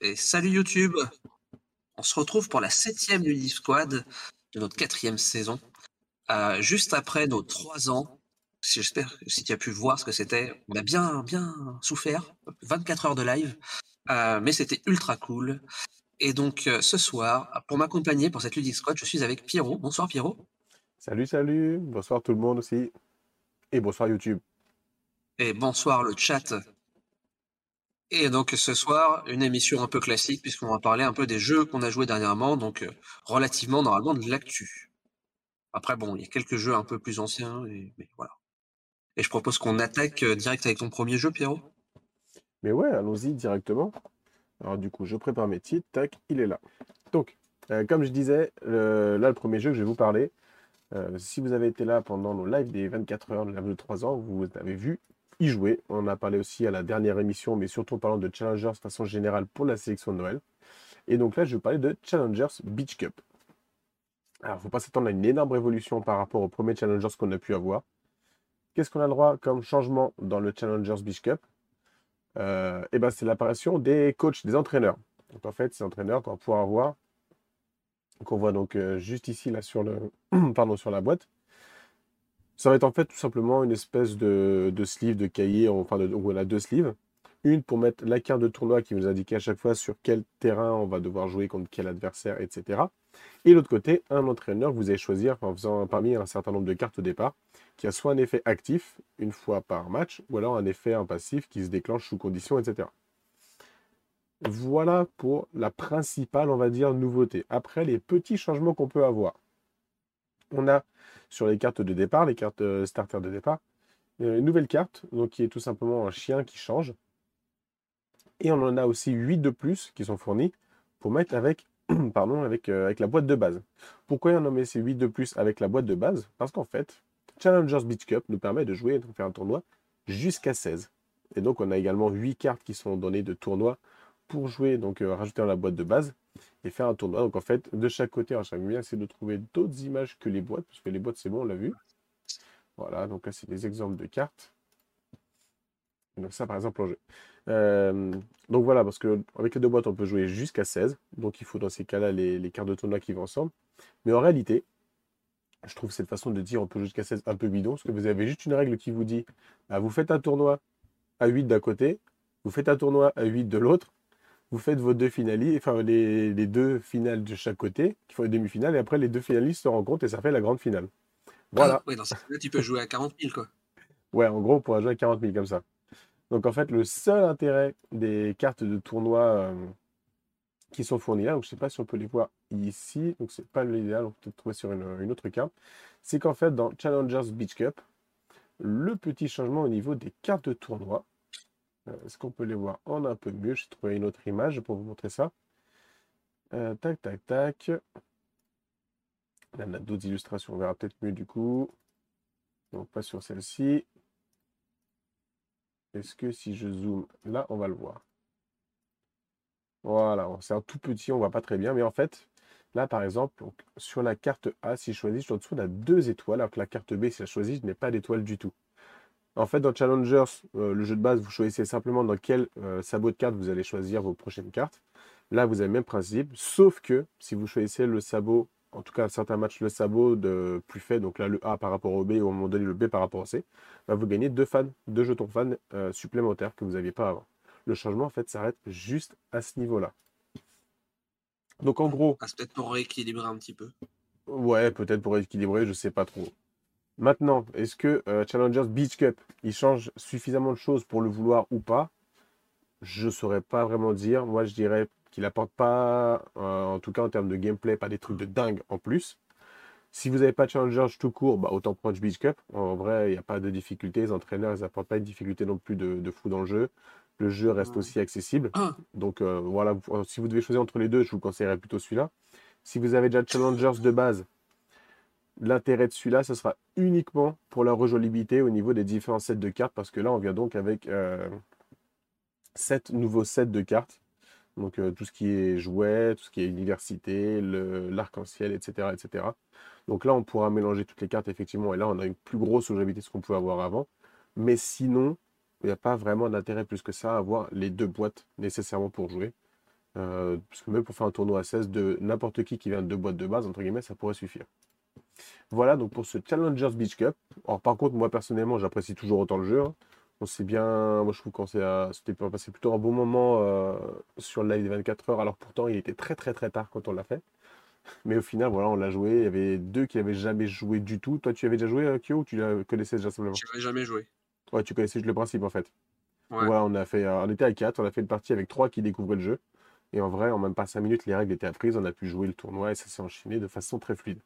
Et salut YouTube On se retrouve pour la septième Squad de notre quatrième saison. Euh, juste après nos trois ans, si- j'espère que si tu as pu voir ce que c'était, on a bien, bien souffert, 24 heures de live, euh, mais c'était ultra cool. Et donc euh, ce soir, pour m'accompagner pour cette Ludive Squad, je suis avec Pierrot. Bonsoir Pierrot. Salut, salut. Bonsoir tout le monde aussi. Et bonsoir YouTube. Et bonsoir le chat. Et donc ce soir, une émission un peu classique puisqu'on va parler un peu des jeux qu'on a joués dernièrement, donc euh, relativement normalement de l'actu. Après bon, il y a quelques jeux un peu plus anciens, mais voilà. Et je propose qu'on attaque euh, direct avec ton premier jeu, Pierrot. Mais ouais, allons-y directement. Alors du coup, je prépare mes titres. Tac, il est là. Donc, euh, comme je disais, le- là, le premier jeu que je vais vous parler, si vous avez été là pendant nos lives des 24 heures de live de 3 ans, vous avez vu y jouer. On a parlé aussi à la dernière émission, mais surtout en parlant de Challengers de façon générale pour la sélection de Noël. Et donc là, je vais parler de Challengers Beach Cup. Alors, faut pas s'attendre à une énorme révolution par rapport aux premiers Challengers qu'on a pu avoir. Qu'est-ce qu'on a le droit comme changement dans le Challengers Beach Cup? Euh, eh ben, c'est l'apparition des coachs, des entraîneurs. Donc en fait, ces entraîneurs qu'on va pouvoir avoir, qu'on voit donc euh, juste ici là sur le, pardon, sur la boîte. Ça va être en fait tout simplement une espèce de, sleeve, de cahier, enfin de, deux sleeves. Une pour mettre la carte de tournoi qui va nous à chaque fois sur quel terrain on va devoir jouer contre quel adversaire, etc. Et l'autre côté, un entraîneur que vous allez choisir en faisant parmi un certain nombre de cartes au départ, qui a soit un effet actif une fois par match, ou alors un effet un passif qui se déclenche sous condition, etc. Voilà pour la principale, on va dire, nouveauté. Après, les petits changements qu'on peut avoir. On a sur les cartes de départ, les cartes euh, starter de départ, une nouvelle carte, donc qui est tout simplement un chien qui change. Et on en a aussi 8 de plus qui sont fournis pour mettre avec, pardon, avec, euh, avec la boîte de base. Pourquoi on en met ces 8 de plus avec la boîte de base? Parce qu'en fait, Challengers Beach Cup nous permet de jouer, de faire un tournoi jusqu'à 16. Et donc on a également 8 cartes qui sont données de tournoi pour jouer, donc euh, rajouter dans la boîte de base et faire un tournoi. Donc en fait, de chaque côté, alors j'aime bien essayer de trouver d'autres images que les boîtes, parce que les boîtes c'est bon, on l'a vu. Voilà, donc là c'est des exemples de cartes. Donc ça par exemple en jeu. Euh, donc voilà, parce que avec les deux boîtes on peut jouer jusqu'à 16. Donc il faut dans ces cas-là les, les cartes de tournoi qui vont ensemble. Mais en réalité, je trouve cette façon de dire on peut jusqu'à 16 un peu bidon, parce que vous avez juste une règle qui vous dit bah, vous faites un tournoi à 8 d'un côté, vous faites un tournoi à 8 de l'autre, vous faites vos deux finalistes, enfin les, les deux finales de chaque côté, qui font les demi-finales, et après les deux finalistes se rencontrent et ça fait la grande finale. Voilà. Ah, ouais, dans ce cas-là, tu peux jouer à 40 000, quoi. Ouais, en gros, on pourra jouer à 40 000 comme ça. Donc en fait, le seul intérêt des cartes de tournoi euh, qui sont fournies là, donc je ne sais pas si on peut les voir ici, donc c'est pas l'idéal, on peut peut-être trouver sur une, une autre carte, c'est qu'en fait, dans Challengers Beach Cup, le petit changement au niveau des cartes de tournoi, est-ce qu'on peut les voir en un peu mieux? J'ai trouvé une autre image pour vous montrer ça. Euh, tac, tac, tac. Là, on a d'autres illustrations, on verra peut-être mieux du coup. Donc pas sur celle-ci. Est-ce que si je zoome là, on va le voir? Voilà, c'est un tout petit, on voit pas très bien. Mais en fait, là par exemple, donc, sur la carte A, si je choisis, je suis en dessous, on a deux étoiles, alors que la carte B, si je choisis, je n'ai pas d'étoile du tout. En fait, dans Challengers, euh, le jeu de base, vous choisissez simplement dans quel euh, sabot de carte vous allez choisir vos prochaines cartes. Là, vous avez le même principe, sauf que si vous choisissez le sabot, en tout cas à certains matchs, le sabot de plus fait, donc là le A par rapport au B, ou au moment donné le B par rapport au C, bah, vous gagnez deux fans, deux jetons fans euh, supplémentaires que vous n'aviez pas avant. Le changement, en fait, s'arrête juste à ce niveau-là. Donc en gros, Ah, c'est peut-être pour rééquilibrer un petit peu. Ouais, peut-être pour équilibrer, je sais pas trop. Maintenant, est-ce que euh, Challengers Beach Cup, il change suffisamment de choses pour le vouloir ou pas? Je saurais pas vraiment dire. Moi, je dirais qu'il apporte pas, euh, en tout cas en termes de gameplay, pas des trucs de dingue en plus. Si vous n'avez pas de Challengers tout court, bah, autant prendre Beach Cup. En vrai, il n'y a pas de difficulté. Les entraîneurs, ils n'apportent pas de difficulté non plus de, de fou dans le jeu. Le jeu reste aussi accessible. Ah, Donc euh, voilà, si vous devez choisir entre les deux, je vous conseillerais plutôt celui-là. Si vous avez déjà Challengers de base, l'intérêt de celui-là, ce sera uniquement pour la rejouabilité au niveau des différents sets de cartes, parce que là, on vient donc avec euh, 7 nouveaux sets de cartes. Donc euh, tout ce qui est jouets, tout ce qui est université, l'arc-en-ciel, etc., etc. Donc là, on pourra mélanger toutes les cartes, effectivement, et là, on a une plus grosse rejouabilité que ce qu'on pouvait avoir avant. Mais sinon, il n'y a pas vraiment d'intérêt plus que ça à avoir les deux boîtes nécessairement pour jouer. Euh, parce que même pour faire un tournoi à 16 de n'importe qui qui vient de deux boîtes de base, entre guillemets, ça pourrait suffire. Voilà donc pour ce Challengers Beach Cup. Alors par contre, moi personnellement, j'apprécie toujours autant le jeu. hein. On s'est bien, moi je trouve qu'on s'est euh, c'était passé plutôt un bon moment euh, sur le live des 24 heures. Alors pourtant, il était très très très tard quand on l'a fait. Mais au final, voilà, on l'a joué. Il y avait deux qui n'avaient jamais joué du tout. Toi, tu avais déjà joué, euh, Kyo, ou tu la connaissais déjà simplement? J'y avais jamais joué. Ouais, tu connaissais juste le principe en fait. Ouais. Voilà, on a fait, euh, on était à 4, on a fait une partie avec trois qui découvraient le jeu. Et en vrai, en même pas 5 minutes, les règles étaient apprises, on a pu jouer le tournoi et ça s'est enchaîné de façon très fluide.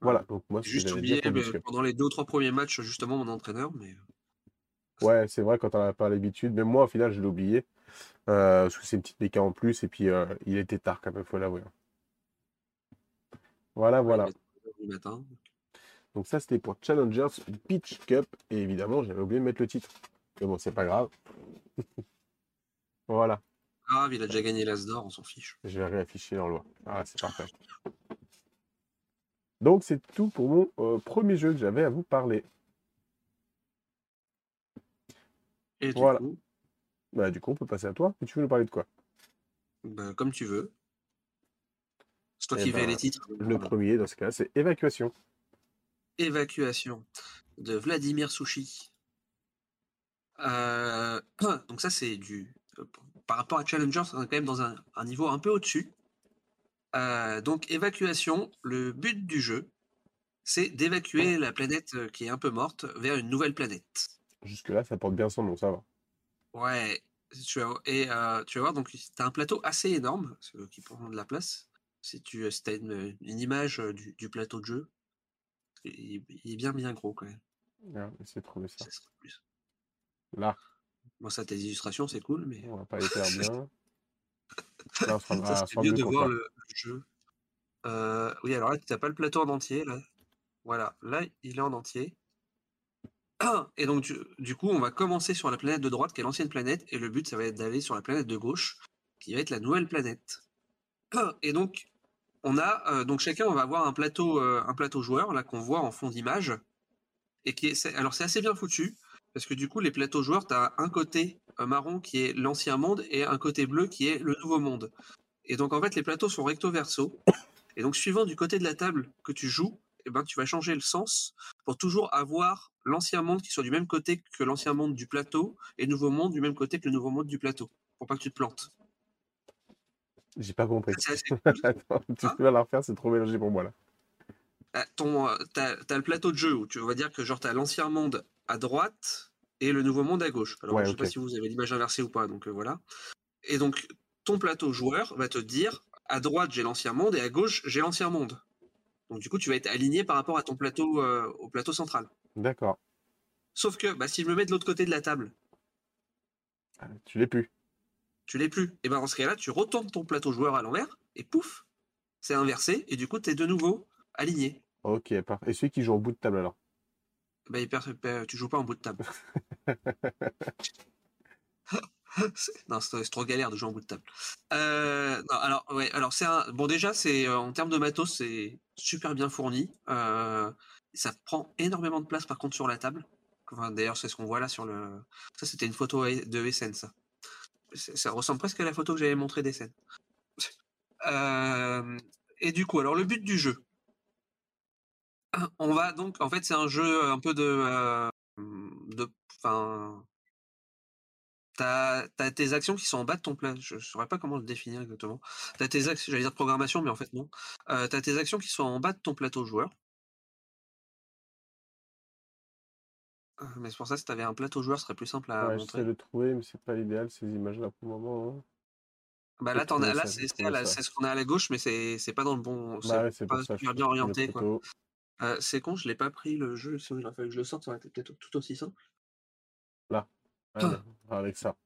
Voilà, donc moi, Juste dire oublié mais pendant les deux ou trois premiers matchs, justement, mon entraîneur, mais Ouais, c'est vrai, quand on n'a pas l'habitude, même moi, au final, je l'ai oublié. euh, parce que c'est une petite méca en plus, et puis euh, il était tard quand même, faut l'avouer. Voilà, voilà. matin. Donc ça, c'était pour Challengers Beach Cup. Et évidemment, j'avais oublié de mettre le titre. Mais bon, c'est pas grave. voilà. Grave, il a déjà gagné l'As d'or, on s'en fiche. Je vais réafficher en loi. Ah, c'est parfait. Donc, c'est tout pour mon euh, premier jeu que j'avais à vous parler. Et du Voilà. coup, Bah, du coup, on peut passer à toi. Et tu veux nous parler de quoi? Bah, comme tu veux. C'est toi Eh qui fais ben, les titres. Le premier, dans ce cas, c'est Évacuation. Évacuation de Vladimir Sushi. Euh, donc ça c'est du euh, par rapport à Challengers, on est quand même dans un, un niveau un peu au-dessus. Euh, donc évacuation, le but du jeu, c'est d'évacuer la planète euh, qui est un peu morte vers une nouvelle planète. Jusque-là, ça porte bien son nom, ça va. Ouais, tu vas, et euh, tu vas voir, donc tu as un plateau assez énorme qui prend de la place. Si tu as une, une image du, du plateau de jeu, il, il est bien bien gros quand même. Ah, c'est trouver ça. Ça. Là, Moi, ça, tes illustrations, c'est cool, mais on va pas les faire bien. Là, on ça, mieux de voir le, jeu. Euh, oui, alors là, tu n'as pas le plateau en entier. Là. Voilà, là, il est en entier. Et donc, du, du coup, on va commencer sur la planète de droite, qui est l'ancienne planète, et le but, ça va être d'aller sur la planète de gauche, qui va être la nouvelle planète. Et donc, on a, euh, donc chacun, on va avoir un plateau, euh, un plateau joueur, là, qu'on voit en fond d'image. Et qui est, alors, c'est assez bien foutu, parce que du coup, les plateaux joueurs, tu as un côté marron qui est l'ancien monde, et un côté bleu qui est le nouveau monde. Et donc, en fait, les plateaux sont recto-verso. Et donc, suivant du côté de la table que tu joues, eh ben, tu vas changer le sens pour toujours avoir l'ancien monde qui soit du même côté que l'ancien monde du plateau et le nouveau monde du même côté que le nouveau monde du plateau, pour pas que tu te plantes. J'ai pas compris. Cool. Attends, tu Hein peux la refaire, c'est trop mélangé pour moi, là. Ah, ton, euh, t'as, t'as le plateau de jeu où tu vas dire que genre t'as l'ancien monde à droite et le nouveau monde à gauche. Alors Ouais, je sais pas si vous avez l'image inversée ou pas, donc euh, voilà. Et donc ton plateau joueur va te dire à droite j'ai l'ancien monde et à gauche j'ai l'ancien monde. Donc du coup tu vas être aligné par rapport à ton plateau euh, au plateau central. D'accord. Sauf que bah, si je me mets de l'autre côté de la table, Ah, Tu l'es plus. tu l'es plus. Et ben dans ce cas-là, tu retournes ton plateau joueur à l'envers et pouf, c'est inversé et du coup tu es de nouveau aligné. Ok, parfait. Et celui qui joue au bout de table, alors? Bah, tu joues pas en bout de table. C'est- non, c'est trop galère de jouer en bout de table. Euh, non, alors, ouais, alors c'est un. Bon, déjà, c'est euh, en termes de matos, c'est super bien fourni. Euh, ça prend énormément de place, par contre, sur la table. Enfin, D'ailleurs, c'est ce qu'on voit là sur le. Ça, c'était une photo de SN, ça. Ça ressemble presque à la photo que j'avais montrée des scènes. Euh, et du coup, alors le but du jeu. On va donc, en fait, c'est un jeu un peu de, euh, de, enfin, t'as, t'as tes actions qui sont en bas de ton plat. Je saurais pas comment le définir exactement. T'as tes actions, j'allais dire programmation, mais en fait non. Euh, t'as tes actions qui sont en bas de ton plateau joueur. Euh, Mais c'est pour ça, si t'avais un plateau joueur, ce serait plus simple à Ouais, montrer. j'essaie de trouver, mais c'est pas l'idéal, ces images-là, pour le moment. hein. Bah là, t'en as, là, c'est ce qu'on a à la gauche, mais c'est c'est pas dans le bon, Bah c'est ouais, c'est pas pour ça. super je bien orienté, quoi. photo. Euh, c'est con, je l'ai pas pris le jeu. Sinon, il aurait fallu que je le sorte, ça aurait été peut-être tout aussi simple. Là. Ah. Allez, avec ça.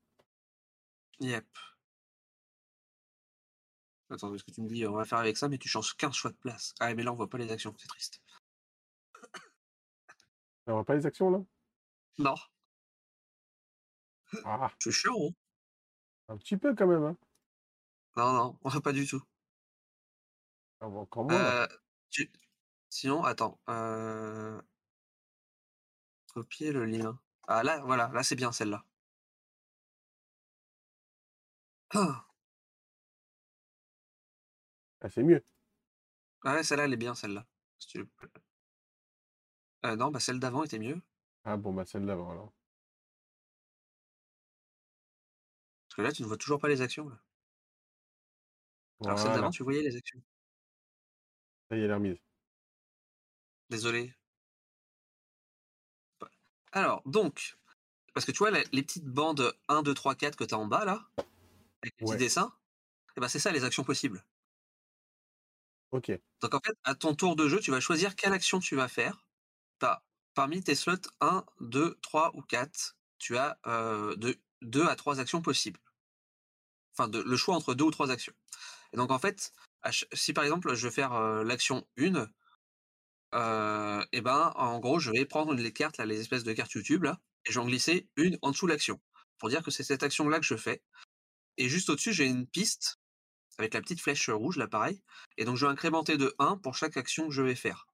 Yep. Attends, parce que tu me dis, on va faire avec ça, mais tu changes 15 choix de place. Ah, mais là, on voit pas les actions, c'est triste. On voit pas les actions, là? Non, Ah, c'est chiant, hein un petit peu quand même, hein. Non, non, on voit pas du tout. On voit encore moins. Euh, tu- Sinon, attends. Euh... Copier le lien. Ah là, voilà, là c'est bien celle-là. Ah, Ah, c'est mieux. ah ouais, celle-là, elle est bien, celle-là. Si tu- Euh, non, bah celle d'avant était mieux. Ah bon, bah celle d'avant alors. Parce que là, tu ne vois toujours pas les actions. Là. Alors celle Voilà, d'avant, tu voyais les actions. ça y est, elle est remise. Désolé. Alors, donc, parce que tu vois, les petites bandes 1, 2, 3, 4 que tu as en bas, là, avec les Ouais. petits dessins, eh ben, c'est ça les actions possibles. Ok. Donc en fait, à ton tour de jeu, tu vas choisir quelle action tu vas faire. Parmi tes slots 1, 2, 3 ou 4, tu as euh, de 2 à 3 actions possibles. Enfin, de, le choix entre deux ou trois actions. Et donc en fait, si par exemple je veux faire euh, l'action 1, euh, et ben en gros je vais prendre les cartes, là, les espèces de cartes YouTube, là, et je vais en glisser une en dessous de l'action. Pour dire que c'est cette action-là que je fais. Et juste au-dessus, j'ai une piste avec la petite flèche rouge, là pareil. Et donc je vais incrémenter de 1 pour chaque action que je vais faire.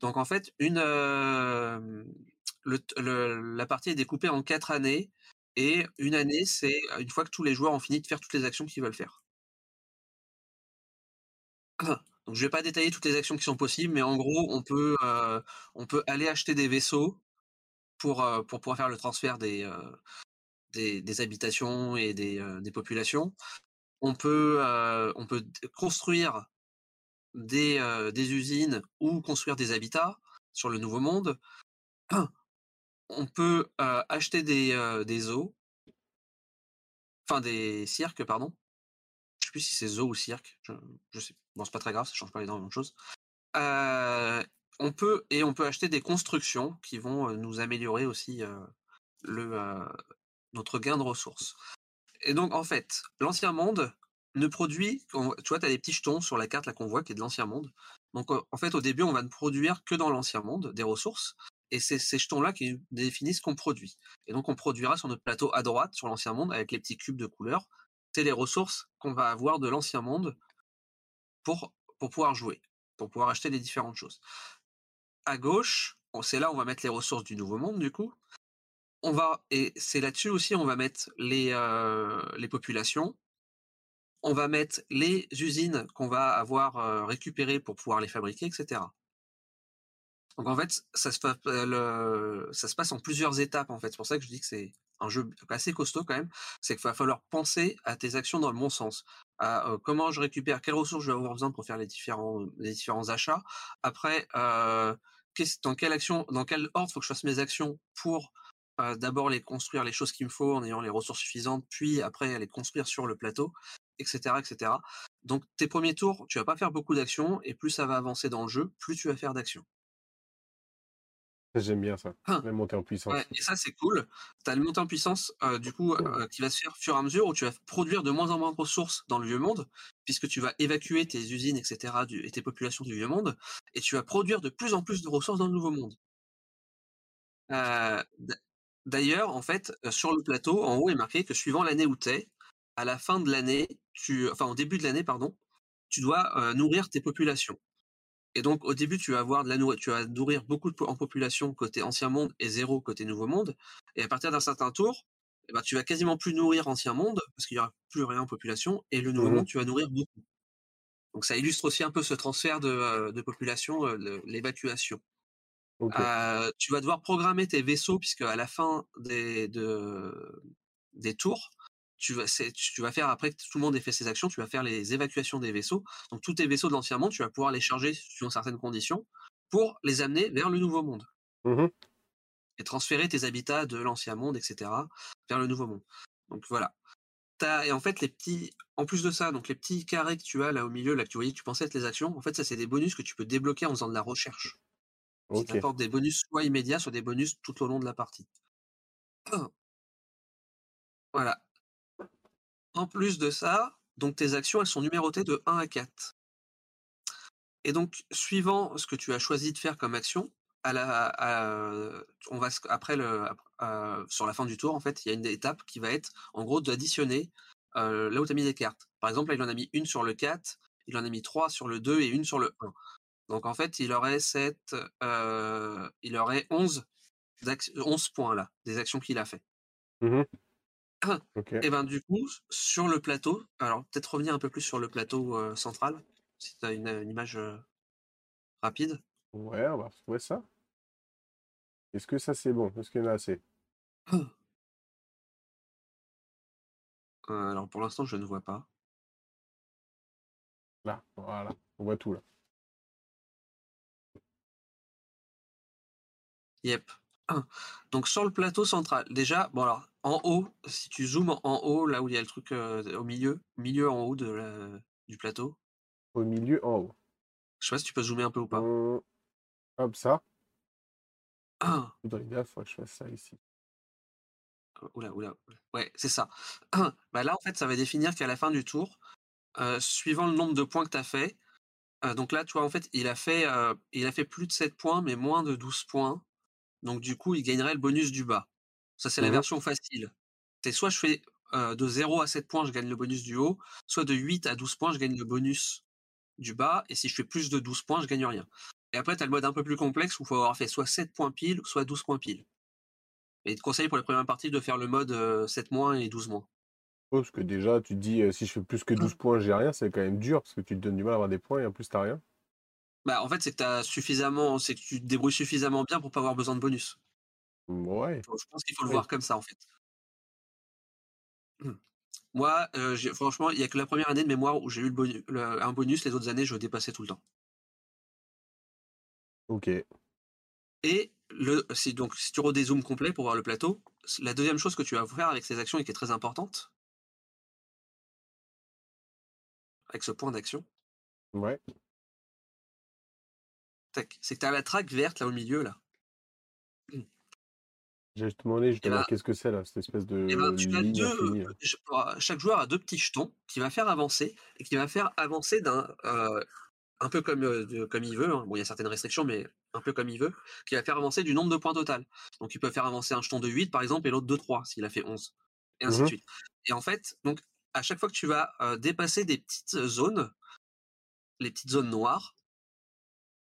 Donc en fait, une, euh, la partie est découpée en quatre années. Et une année, c'est une fois que tous les joueurs ont fini de faire toutes les actions qu'ils veulent faire. Donc je vais pas détailler toutes les actions qui sont possibles, mais en gros, on peut, euh, on peut aller acheter des vaisseaux pour, euh, pour pouvoir faire le transfert des, euh, des, habitations et des, des populations. On peut, on peut construire des, des usines ou construire des habitats sur le Nouveau Monde. On peut acheter des, des zoos, enfin des cirques, pardon. Je sais plus si c'est zoo ou cirque. Je, je sais. Bon, c'est pas très grave, ça change pas énormément de choses. Euh, on peut et on peut acheter des constructions qui vont euh, nous améliorer aussi euh, le notre gain de ressources. Et donc en fait, l'ancien monde ne produit, tu vois, tu as des petits jetons sur la carte là qu'on voit qui est de l'ancien monde. Donc en fait, au début, on va ne produire que dans l'ancien monde des ressources, et c'est ces jetons-là qui définissent ce qu'on produit. Et donc on produira sur notre plateau à droite, sur l'ancien monde, avec les petits cubes de couleurs, c'est les ressources qu'on va avoir de l'ancien monde pour, pouvoir jouer, pour pouvoir acheter les différentes choses. À gauche, c'est là où on va mettre les ressources du nouveau monde, du coup. On va, et c'est là-dessus aussi, on va mettre les, euh, populations, on va mettre les usines qu'on va avoir euh, récupérées pour pouvoir les fabriquer, etc. Donc en fait, ça se, fa- euh, ça se passe en plusieurs étapes en fait. C'est pour ça que je dis que c'est un jeu assez costaud quand même. C'est qu'il va falloir penser à tes actions dans le bon sens. Comment je récupère, quelles ressources je vais avoir besoin pour faire les différents, achats. Après, dans quel ordre faut que je fasse mes actions pour d'abord les construire les choses qu'il me faut en ayant les ressources suffisantes, puis après les construire sur le plateau, etc., etc. Donc tes premiers tours, tu vas pas faire beaucoup d'actions et plus ça va avancer dans le jeu, plus tu vas faire d'actions. J'aime bien ça. Ah. La montée en puissance. Ouais, et ça c'est cool. Tu as une montée en puissance euh, du coup euh, qui va se faire au fur et à mesure où tu vas produire de moins en moins de ressources dans le vieux monde, puisque tu vas évacuer tes usines, etc. Du, et tes populations du vieux monde, et tu vas produire de plus en plus de ressources dans le nouveau monde. Euh, D'ailleurs, en fait, sur le plateau, en haut est marqué que suivant l'année où tu es, à la fin de l'année, tu, enfin au début de l'année, pardon, tu dois nourrir tes populations. Et donc au début, tu vas avoir de la nourriture, tu vas nourrir beaucoup de en population côté ancien monde et zéro côté nouveau monde. Et à partir d'un certain tour, eh ben, tu vas quasiment plus nourrir ancien monde parce qu'il y aura plus rien en population et le nouveau Mhm. monde, tu vas nourrir beaucoup. Donc ça illustre aussi un peu ce transfert de, euh, de population, euh, l'évacuation. Euh, tu vas devoir programmer tes vaisseaux puisque à la fin des, de- des tours, tu vas, c'est- tu vas faire après que tout le monde ait fait ses actions, tu vas faire les évacuations des vaisseaux. Donc tous tes vaisseaux de l'ancien monde, tu vas pouvoir les charger suivant certaines conditions pour les amener vers le nouveau monde Mhm. et transférer tes habitats de l'ancien monde, etc., vers le nouveau monde. Donc voilà. Et en fait, les petits, en plus de ça, donc les petits carrés que tu as là au milieu, là que tu voyais que tu pensais être les actions, en fait, ça c'est des bonus que tu peux débloquer en faisant de la recherche qui Ok. t'apporte des bonus soit immédiats, soit des bonus tout au long de la partie. Voilà. En plus de ça, donc tes actions, elles sont numérotées de 1 à 4. Et donc, suivant ce que tu as choisi de faire comme action, à la, on va après le, sur la fin du tour, en fait, il y a une étape qui va être, en gros, d'additionner euh, là où tu as mis des cartes. Par exemple, là, il en a mis une sur le 4, il en a mis 3 sur le 2 et une sur le 1. Donc, en fait, il aurait 7, euh, il aurait 11 d'ac- 11 points là, des actions qu'il a fait. Mhm. Ok. Et ben du coup, sur le plateau, alors peut-être revenir un peu plus sur le plateau euh, central, si tu as une, une image euh, rapide. Ouais, on va retrouver ça. Est-ce que ça c'est bon? Est-ce qu'il y en a assez? Euh, alors pour l'instant, je ne vois pas. Là, voilà. On voit tout là. Yep. Donc sur le plateau central, déjà, bon alors en haut, si tu zoomes en haut, là où il y a le truc euh, au milieu, milieu en haut de la- du plateau, Au milieu, en haut. je sais pas si tu peux zoomer un peu ou pas. On- Hop, ça. Ah, Faudrait gaffe, faut que je fasse ça ici. oula, oula. Ouais, c'est ça. bah là, en fait, ça va définir qu'à la fin du tour, euh, suivant le nombre de points que tu as fait, euh, donc là, tu vois, en fait, il a fait, euh, il a fait plus de 7 points, mais moins de 12 points. Donc du coup, il gagnerait le bonus du bas. Ça, c'est la Mhm. version facile. C'est soit je fais euh, de 0 à 7 points, je gagne le bonus du haut, soit de 8 à 12 points, je gagne le bonus du bas, et si je fais plus de 12 points, je gagne rien. Et après, tu as le mode un peu plus complexe où il faut avoir fait soit 7 points pile, soit 12 points pile. Et il te conseille pour les premières parties de faire le mode euh, 7 moins et 12 moins. Oh, parce que déjà, tu te dis, euh, si je fais plus que 12 points, j'ai rien, c'est quand même dur, parce que tu te donnes du mal à avoir des points et en plus, t'as rien. Bah, en fait, c'est que t'as suffisamment, c'est que tu te débrouilles suffisamment bien pour pas avoir besoin de bonus. Ouais. Je pense qu'il faut le voir comme ça, en fait. Hmm. Moi, euh, franchement, il y a que la première année de mémoire où j'ai eu le bonu- le- un bonus. Les autres années, je dépassais tout le temps. Ok. Et le, si, donc, si tu redézoomes complet pour voir le plateau, la deuxième chose que tu vas faire avec ces actions et qui est très importante, avec ce point d'action, Ouais. Tac, c'est que tu as la traque verte là au milieu, là. J'ai juste demandé justement ben- qu'est-ce que c'est là, cette espèce de Eh ben, tu as ligne deux, infinie. là. ch- euh, chaque joueur a deux petits jetons qui va faire avancer et qui va faire avancer d'un euh, un peu comme euh, de- comme il veut. hein. Bon, il y a certaines restrictions, mais un peu comme il veut, qui va faire avancer du nombre de points total. Donc, il peut faire avancer un jeton de 8 par exemple et l'autre de 3 s'il a fait 11 et ainsi de suite. Et en fait, donc à chaque fois que tu vas euh, dépasser des petites zones, les petites zones noires,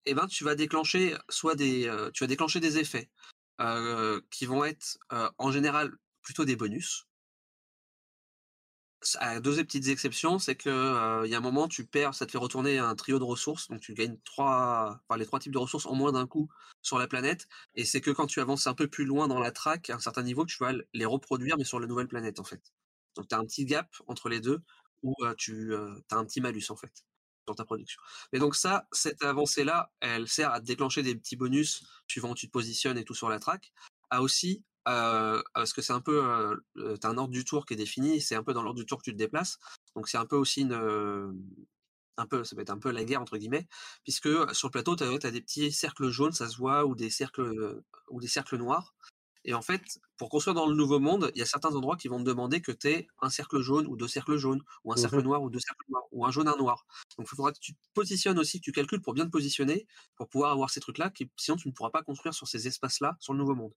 eh ben tu vas déclencher soit des euh, tu vas déclencher des effets euh, qui vont être euh, en général plutôt des bonus. À deux petites exceptions, c'est que il y a un moment tu perds, ça te fait retourner un trio de ressources, donc tu gagnes trois, les trois types de ressources en moins d'un coup sur la planète, et c'est que quand tu avances un peu plus loin dans la track, à un certain niveau, que tu vas les reproduire mais sur la nouvelle planète en fait. Donc tu as un petit gap entre les deux où tu as un petit malus en fait sur ta production. Mais donc ça, cette avancée-là, elle sert à déclencher des petits bonus suivant où tu te positionnes et tout sur la track. A aussi, euh, parce que c'est un peu, euh, t'as un ordre du tour qui est défini, c'est un peu dans l'ordre du tour que tu te déplaces. Donc c'est un peu aussi une, euh, un peu, ça peut être un peu la guerre entre guillemets, puisque sur le plateau, tu as, des petits cercles jaunes, ça se voit, ou des cercles, ou des cercles noirs. Et en fait, pour construire dans le nouveau monde, il y a certains endroits qui vont te demander que tu aies un cercle jaune ou deux cercles jaunes, ou un cercle Mhm. noir ou deux cercles noirs, ou un jaune, un noir. Donc il faudra que tu te positionnes aussi, que tu calcules pour bien te positionner, pour pouvoir avoir ces trucs-là, qui, sinon tu ne pourras pas construire sur ces espaces-là, sur le nouveau monde.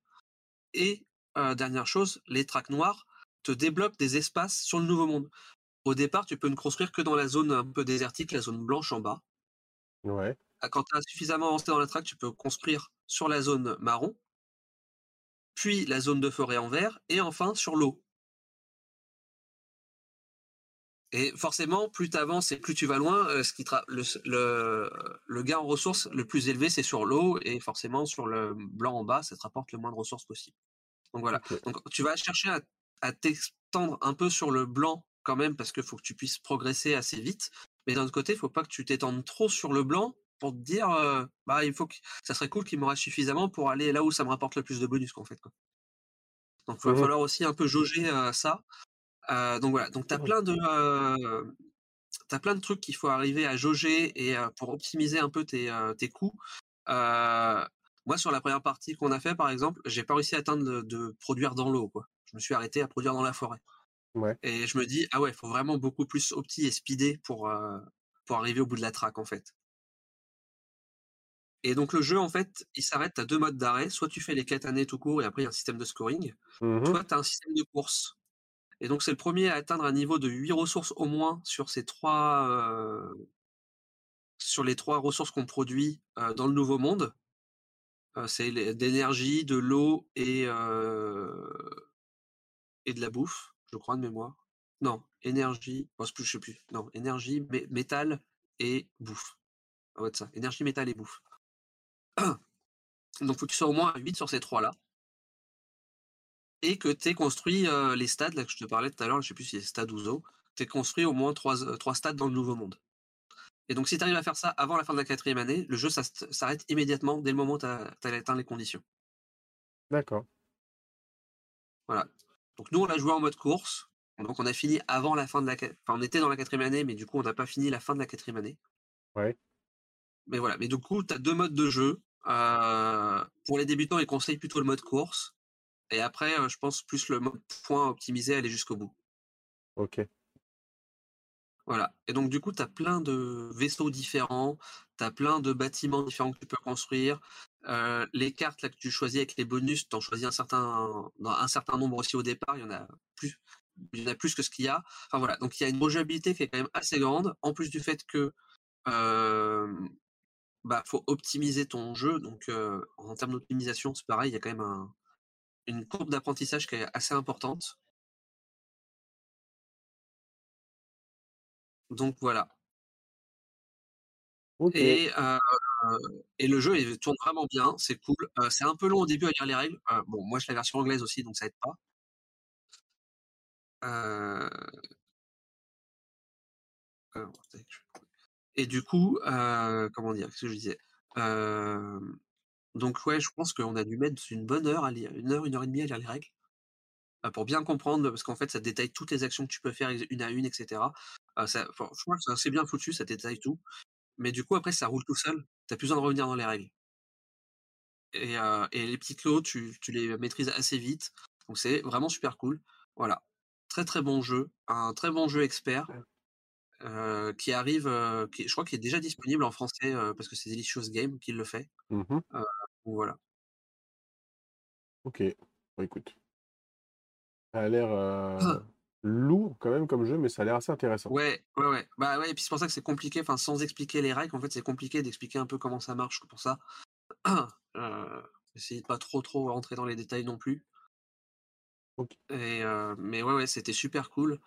Et euh, dernière chose, les tracks noirs te débloquent des espaces sur le nouveau monde. Au départ, tu peux ne construire que dans la zone un peu désertique, la zone blanche en bas. Ouais. Ah, Quand tu as suffisamment avancé dans la track, tu peux construire sur la zone marron, puis la zone de forêt en vert, et enfin sur l'eau. Et forcément, plus tu avances et plus tu vas loin, euh, ce qui tra- le, le, le gain en ressources le plus élevé, c'est sur l'eau, et forcément, sur le blanc en bas, ça te rapporte le moins de ressources possible. Donc voilà. Donc tu vas chercher à, à t'extendre un peu sur le blanc quand même, parce qu'il faut que tu puisses progresser assez vite. Mais d'un autre côté, il faut pas que tu t'étendes trop sur le blanc pour te dire, euh, bah il faut que ça serait cool qu'il me reste suffisamment pour aller là où ça me rapporte le plus de bonus, qu'en fait. Quoi. Donc il va Mhm. falloir aussi un peu jauger euh, ça. Euh, donc voilà, donc tu as plein de euh, plein de trucs qu'il faut arriver à jauger et euh, pour optimiser un peu tes, tes coûts. Moi, sur la première partie qu'on a fait, par exemple, j'ai pas réussi à atteindre de, de produire dans l'eau. Quoi. Je me suis arrêté à produire dans la forêt. Ouais. Et je me dis, ah ouais, il faut vraiment beaucoup plus opti et speeder pour, pour arriver au bout de la track, en fait. Et donc le jeu, en fait, il s'arrête à deux modes d'arrêt. Soit tu fais les quêtes années tout court et après il y a un système de scoring. Mhm. Soit tu as un système de course. Et donc c'est le premier à atteindre un niveau de 8 ressources au moins sur ces trois euh, sur les trois ressources qu'on produit euh, dans le nouveau monde. Euh, c'est d'énergie, de l'eau et, et de la bouffe, je crois, de mémoire. Non, énergie, oh, je sais plus. Non, énergie, mé- métal et bouffe. Ça doit être ça. Énergie, métal et bouffe. Donc, faut que tu sois au moins à 8 sur ces trois-là. Et que tu aies construit euh, les stades, là que je te parlais tout à l'heure, je sais plus si c'est stade ou zoo, tu as construit au moins trois, euh, trois stades dans le nouveau monde. Et donc, si tu arrives à faire ça avant la fin de la quatrième année, le jeu s'arrête immédiatement dès le moment où tu as, atteint les conditions. D'accord. Voilà. Donc, nous, on l'a joué en mode course. Donc, on a fini avant la fin de la. Enfin, on était dans la quatrième année, mais du coup, on n'a pas fini la fin de la quatrième année. Ouais. Mais voilà. Mais du coup, tu as deux modes de jeu. Pour les débutants, ils conseillent plutôt le mode course. Et après, je pense plus le mode point optimisé, aller jusqu'au bout. Ok. Voilà. Et donc, du coup, tu as plein de vaisseaux différents, tu as plein de bâtiments différents que tu peux construire. Euh, les cartes là, que tu choisis avec les bonus, tu en choisis un certain, un certain nombre aussi au départ. Il y en a plus, il y en a plus que ce qu'il y a. Enfin voilà. Donc, il y a une rejouabilité qui est quand même assez grande, en plus du fait que euh, bah, faut optimiser ton jeu. Donc, euh, en termes d'optimisation, c'est pareil, il y a quand même un- une courbe d'apprentissage qui est assez importante. Donc voilà. Et, euh, et le jeu il tourne vraiment bien, c'est cool. Euh, c'est un peu long au début à lire les règles. Bon, moi, j'ai la version anglaise aussi, donc ça aide pas. Et du coup, comment dire, qu'est-ce que je disais Donc ouais, je pense qu'on a dû mettre une bonne heure à lire, une heure, une heure et demie à lire les règles. Pour bien comprendre, parce qu'en fait, ça détaille toutes les actions que tu peux faire une à une, etc. Je crois que c'est assez bien foutu, ça détaille tout. Mais du coup, après, ça roule tout seul. T'as plus besoin de revenir dans les règles. Et, les petits clos, tu les maîtrises assez vite. Donc c'est vraiment super cool. Voilà. Très très bon jeu. Un très bon jeu expert. Euh, qui arrive, euh, qui, je crois qu'il est déjà disponible en français euh, parce que c'est Delicious Game qui le fait. Donc voilà. Ok. Bon, écoute. Ça a l'air lourd quand même comme jeu, mais ça a l'air assez intéressant. Ouais, ouais, ouais. Bah ouais, et puis c'est pour ça que c'est compliqué, enfin sans expliquer les règles, en fait c'est compliqué d'expliquer un peu comment ça marche pour ça. essayez de pas trop trop rentrer dans les détails non plus. Ok. Et mais ouais, ouais, c'était super cool.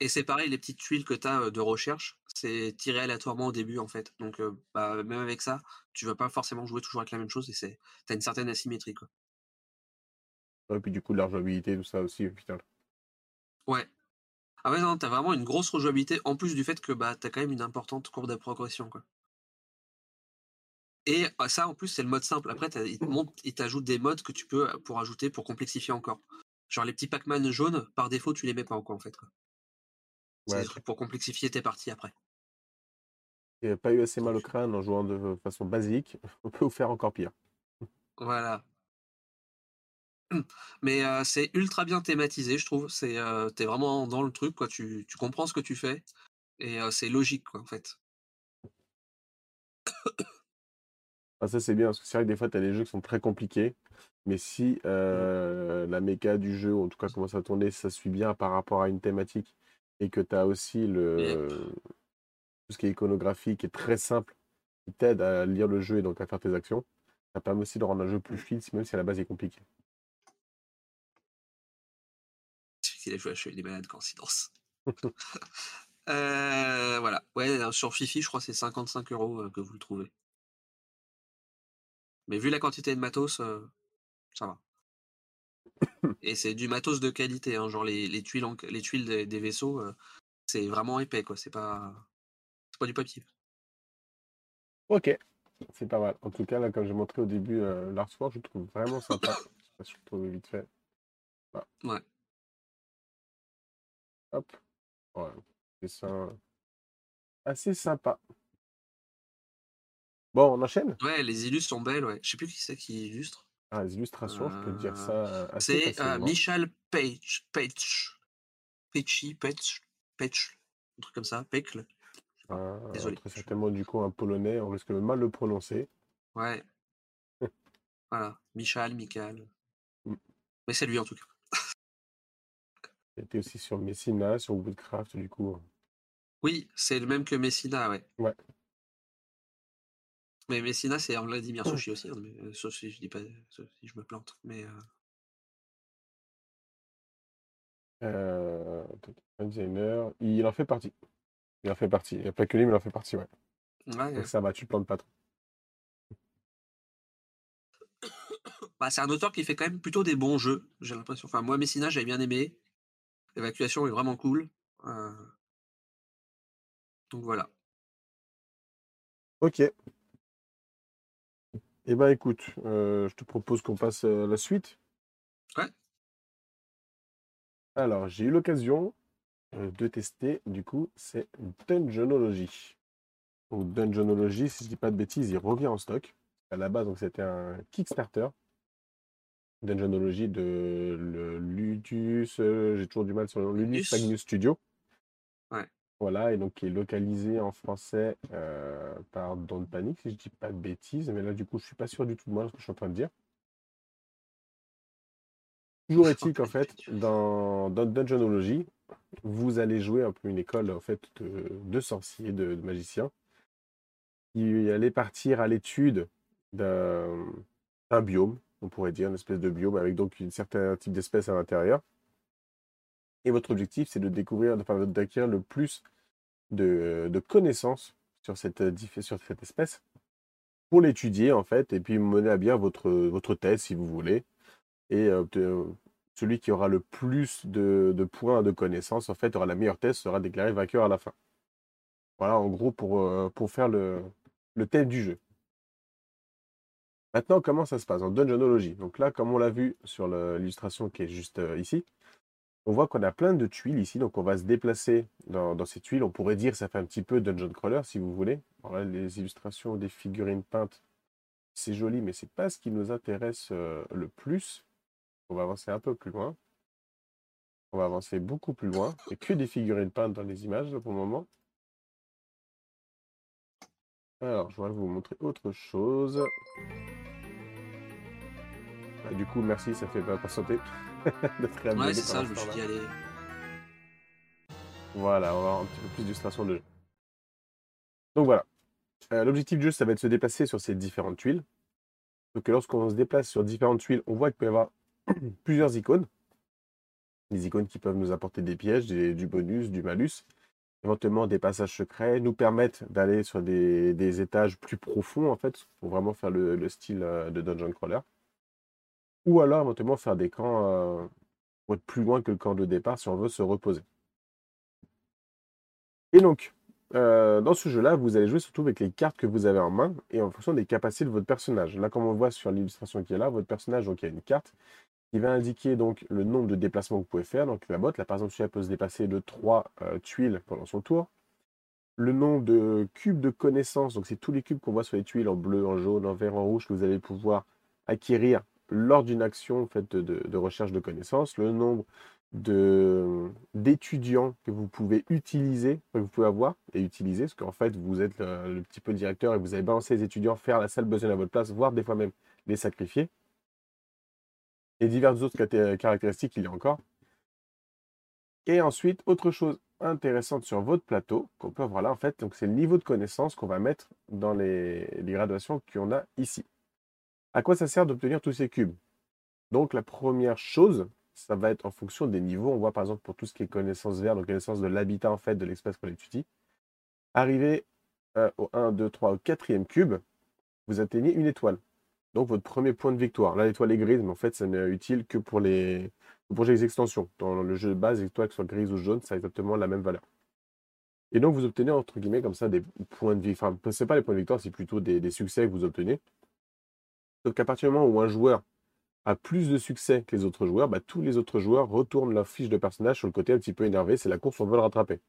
Et c'est pareil, les petites tuiles que tu as de recherche, c'est tiré aléatoirement au début en fait. Donc euh, bah, même avec ça, tu vas pas forcément jouer toujours avec la même chose et c'est t'as une certaine asymétrie quoi. Et puis du coup, de la rejouabilité, tout ça aussi, au final. Ouais. Ah ouais, non, t'as vraiment une grosse rejouabilité en plus du fait que bah, t'as quand même une importante courbe de progression. Quoi. Et ah, ça, en plus, c'est le mode simple. Après, t'as- il te montre- il t'ajoute des modes que tu peux euh, pour ajouter, pour complexifier encore. Genre les petits Pac-Man jaunes, par défaut, tu les mets pas encore en fait. quoi. C'est Ouais, des trucs pour complexifier tes parties après. Il n'y a pas eu assez mal au crâne en jouant de façon basique. On peut vous faire encore pire. Voilà. Mais euh, c'est ultra bien thématisé, je trouve. C'est, euh, t'es vraiment dans le truc, quoi. Tu, tu comprends ce que tu fais et euh, c'est logique, quoi, en fait. Ah, ça, c'est bien, parce que c'est vrai que des fois, tu as des jeux qui sont très compliqués. Mais si euh, la méca du jeu, ou en tout cas commence à tourner, ça suit bien par rapport à une thématique, et que tu as aussi le, tout ce qui est iconographie qui est très simple, qui t'aide à lire le jeu et donc à faire tes actions, ça permet aussi de rendre un jeu plus fluide, même si à la base il est compliqué. Il a joué à Chevalier des Malades, coïncidence. euh, voilà. Ouais, sur Fifi, je crois que c'est 55 euros euh, que vous le trouvez. Mais vu la quantité de matos, euh, ça va. Et c'est du matos de qualité, hein, genre les, les tuiles, en- les tuiles des, des vaisseaux, euh, c'est vraiment épais, quoi. C'est pas, c'est pas du papier. Ok, c'est pas mal. En tout cas, là, comme j'ai montré au début, euh, l'artwork, je le trouve vraiment sympa. Je sais pas si je le trouve vite fait. Ouais. Hop. Ouais. Dessin assez sympa. Bon, on enchaîne? Ouais, les illustres sont belles, ouais. Je sais plus qui c'est qui illustre. Ah, les illustrations, je peux te dire Euh, ça euh, assez C'est euh. Michal Page, Page, Pechi, Pech, Pech, un truc comme ça, Pecle. Un- Désolé. Très certainement, du coup, un polonais, on risque de mal le prononcer. Ouais. voilà, Michal, Michael. Mm. Mais c'est lui en tout cas. Il était aussi sur Messina, sur Woodcraft, du coup. Oui, c'est le même que Messina, ouais. Ouais. Mais Messina, c'est en Vladimir Sushi aussi, hein, mais, euh, sauf si je dis pas, sauf si je me plante. Mais euh, Euh, designer, il en fait partie. Il en fait partie. Il n'y a pas que lui, mais il en fait partie, ouais. ouais, Donc ça va, tu te plantes pas trop. bah, c'est un auteur qui fait quand même plutôt des bons jeux, j'ai l'impression. Enfin, moi, Messina, j'avais bien aimé. L'évacuation est vraiment cool. Euh, Donc voilà. Ok. Eh ben écoute, euh, je te propose qu'on passe à la suite. Ouais. Alors, j'ai eu l'occasion euh, de tester, du coup, c'est Dungeonology. Donc Dungeonology, si je dis pas de bêtises, il revient en stock. À la base, donc c'était un Kickstarter. Dungeonology de le Ludus, euh, j'ai toujours du mal sur le nom, Ludus Ludus. Magnus Studio. Voilà, et donc qui est localisé en français euh, par Don't Panic, si je dis pas de bêtises, mais là du coup je suis pas sûr du tout de moi ce que je suis en train de dire. Toujours est-il qu'en fait, dans, dans Dungeonology, vous allez jouer un peu une école en fait de, de sorciers, de, de magiciens, qui allait partir à l'étude d'un d'un biome, on pourrait dire, une espèce de biome avec donc un certain type d'espèce à l'intérieur. Et votre objectif, c'est de découvrir, d'acquérir le plus de, connaissances sur cette, diff- sur cette espèce pour l'étudier, en fait, et puis mener à bien votre, thèse, si vous voulez. Et euh, obte- celui qui aura le plus de, points de connaissances, en fait, aura la meilleure thèse, sera déclaré vainqueur à la fin. Voilà, en gros, pour, euh, faire le, le thème du jeu. Maintenant, comment ça se passe? En Dungeonology Donc là, comme on l'a vu sur l'illustration qui est juste euh, ici, on voit qu'on a plein de tuiles ici, donc on va se déplacer dans, ces tuiles. On pourrait dire ça fait un petit peu dungeon crawler si vous voulez. Les illustrations des figurines peintes, c'est joli, mais c'est pas ce qui nous intéresse euh, le plus. On va avancer un peu plus loin. On va avancer beaucoup plus loin. Il n'y a que des figurines peintes dans les images pour le moment. Alors, je voudrais vous montrer autre chose. Du coup, merci, ça fait pas patienter. d'être Ouais, c'est ça, je me suis dit, allez. Voilà, on va avoir un petit peu plus d'illustration de jeu. Donc voilà. Euh, L'objectif du jeu, ça va être de se déplacer sur ces différentes tuiles. Donc lorsqu'on se déplace sur différentes tuiles, on voit qu'il peut y avoir plusieurs icônes. Des icônes qui peuvent nous apporter des pièges, des- du bonus, du malus, éventuellement des passages secrets, nous permettent d'aller sur des, des étages plus profonds, en fait, pour vraiment faire le, le style euh, de Dungeon Crawler. Ou alors éventuellement faire des camps euh, pour être plus loin que le camp de départ si on veut se reposer. Et donc, euh, dans ce jeu-là, vous allez jouer surtout avec les cartes que vous avez en main et en fonction des capacités de votre personnage. Là, comme on voit sur l'illustration qui est là, votre personnage, donc il y a une carte qui va indiquer donc le nombre de déplacements que vous pouvez faire. Donc la botte, là par exemple, celui-là peut se déplacer de 3 tuiles pendant son tour. Le nombre de cubes de connaissances, donc c'est tous les cubes qu'on voit sur les tuiles en bleu, en jaune, en vert, en rouge que vous allez pouvoir acquérir lors d'une action en de, recherche de connaissances. Le nombre d'étudiants que vous pouvez utiliser, que vous pouvez avoir et utiliser, parce qu'en fait vous êtes le, petit peu directeur et vous allez balancer les étudiants, faire la salle besoin à votre place, voire des fois même les sacrifier. Et diverses autres caractéristiques il y a encore. Et ensuite, autre chose intéressante sur votre plateau qu'on peut avoir là, en fait, c'est le niveau de connaissance qu'on va mettre dans les graduations qu'on a ici. À quoi ça sert d'obtenir tous ces cubes? Donc la première chose, ça va être en fonction des niveaux. On voit par exemple pour tout ce qui est connaissance verte, donc connaissance de l'habitat en fait de l'espèce qu'on étudie. Arrivé euh, au 1, 2, 3, au quatrième cube, vous atteignez une étoile. Donc votre premier point de victoire. Là, l'étoile est grise, mais en fait, ça n'est utile que pour les, pour les extensions. Dans le jeu de base, l'étoile que ce soit grise ou jaune, ça a exactement la même valeur. Et donc vous obtenez entre guillemets comme ça des points de victoire. Enfin, c'est pas les points de victoire, c'est plutôt des succès que vous obtenez. Sauf qu'à partir du moment où un joueur a plus de succès que les autres joueurs, bah, tous les autres joueurs retournent leur fiche de personnage sur le côté un petit peu énervé. C'est la course, on veut le rattraper.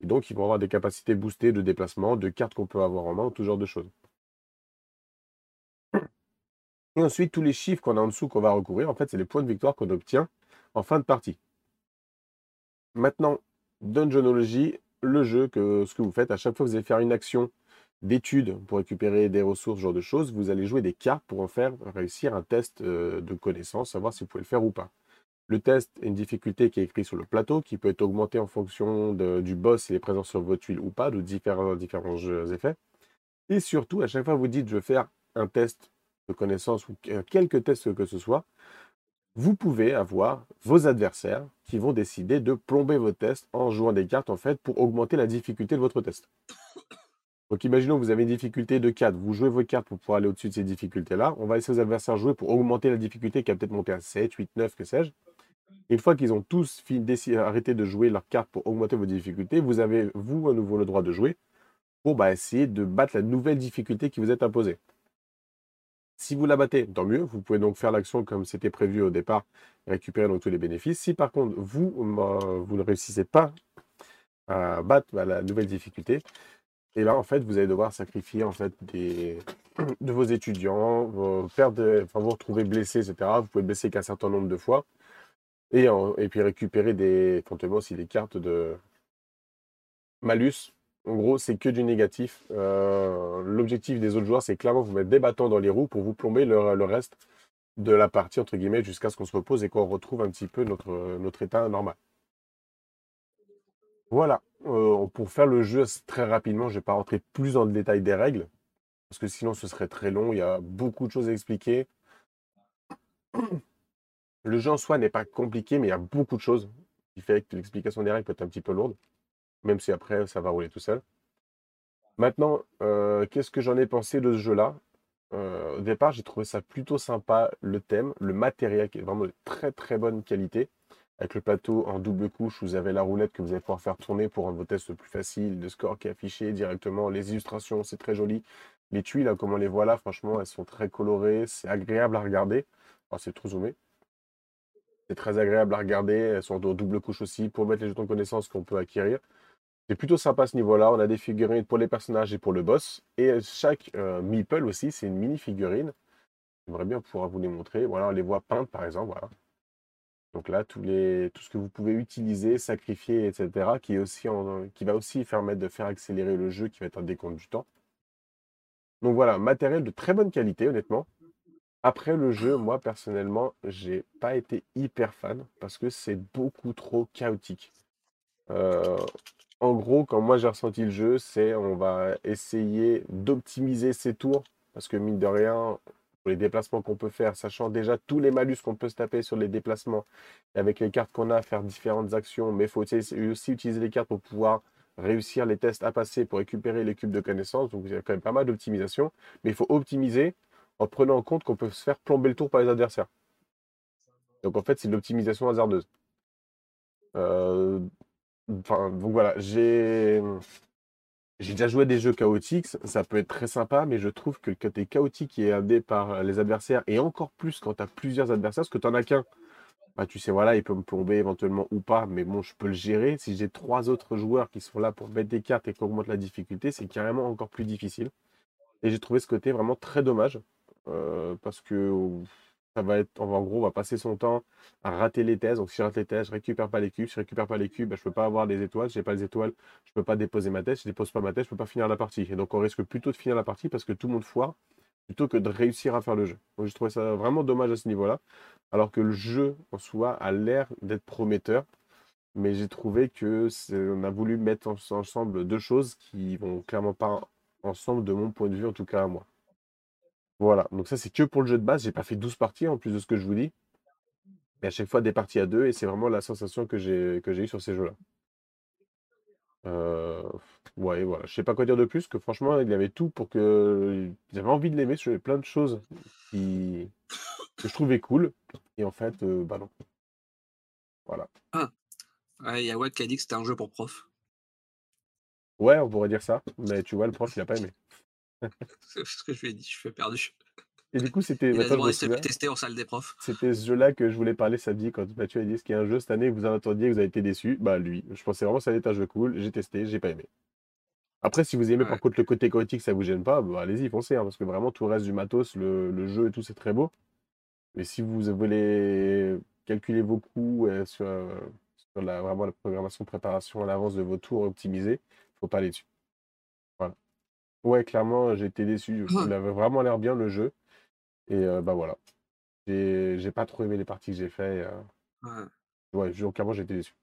Et donc, ils vont avoir des capacités boostées de déplacement, de cartes qu'on peut avoir en main, tout genre de choses. Et ensuite, tous les chiffres qu'on a en dessous qu'on va recouvrir, en fait, c'est les points de victoire qu'on obtient en fin de partie. Maintenant, Dungeonology, le jeu, que ce que vous faites, à chaque fois que vous allez faire une action d'étude pour récupérer des ressources, ce genre de choses, vous allez jouer des cartes pour en faire réussir un test euh, de connaissance, savoir si vous pouvez le faire ou pas. Le test est une difficulté qui est écrite sur le plateau, qui peut être augmentée en fonction du boss s'il est présent sur votre tuile ou pas, de différents, différents effets. Et surtout, à chaque fois que vous dites je veux faire un test de connaissance ou quelques tests que ce soit, vous pouvez avoir vos adversaires qui vont décider de plomber vos tests en jouant des cartes en fait pour augmenter la difficulté de votre test. Donc imaginons que vous avez une difficulté de 4, vous jouez vos cartes pour pouvoir aller au-dessus de ces difficultés-là. On va laisser vos adversaires jouer pour augmenter la difficulté qui a peut-être monté à 7, 8, 9, que sais-je. Une fois qu'ils ont tous arrêté de jouer leurs cartes pour augmenter vos difficultés, vous avez, vous, à nouveau, le droit de jouer pour bah, essayer de battre la nouvelle difficulté qui vous est imposée. Si vous la battez, tant mieux. Vous pouvez donc faire l'action comme c'était prévu au départ et récupérer tous les bénéfices. Si par contre, vous, euh, vous ne réussissez pas à battre bah, la nouvelle difficulté, et là, en fait, vous allez devoir sacrifier en fait de vos étudiants, vous retrouver blessé, etc. Vous pouvez blesser qu'un certain nombre de fois. Et, et puis récupérer des, éventuellement aussi des cartes de malus. En gros, c'est que du négatif. Euh, l'objectif des autres joueurs, c'est clairement vous mettre des bâtons dans les roues pour vous plomber le, reste de la partie, entre guillemets, jusqu'à ce qu'on se repose et qu'on retrouve un petit peu notre état normal. Voilà. Euh, pour faire le jeu très rapidement, je ne vais pas rentrer plus dans le détail des règles, parce que sinon ce serait très long. Il y a beaucoup de choses à expliquer. Le jeu en soi n'est pas compliqué, mais il y a beaucoup de choses qui fait que l'explication des règles peut être un petit peu lourde, même si après ça va rouler tout seul. Maintenant, euh, qu'est-ce que j'en ai pensé de ce jeu-là? Euh, Au départ, j'ai trouvé ça plutôt sympa, le thème, le matériel qui est vraiment de très très bonne qualité avec le plateau en double couche, vous avez la roulette que vous allez pouvoir faire tourner pour rendre vos tests plus faciles, le score qui est affiché directement, les illustrations, c'est très joli. Les tuiles, comme on les voit là, franchement, elles sont très colorées, c'est agréable à regarder. c'est trop zoomé. C'est très agréable à regarder, elles sont en double couche aussi pour mettre les jetons de connaissance qu'on peut acquérir. C'est plutôt sympa à ce niveau-là. On a des figurines pour les personnages et pour le boss. Et chaque euh, meeple aussi, c'est une mini figurine. J'aimerais bien pouvoir vous les montrer. Voilà, on les voit peintes par exemple. Voilà. Donc là, tout ce que vous pouvez utiliser, sacrifier, etc., qui, aussi qui va aussi permettre de faire accélérer le jeu, qui va être un décompte du temps. Donc voilà, matériel de très bonne qualité, honnêtement. Après le jeu, moi personnellement, j'ai pas été hyper fan parce que c'est beaucoup trop chaotique. Euh, en gros, quand moi j'ai ressenti le jeu, c'est on va essayer d'optimiser ses tours parce que mine de rien, les déplacements qu'on peut faire, sachant déjà tous les malus qu'on peut se taper sur les déplacements, avec les cartes qu'on a, faire différentes actions, mais il faut aussi utiliser les cartes pour pouvoir réussir les tests à passer pour récupérer les cubes de connaissances. Donc il y a quand même pas mal d'optimisation, mais il faut optimiser en prenant en compte qu'on peut se faire plomber le tour par les adversaires. Donc en fait, c'est de l'optimisation hasardeuse. Euh, enfin, donc voilà, j'ai j'ai déjà joué des jeux chaotiques, ça peut être très sympa, mais je trouve que le côté chaotique qui est amené par les adversaires, et encore plus quand tu as plusieurs adversaires, parce que tu as qu'un, bah, tu sais, voilà, il peut me plomber éventuellement ou pas, mais bon, je peux le gérer. Si j'ai trois autres joueurs qui sont là pour mettre des cartes et qui augmentent la difficulté, c'est carrément encore plus difficile. Et j'ai trouvé ce côté vraiment très dommage, euh, parce que va être, en gros, on va passer son temps à rater les thèses. Donc, si je rate les thèses, je récupère pas les cubes. Si je récupère pas les cubes, je bah, je peux pas avoir des étoiles. Si n'ai pas les étoiles, je peux pas déposer ma thèse. Si je dépose pas ma thèse, je peux pas finir la partie. Et donc, on risque plutôt de finir la partie parce que tout le monde foire plutôt que de réussir à faire le jeu. Donc, je trouvais ça vraiment dommage à ce niveau-là. Alors que le jeu en soi a l'air d'être prometteur. Mais j'ai trouvé que on a voulu mettre ensemble deux choses qui vont clairement pas ensemble de mon point de vue, en tout cas à moi. Voilà, donc ça c'est que pour le jeu de base. J'ai pas fait 12 parties en plus de ce que je vous dis. Mais à chaque fois des parties à deux et c'est vraiment la sensation que j'ai que j'ai eue sur ces jeux-là. Euh, ouais, voilà. Je sais pas quoi dire de plus, que franchement, il y avait tout pour que j'avais envie de l'aimer. J'avais plein de choses qui... que je trouvais cool. Et en fait, euh, bah non. Voilà. Ah. il y a Watt qui a dit que c'était un jeu pour prof. Ouais, on pourrait dire ça. Mais tu vois, le prof, il a pas aimé. C'est ce que je lui ai dit, je suis perdu. Et du coup, c'était. Il a demandé si tester en salle des profs. C'était ce jeu-là que je voulais parler samedi quand Mathieu a dit ce qu'il y a un jeu cette année que vous en entendiez que vous avez été déçu. Bah, lui. Je pensais vraiment que ça allait être un jeu cool. J'ai testé, j'ai pas aimé. Après, si vous aimez par contre le côté chaotique, ça vous gêne pas, bah, allez-y, foncez. Hein, parce que vraiment, tout le reste du matos, le, jeu et tout, c'est très beau. Mais si vous voulez calculer vos coûts euh, sur, la, vraiment la programmation, préparation à l'avance de vos tours optimisés, faut pas aller dessus. Ouais, clairement, été déçu. Il avait vraiment l'air bien le jeu. Et euh, bah voilà. J'ai pas trop aimé les parties que j'ai fait. Euh... Ouais, clairement, été déçu.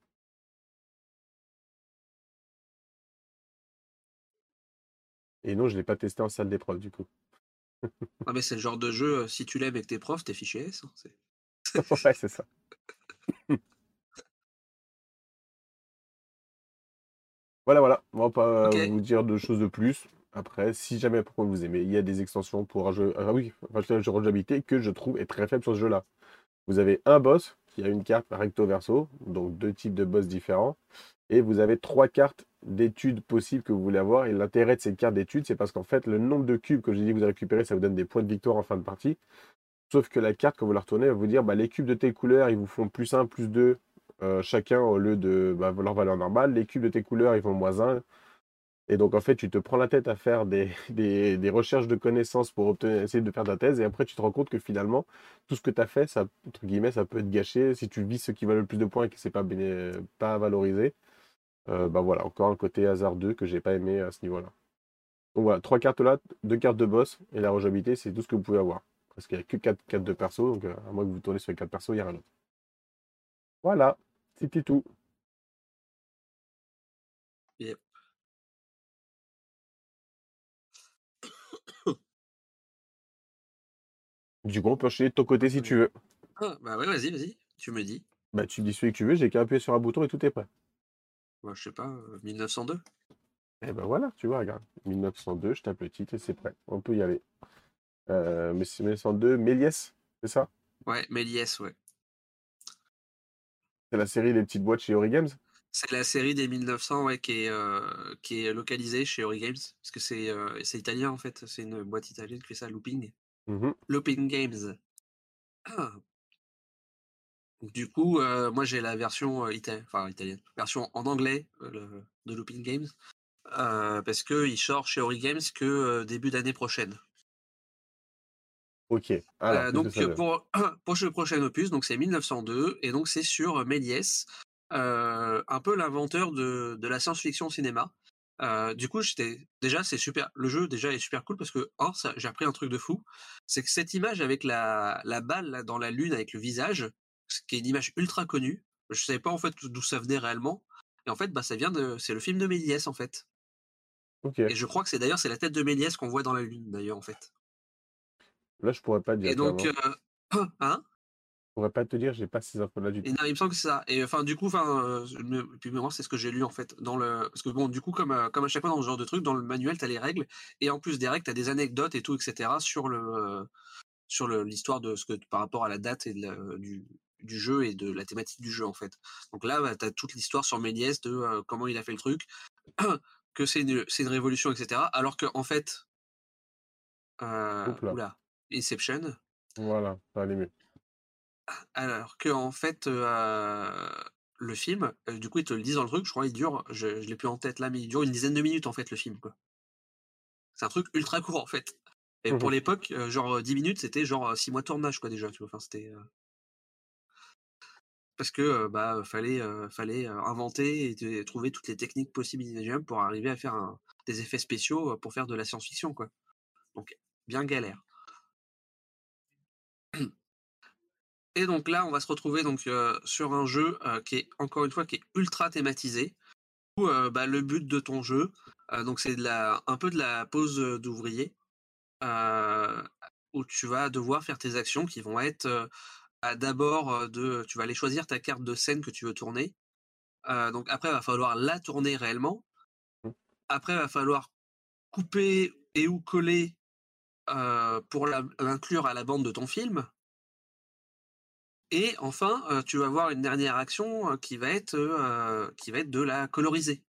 Et non, je l'ai pas testé en salle d'épreuve du coup. Ah mais c'est le genre de jeu, euh, si tu l'aimes avec tes profs, t'es fiché S. hein, c'est- ouais, c'est ça. Voilà, voilà. On va pas Ok. vous dire de choses de plus. Après, si jamais pourquoi vous aimez, il y a des extensions pour un jeu. Ah oui, enfin, le jeu rejouabilité que je trouve est très faible sur ce jeu-là. Vous avez un boss qui a une carte recto verso, donc deux types de boss différents, et vous avez trois cartes d'études possibles que vous voulez avoir. Et l'intérêt de ces cartes d'études, c'est parce qu'en fait, le nombre de cubes que j'ai dit que vous récupérez, ça vous donne des points de victoire en fin de partie. Sauf que la carte, quand vous la retournez, va vous dire bah, les cubes de telle couleur, ils vous font plus 1, plus 2 euh, chacun au lieu de bah, leur valeur normale. Les cubes de tes couleurs, ils font moins 1. Et donc, en fait, tu te prends la tête à faire des, des- recherches de connaissances pour essayer de faire ta thèse. Et après, tu te rends compte que finalement, tout ce que tu as fait, ça, entre guillemets, ça peut être gâché. Si tu vis ce qui valent le plus de points et que c'est pas, béné- pas valorisé, euh, bah voilà, encore un côté hasardeux que j'ai pas aimé à ce niveau-là. Donc voilà, trois cartes là, deux cartes de boss et la rejouabilité, c'est tout ce que vous pouvez avoir. Parce qu'il n'y a que quatre cartes de perso, donc euh, à moins que vous tournez sur les quatre persos, il n'y a rien d'autre. Voilà, c'était tout. Yep. Du coup, on peut enchaîner de ton côté si tu veux. Ah, bah ouais, vas-y, vas-y, tu me dis. Bah, tu dis celui que tu veux, j'ai qu'à appuyer sur un bouton et tout est prêt. Moi, je sais pas, euh, 1902. Et ben voilà, tu vois, regarde. 1902, je tape le titre et c'est prêt. On peut y aller. Euh, mais c'est 1902, Méliès, c'est ça? Ouais, Méliès, ouais. C'est la série Les Petites Boîtes chez Ori Games? C'est la série des 1900 ouais, qui, est, euh, qui est localisée chez Ori Games. Parce que c'est euh, c'est italien en fait. C'est une boîte italienne qui fait ça, Looping. Mhm. Looping Games. Ah. Du coup, euh, moi j'ai la version euh, enfin, italienne, version en anglais euh, le- de Looping Games. parce qu'il sort chez Ori Games que début d'année prochaine. Ok. Alors, donc pour, pour ce prochain opus, donc c'est 1902 et donc c'est sur Méliès, un peu l'inventeur de, de la science-fiction cinéma. Euh, du coup, j'étais déjà c'est super. Le jeu déjà est super cool parce que oh, ça, j'ai appris un truc de fou, c'est que cette image avec la, la balle là, dans la lune avec le visage, ce qui est une image ultra connue. Je savais pas en fait d'où ça venait réellement. Et en fait, bah ça vient de, c'est le film de Méliès en fait. Et je crois que c'est d'ailleurs c'est la tête de Méliès qu'on voit dans la lune d'ailleurs en fait. Là, je pourrais pas dire. Et donc, euh, hein? Pourrais pas te dire, j'ai pas ces infos-là du Et tout. non, il me semble que c'est ça. Et enfin, du coup, enfin, euh, puis moi, c'est ce que j'ai lu en fait dans le, parce que bon, du coup, comme euh, comme à chaque fois dans ce genre de truc, dans le manuel, t'as les règles et en plus des règles, t'as des anecdotes et tout, etc. sur le euh, sur le- l'histoire de ce que par rapport à la date et de la- du du jeu et de la thématique du jeu en fait. Donc là, bah, t'as toute l'histoire sur Méliès de euh, comment il a fait le truc, que c'est une c'est une révolution, etc. Alors que en fait, euh, oula, Inception. Voilà, ça aller mieux. Alors que en fait, le film, du coup, ils te le disent dans le truc, je crois, il dure, je je l'ai plus en tête là, mais il dure une dizaine de minutes en fait le film. C'est un truc ultra court en fait. Et pour Mhm. l'époque, genre, heu, 10 minutes, c'était genre, heu, 6 mois de tournage quoi déjà, tu vois? Enfin c'était, parce que, bah, fallait, fallait, inventer et trouver toutes les techniques possibles pour arriver à faire un des effets spéciaux, pour faire de la science-fiction, quoi. Donc bien galère. Et donc là, on va se retrouver donc, heu, sur un jeu, heu, qui est encore une fois, qui est ultra thématisé. Où, heu, bah, le but de ton jeu, donc c'est de la un peu de la pose, d'ouvrier, où tu vas devoir faire tes actions qui vont être, d'abord, de tu vas aller choisir ta carte de scène que tu veux tourner. Donc après, il va falloir la tourner réellement. Après, il va falloir couper et ou coller, pour l'inclure à la bande de ton film. Et enfin, heu, tu vas avoir une dernière action, heu, qui va être, heu, qui va être de la coloriser.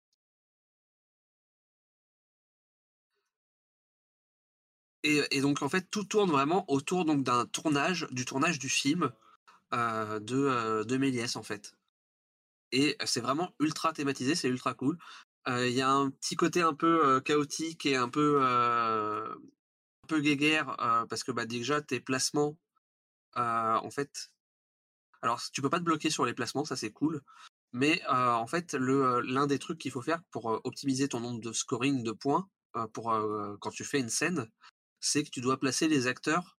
Et donc en fait, tout tourne vraiment autour d'un tournage du tournage du film, de, de Méliès, en fait. Et c'est vraiment ultra thématisé, c'est ultra cool. Il y a un petit côté un peu, chaotique et un peu, un guéguerre, parce que, bah, déjà tes placements, en fait alors tu peux pas te bloquer sur les placements, ça c'est cool. Mais, heu, en fait, heu, l'un des trucs qu'il faut faire pour, heu, optimiser ton nombre de scoring de points, quand tu fais une scène, c'est que tu dois placer les acteurs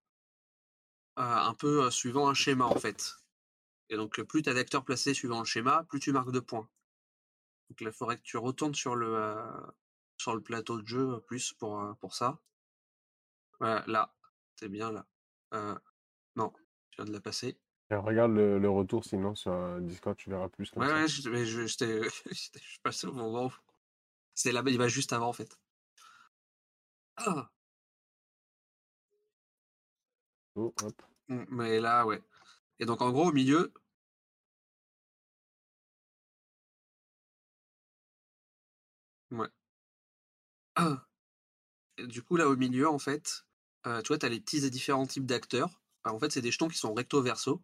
un peu, suivant un schéma, en fait. Et donc, plus tu as d'acteurs placés suivant le schéma, plus tu marques de points. Donc là, il faudrait que tu retournes sur le, plateau de jeu euh, plus pour, euh, ça. Voilà, là, t'es bien là. Euh, non, je viens de la passer. Et regarde le, le retour, sinon sur euh, Discord, tu verras plus comme Ouais, ça. ouais, je, mais je, suis passé au moment où. C'est là-bas, il va juste avant en fait. Ah, Oh, hop. mm, mais là, ouais. Et donc en gros, au milieu. Ouais. Ah. Du coup, là, au milieu, en fait, euh, tu vois, tu as les petits et différents types d'acteurs. Alors, en fait, c'est des jetons qui sont recto-verso.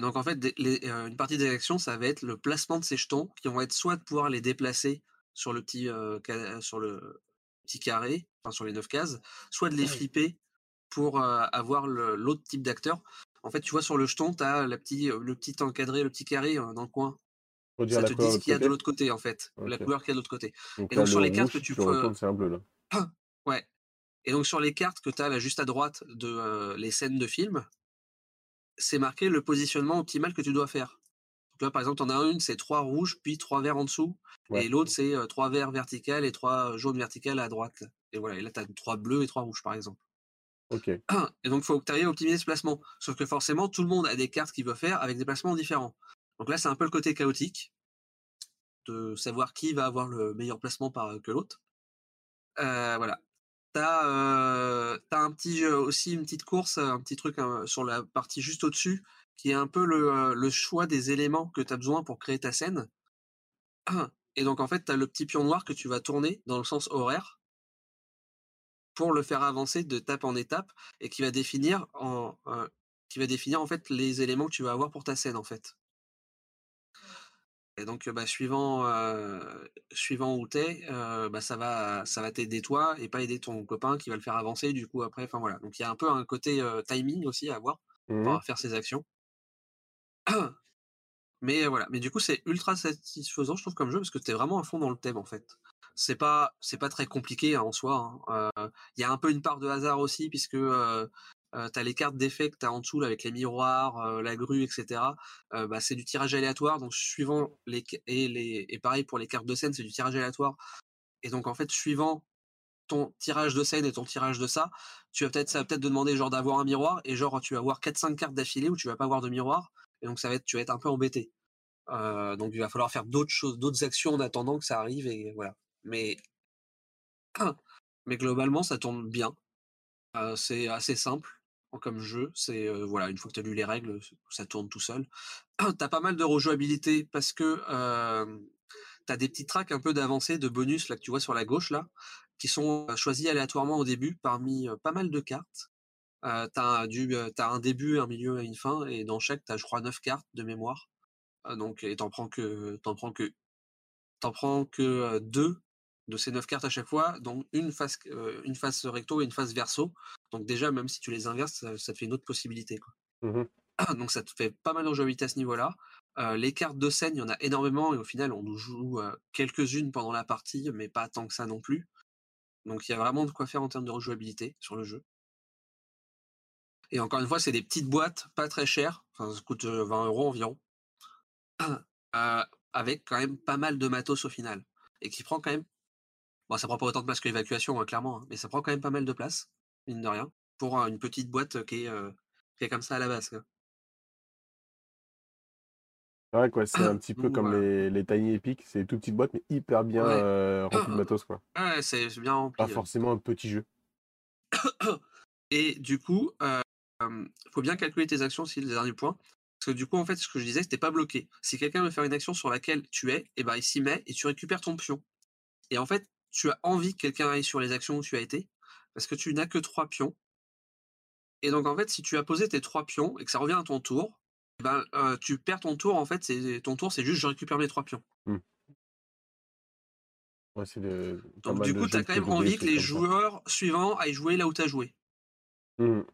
Et donc, en fait, des- les- euh, une partie des actions, ça va être le placement de ces jetons qui vont être soit de pouvoir les déplacer sur le petit, euh, ca- sur le petit carré, enfin sur les neuf cases, soit de les flipper pour euh, avoir l'autre type d'acteur. En fait, tu vois, sur le jeton, tu as la petit, le petit encadré, le petit carré euh, dans le coin. Ça te dit ce qu'il y a de l'autre côté, en fait. La couleur qu'il y a de l'autre côté. Donc Et donc, sur le les cartes que tu peux- c'est un bleu, là. Ouais. Et donc sur les cartes que tu as là juste à droite de euh, les scènes de film, c'est marqué le positionnement optimal que tu dois faire. Donc là par exemple, tu en as une, c'est trois rouges puis trois verts en dessous, Ouais. et l'autre c'est euh, trois verts verticales et trois jaunes verticales à droite. Et voilà, et là tu as trois bleus et trois rouges par exemple. Ok. Et donc il faut que tu arrives à optimiser ce placement. Sauf que forcément, tout le monde a des cartes qu'il veut faire avec des placements différents. Donc là, c'est un peu le côté chaotique de savoir qui va avoir le meilleur placement par, que l'autre. Euh, voilà. T'as euh, t'as un petit jeu aussi une petite course, un petit truc euh, sur la partie juste au-dessus, qui est un peu le, euh, choix des éléments que tu as besoin pour créer ta scène. Et donc en fait, tu as le petit pion noir que tu vas tourner dans le sens horaire pour le faire avancer de tape en étape et qui va définir en euh, qui va définir en fait les éléments que tu vas avoir pour ta scène en fait. Et donc bah, suivant euh, suivant où t'es, euh, bah, ça va ça va t'aider toi et pas aider ton copain qui va le faire avancer du coup après. Enfin voilà. Donc il y a un peu un côté euh, timing aussi à avoir Mhm. pour faire ses actions. Mais voilà, mais du coup c'est ultra satisfaisant je trouve comme jeu parce que t'es vraiment à fond dans le thème en fait. C'est pas c'est pas très compliqué hein, en soi. hein. Il y a un peu une part de hasard aussi puisque euh, t'as les cartes d'effet que t'as en dessous avec les miroirs, la grue, etc. Bah, c'est du tirage aléatoire donc suivant les et les et pareil pour les cartes de scène c'est du tirage aléatoire et donc en fait suivant ton tirage de scène et ton tirage de ça, tu vas peut-être ça va peut-être demander genre d'avoir un miroir et genre tu vas avoir 4 5 cartes d'affilée où tu vas pas avoir de miroir et donc ça va être tu vas être un peu embêté. Donc il va falloir faire d'autres choses, d'autres actions en attendant que ça arrive et voilà. Mais mais globalement ça tourne bien. C'est assez simple comme jeu. C'est voilà une fois que tu as lu les règles, ça tourne tout seul. T'as pas mal de rejouabilité parce que t'as des petits tracks un peu d'avancée, de bonus là que tu vois sur la gauche là, qui sont choisis aléatoirement au début parmi pas mal de cartes. T'as un début, un milieu et une fin, et dans chaque t'as je crois neuf cartes de mémoire. Donc et t'en prends que t'en prends que t'en prends que deux de ces neuf cartes à chaque fois, donc une face euh, une face recto et une face verso. Donc déjà même si tu les inverses, ça, ça te fait une autre possibilité. Quoi. Mhm. donc ça te fait pas mal de jouabilité à ce niveau-là. Euh, les cartes de scène, il y en a énormément et au final on nous joue euh, quelques-unes pendant la partie, mais pas tant que ça non plus. Donc il y a vraiment de quoi faire en termes de rejouabilité sur le jeu. Et encore une fois, c'est des petites boîtes, pas très chères, enfin, ça coûte euh, 20 euros environ, avec quand même pas mal de matos au final. Et qui prend quand même. Bon, ça prend pas autant de place que l'évacuation, hein, clairement, hein, mais ça prend quand même pas mal de place, mine de rien, pour euh, une petite boîte qui est, euh, qui est comme ça à la base. quoi. Ouais, quoi, c'est un petit peu comme les, les Tiny Epic, c'est toute petite boîte, mais hyper bien Ouais. euh, rempli de matos, quoi. Ouais, c'est bien rempli. Pas euh. forcément un petit jeu. Et du coup, faut bien calculer tes actions, c'est le dernier point. Parce que du coup, en fait, ce que je disais, c'était pas bloqué. Si quelqu'un veut faire une action sur laquelle tu es, et ben il s'y met et tu récupères ton pion. Et en fait, tu as envie que quelqu'un aille sur les actions où tu as été, parce que tu n'as que trois pions. Et donc, en fait, si tu as posé tes trois pions et que ça revient à ton tour, eh ben, euh, tu perds ton tour. En fait, c'est ton tour, c'est juste je récupère mes trois pions. Ouais, pas Donc, du coup, tu as quand même envie que les ça. joueurs suivants aillent jouer là où tu as joué. Mhm.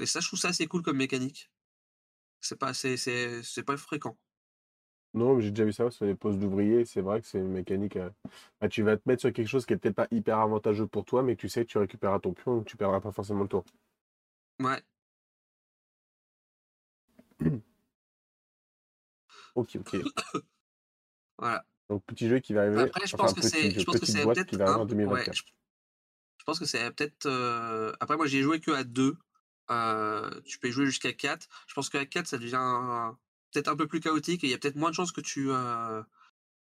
Et ça, je trouve ça assez cool comme mécanique. C'est pas, c'est, c'est, c'est pas fréquent. Non, mais j'ai déjà vu ça sur les postes d'ouvriers. C'est vrai que c'est une mécanique. euh, bah, tu vas te mettre sur quelque chose qui est peut-être pas hyper avantageux pour toi, mais que tu sais que tu récupéreras ton pion, donc tu perdras pas forcément le tour. Ouais. Ok, ok. Voilà. Donc petit jeu qui va arriver. Après, je enfin, pense que petit c'est, jeu, je pense que petite c'est boîte peut-être qui va arriver un, en ouais, 2024. je, je pense que c'est peut-être. euh, Après, moi, j'ai joué que à 2. tu peux jouer jusqu'à 4. Je pense qu'à 4, ça devient peut-être un peu plus chaotique et il y a peut-être moins de chances que tu, euh,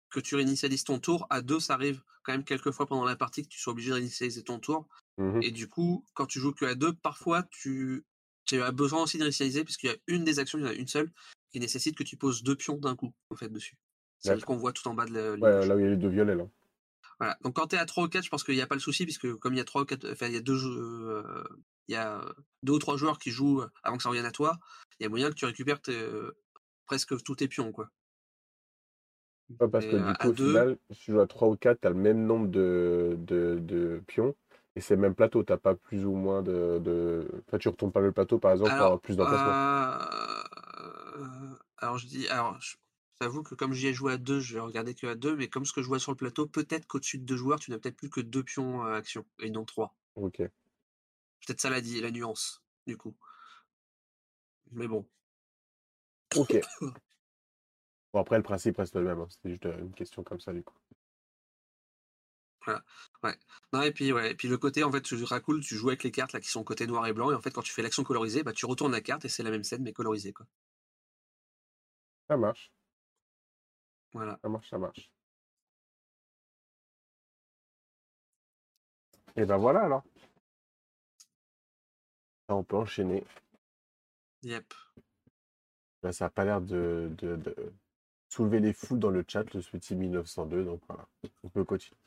que tu réinitialises ton tour. À 2, ça arrive quand même quelques fois pendant la partie que tu sois obligé de réinitialiser ton tour. Mhm. Et du coup, quand tu joues que à 2, parfois tu, tu as besoin aussi de réinitialiser parce qu'il y a une des actions, il y en a une seule, qui nécessite que tu poses deux pions d'un coup, en fait, dessus. Celle D'accord. qu'on voit tout en bas de la- Ouais, là où il y a les deux violets, là. Voilà. Donc quand tu es à 3 ou 4, je pense qu'il n'y a pas le souci, puisque comme il y a 3 ou 4, enfin il y a deux euh, il y a deux ou trois joueurs qui jouent avant que ça revienne à toi, il y a moyen que tu récupères tes, presque tous tes pions, quoi. Ouais, parce Et que euh, du coup, au 2, final, si tu joues à 3 ou 4, tu as le même nombre de, de, de pions. Et c'est le même plateau, tu pas plus ou moins de, de... Enfin, tu retournes pas le plateau, par exemple, pour avoir alors, plus d'emplacement. euh, alors je dis, alors je- j'avoue que comme j'y ai joué à 2, je vais regarder que à 2, mais comme ce que je vois sur le plateau, peut-être qu'au-dessus de deux joueurs, tu n'as peut-être plus que deux pions à action, et non trois. Ok. Peut-être ça la, di- la nuance, du coup. Mais bon. Ok. Bon, après, le principe reste le même. hein. C'était juste euh, une question comme ça, du coup. Voilà. Ouais. Non, et puis, ouais. Et puis le côté, en fait, c'est cool, tu joues avec les cartes là qui sont côté noir et blanc, et en fait, quand tu fais l'action colorisée, bah, tu retournes la carte et c'est la même scène mais colorisée, quoi. Ça marche, Voilà. ça marche, ça marche. Et ben voilà, alors. Là, on peut enchaîner. Yep. Là, ça n'a pas l'air de, de- de soulever les foules dans le chat, le Sweetie 1902. Donc voilà, on peut continuer.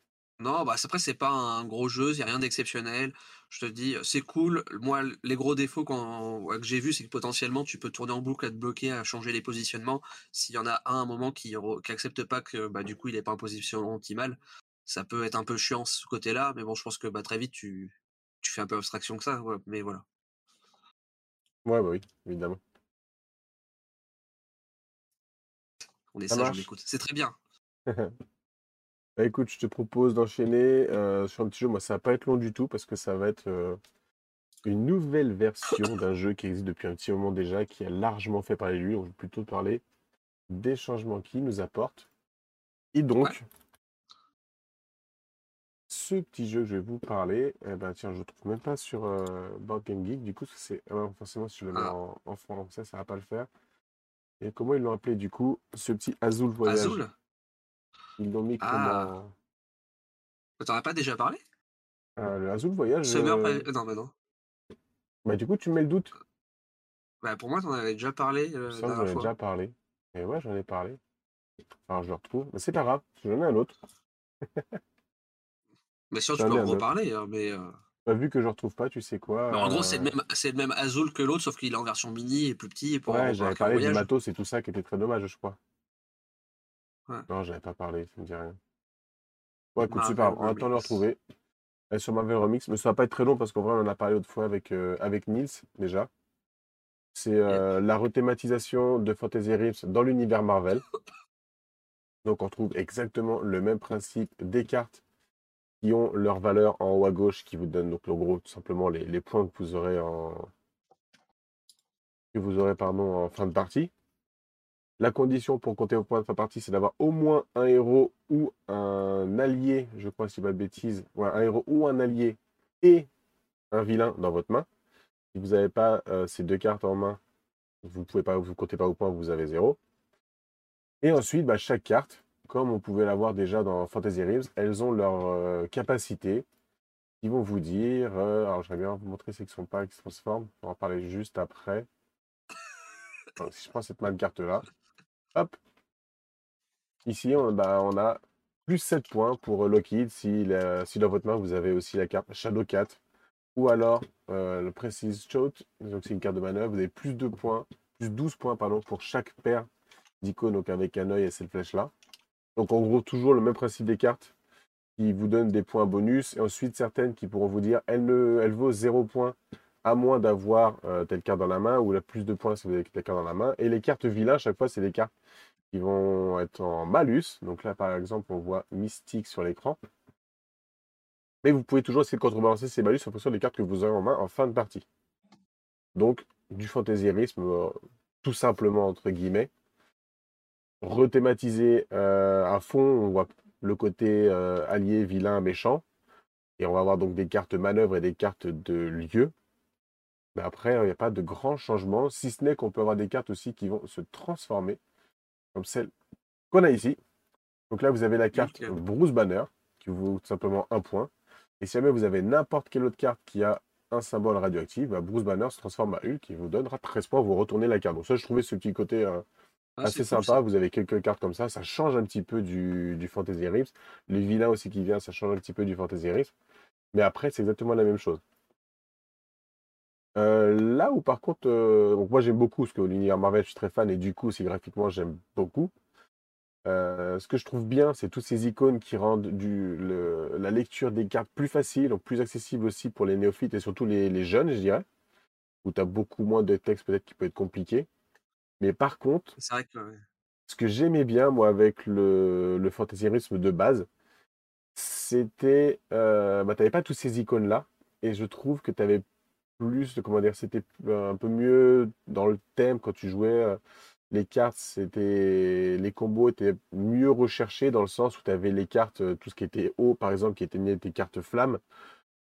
Non, bah après, c'est pas un gros jeu, il n'y a rien d'exceptionnel. Je te dis, c'est cool. Moi, les gros défauts que j'ai vus, c'est que potentiellement, tu peux tourner en boucle à te bloquer, à changer les positionnements. S'il y en a un à un moment qui n'accepte pas que bah, du coup, il n'est pas en position optimale, ça peut être un peu chiant ce côté-là. Mais bon, je pense que bah, très vite, tu, tu fais un peu abstraction que ça. ouais, mais voilà. Ouais, bah oui, évidemment. On est Ça sage, on écoute. C'est très bien. Bah, écoute, je te propose d'enchaîner euh, sur un petit jeu. Moi, ça va pas être long du tout parce que ça va être euh, une nouvelle version d'un jeu qui existe depuis un petit moment déjà, qui a largement fait parler de lui. Je vais plutôt parler des changements qu'il nous apporte. Et donc, Ouais. ce petit jeu que je vais vous parler, eh ben, tiens, je le trouve même pas sur euh, Board Game Geek. Du coup, c'est ah forcément si je le mets Ah. en, en français, ça va pas le faire. Et comment ils l'ont appelé du coup, ce petit Azul Voyage? Azul? Ils l'ont mis Ah. comment T'en as pas déjà parlé? Euh, Le Azul Voyage. Summer euh, Non, bah non. Bah, du coup, tu me mets le doute. Bah, pour moi, t'en avais déjà parlé euh, Ça, j'en fois. déjà parlé. Et ouais, j'en ai parlé. Alors, je le retrouve. Mais c'est pas grave, j'en ai un autre. Mais sinon, tu peux en reparler. hein, mais, euh, Bah, vu que je retrouve pas, tu sais quoi. mais en gros, c'est le euh, même, c'est le même Azul que l'autre, sauf qu'il est en version mini et plus petit. Et pour, Ouais, j'avais parlé du matos et tout ça qui était très dommage, je crois. Ouais. Non, j'avais pas parlé, ça me dit rien. Écoute, c'est Marvel pas grave, on attend de le retrouver. Elle est sur Marvel Remix, mais ça va pas être très long parce qu'en vrai, on en a parlé autrefois fois avec, euh, avec Nils, déjà. C'est euh, la rethématisation de Fantasy Realms dans l'univers Marvel. Donc, on retrouve exactement le même principe des cartes qui ont leur valeur en haut à gauche, qui vous donnent donc, en gros, tout simplement les, points que vous aurez en que vous aurez en fin de partie. La condition pour compter vos points de fin de partie, c'est d'avoir au moins un héros ou un allié, je crois, si pas de bêtises, un héros ou un allié et un vilain dans votre main. Si vous n'avez pas euh, ces deux cartes en main, vous pouvez pas, vous comptez pas vos points, vous avez zéro. Et ensuite, bah, chaque carte, comme on pouvait l'avoir déjà dans Fantasy Realms, elles ont leur euh, capacité qui vont vous dire. euh, alors, j'aimerais bien vous montrer ceux qui ne sont pas qui se transforment. On va en parler juste après. Si je prends cette même carte-là, hop. Ici, on, bah, a plus 7 points pour euh, Lockheed si, dans votre main vous avez aussi la carte Shadow Cat ou alors le Precise Shot. Donc, c'est une carte de manœuvre. Vous avez plus 2 points, plus 12 points pardon, pour chaque paire d'icônes, donc avec un œil et cette flèche-là. Donc, en gros, toujours le même principe des cartes qui vous donnent des points bonus. Et ensuite, certaines qui pourront vous dire elle, ne, vaut 0 points à moins d'avoir euh, telle carte dans la main ou la plus de points si vous avez telle carte dans la main. Et les cartes vilains, à chaque fois, c'est des cartes qui vont être en malus. Donc là, par exemple, on voit Mystique sur l'écran. Mais vous pouvez toujours essayer de contrebalancer ces malus en fonction des cartes que vous aurez en main en fin de partie. Donc, du fantaisierisme, euh, tout simplement, entre guillemets. Rethématiser euh, à fond. On voit le côté euh, allié, vilain, méchant. Et on va avoir donc des cartes manœuvres et des cartes de lieu. Mais après, il n'y a pas de grands changements, si ce n'est qu'on peut avoir des cartes aussi qui vont se transformer, comme celle qu'on a ici. Donc là, vous avez la carte. Bruce Banner, qui vaut tout simplement un point. Et si jamais vous avez n'importe quelle autre carte qui a un symbole radioactif, bah, Bruce Banner se transforme à Hulk, qui vous donnera 13 points, vous retournez la carte. Donc ça, je trouvais ce petit côté euh, Ah, assez cool, sympa. Vous avez quelques cartes comme ça, ça change un petit peu du, du Fantasy Rift. Le vilain aussi qui vient, ça change un petit peu du Fantasy Rift. Mais après, c'est exactement la même chose. Euh, là où par contre, euh, donc moi j'aime beaucoup, parce que l'univers Marvel, je suis très fan, et du coup, aussi graphiquement, j'aime beaucoup. Euh, ce que je trouve bien, c'est toutes ces icônes qui rendent du, le- la lecture des cartes plus facile, donc plus accessible aussi pour les néophytes et surtout les, les jeunes, je dirais, où tu as beaucoup moins de texte peut-être qui peut être compliqué. Mais par contre, C'est vrai que ouais. ce que j'aimais bien, moi, avec le, le fantasyrisme de base, c'était. Euh, bah, t'avais pas toutes ces icônes-là. Et je trouve que tu avais plus de. Comment dire C'était un peu mieux dans le thème quand tu jouais. euh, les cartes, c'était. Les combos étaient mieux recherchés dans le sens où tu avais les cartes, tout ce qui était haut, par exemple, qui étaient tes cartes flammes.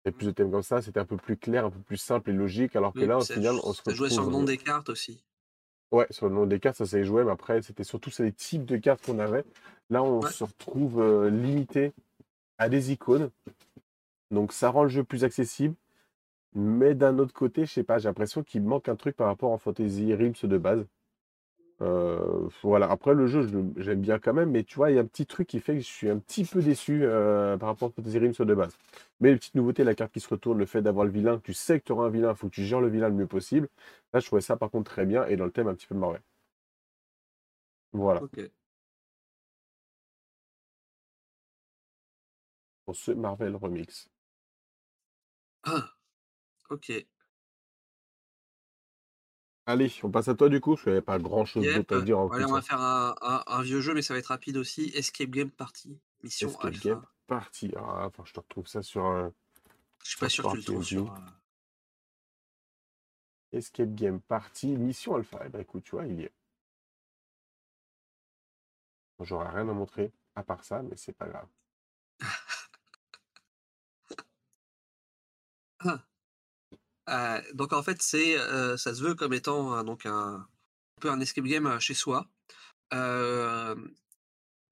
Et plus de thèmes comme ça, c'était un peu plus clair, un peu plus simple et logique. Alors que Oui, là, au final, on se ça jouait sur le retrouve. nom des cartes aussi. Ouais, sur le nom des cartes, ça s'est joué, mais après, c'était surtout sur les types de cartes qu'on avait. Là, on Ouais. se retrouve euh, limité à des icônes. Donc, ça rend le jeu plus accessible. Mais d'un autre côté, je sais pas, j'ai l'impression qu'il manque un truc par rapport à Fantasy Realms de base. Euh, voilà, après, le jeu, je j'aime bien quand même, mais tu vois, il y a un petit truc qui fait que je suis un petit peu déçu euh, par rapport à Fantasy Realms de base. Mais les petites nouveautés, la carte qui se retourne, le fait d'avoir le vilain, tu sais que tu auras un vilain, il faut que tu gères le vilain le mieux possible. Là, je trouvais ça par contre très bien et dans le thème un petit peu Marvel. Voilà. Ok. pour ce Marvel Remix. Ah, ok. Allez, on passe à toi du coup. Je n'avais pas grand chose Yep. d'autre à dire en Allez, plus. on hein. va faire un, un- un vieux jeu, mais ça va être rapide aussi. Escape Game Party, mission Escape alpha. Game parti. Ah, enfin, je te retrouve ça sur un Je suis pas sûr que tu le trouves Party sur. Engine. euh, Escape Game Party Mission Alpha. Eh ben écoute, tu vois, il y est. J'aurais rien à montrer à part ça, mais c'est pas grave. Euh, donc en fait, c'est, euh, ça se veut comme étant donc un, peu un escape game euh, chez soi,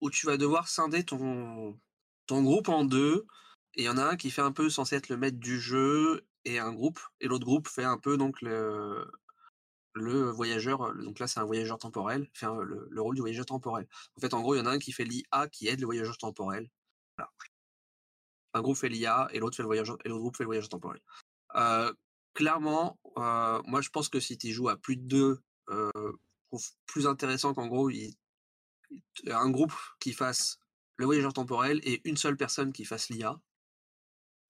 où tu vas devoir scinder ton, ton groupe en deux, et il y en a un qui fait un peu censé être le maître du jeu, et un groupe, et l'autre groupe fait un peu donc le, le voyageur, donc là c'est un voyageur temporel, fait le, le rôle du voyageur temporel. En fait, en gros, il y en a un qui fait l'IA qui aide le voyageur temporel. Un groupe fait l'IA et l'autre fait le voyageur, et l'autre groupe fait le voyageur temporel. Clairement, euh, moi je pense que si tu joues à plus de deux, euh, je trouve plus intéressant qu'en gros, un groupe qui fasse le voyageur temporel et une seule personne qui fasse l'IA.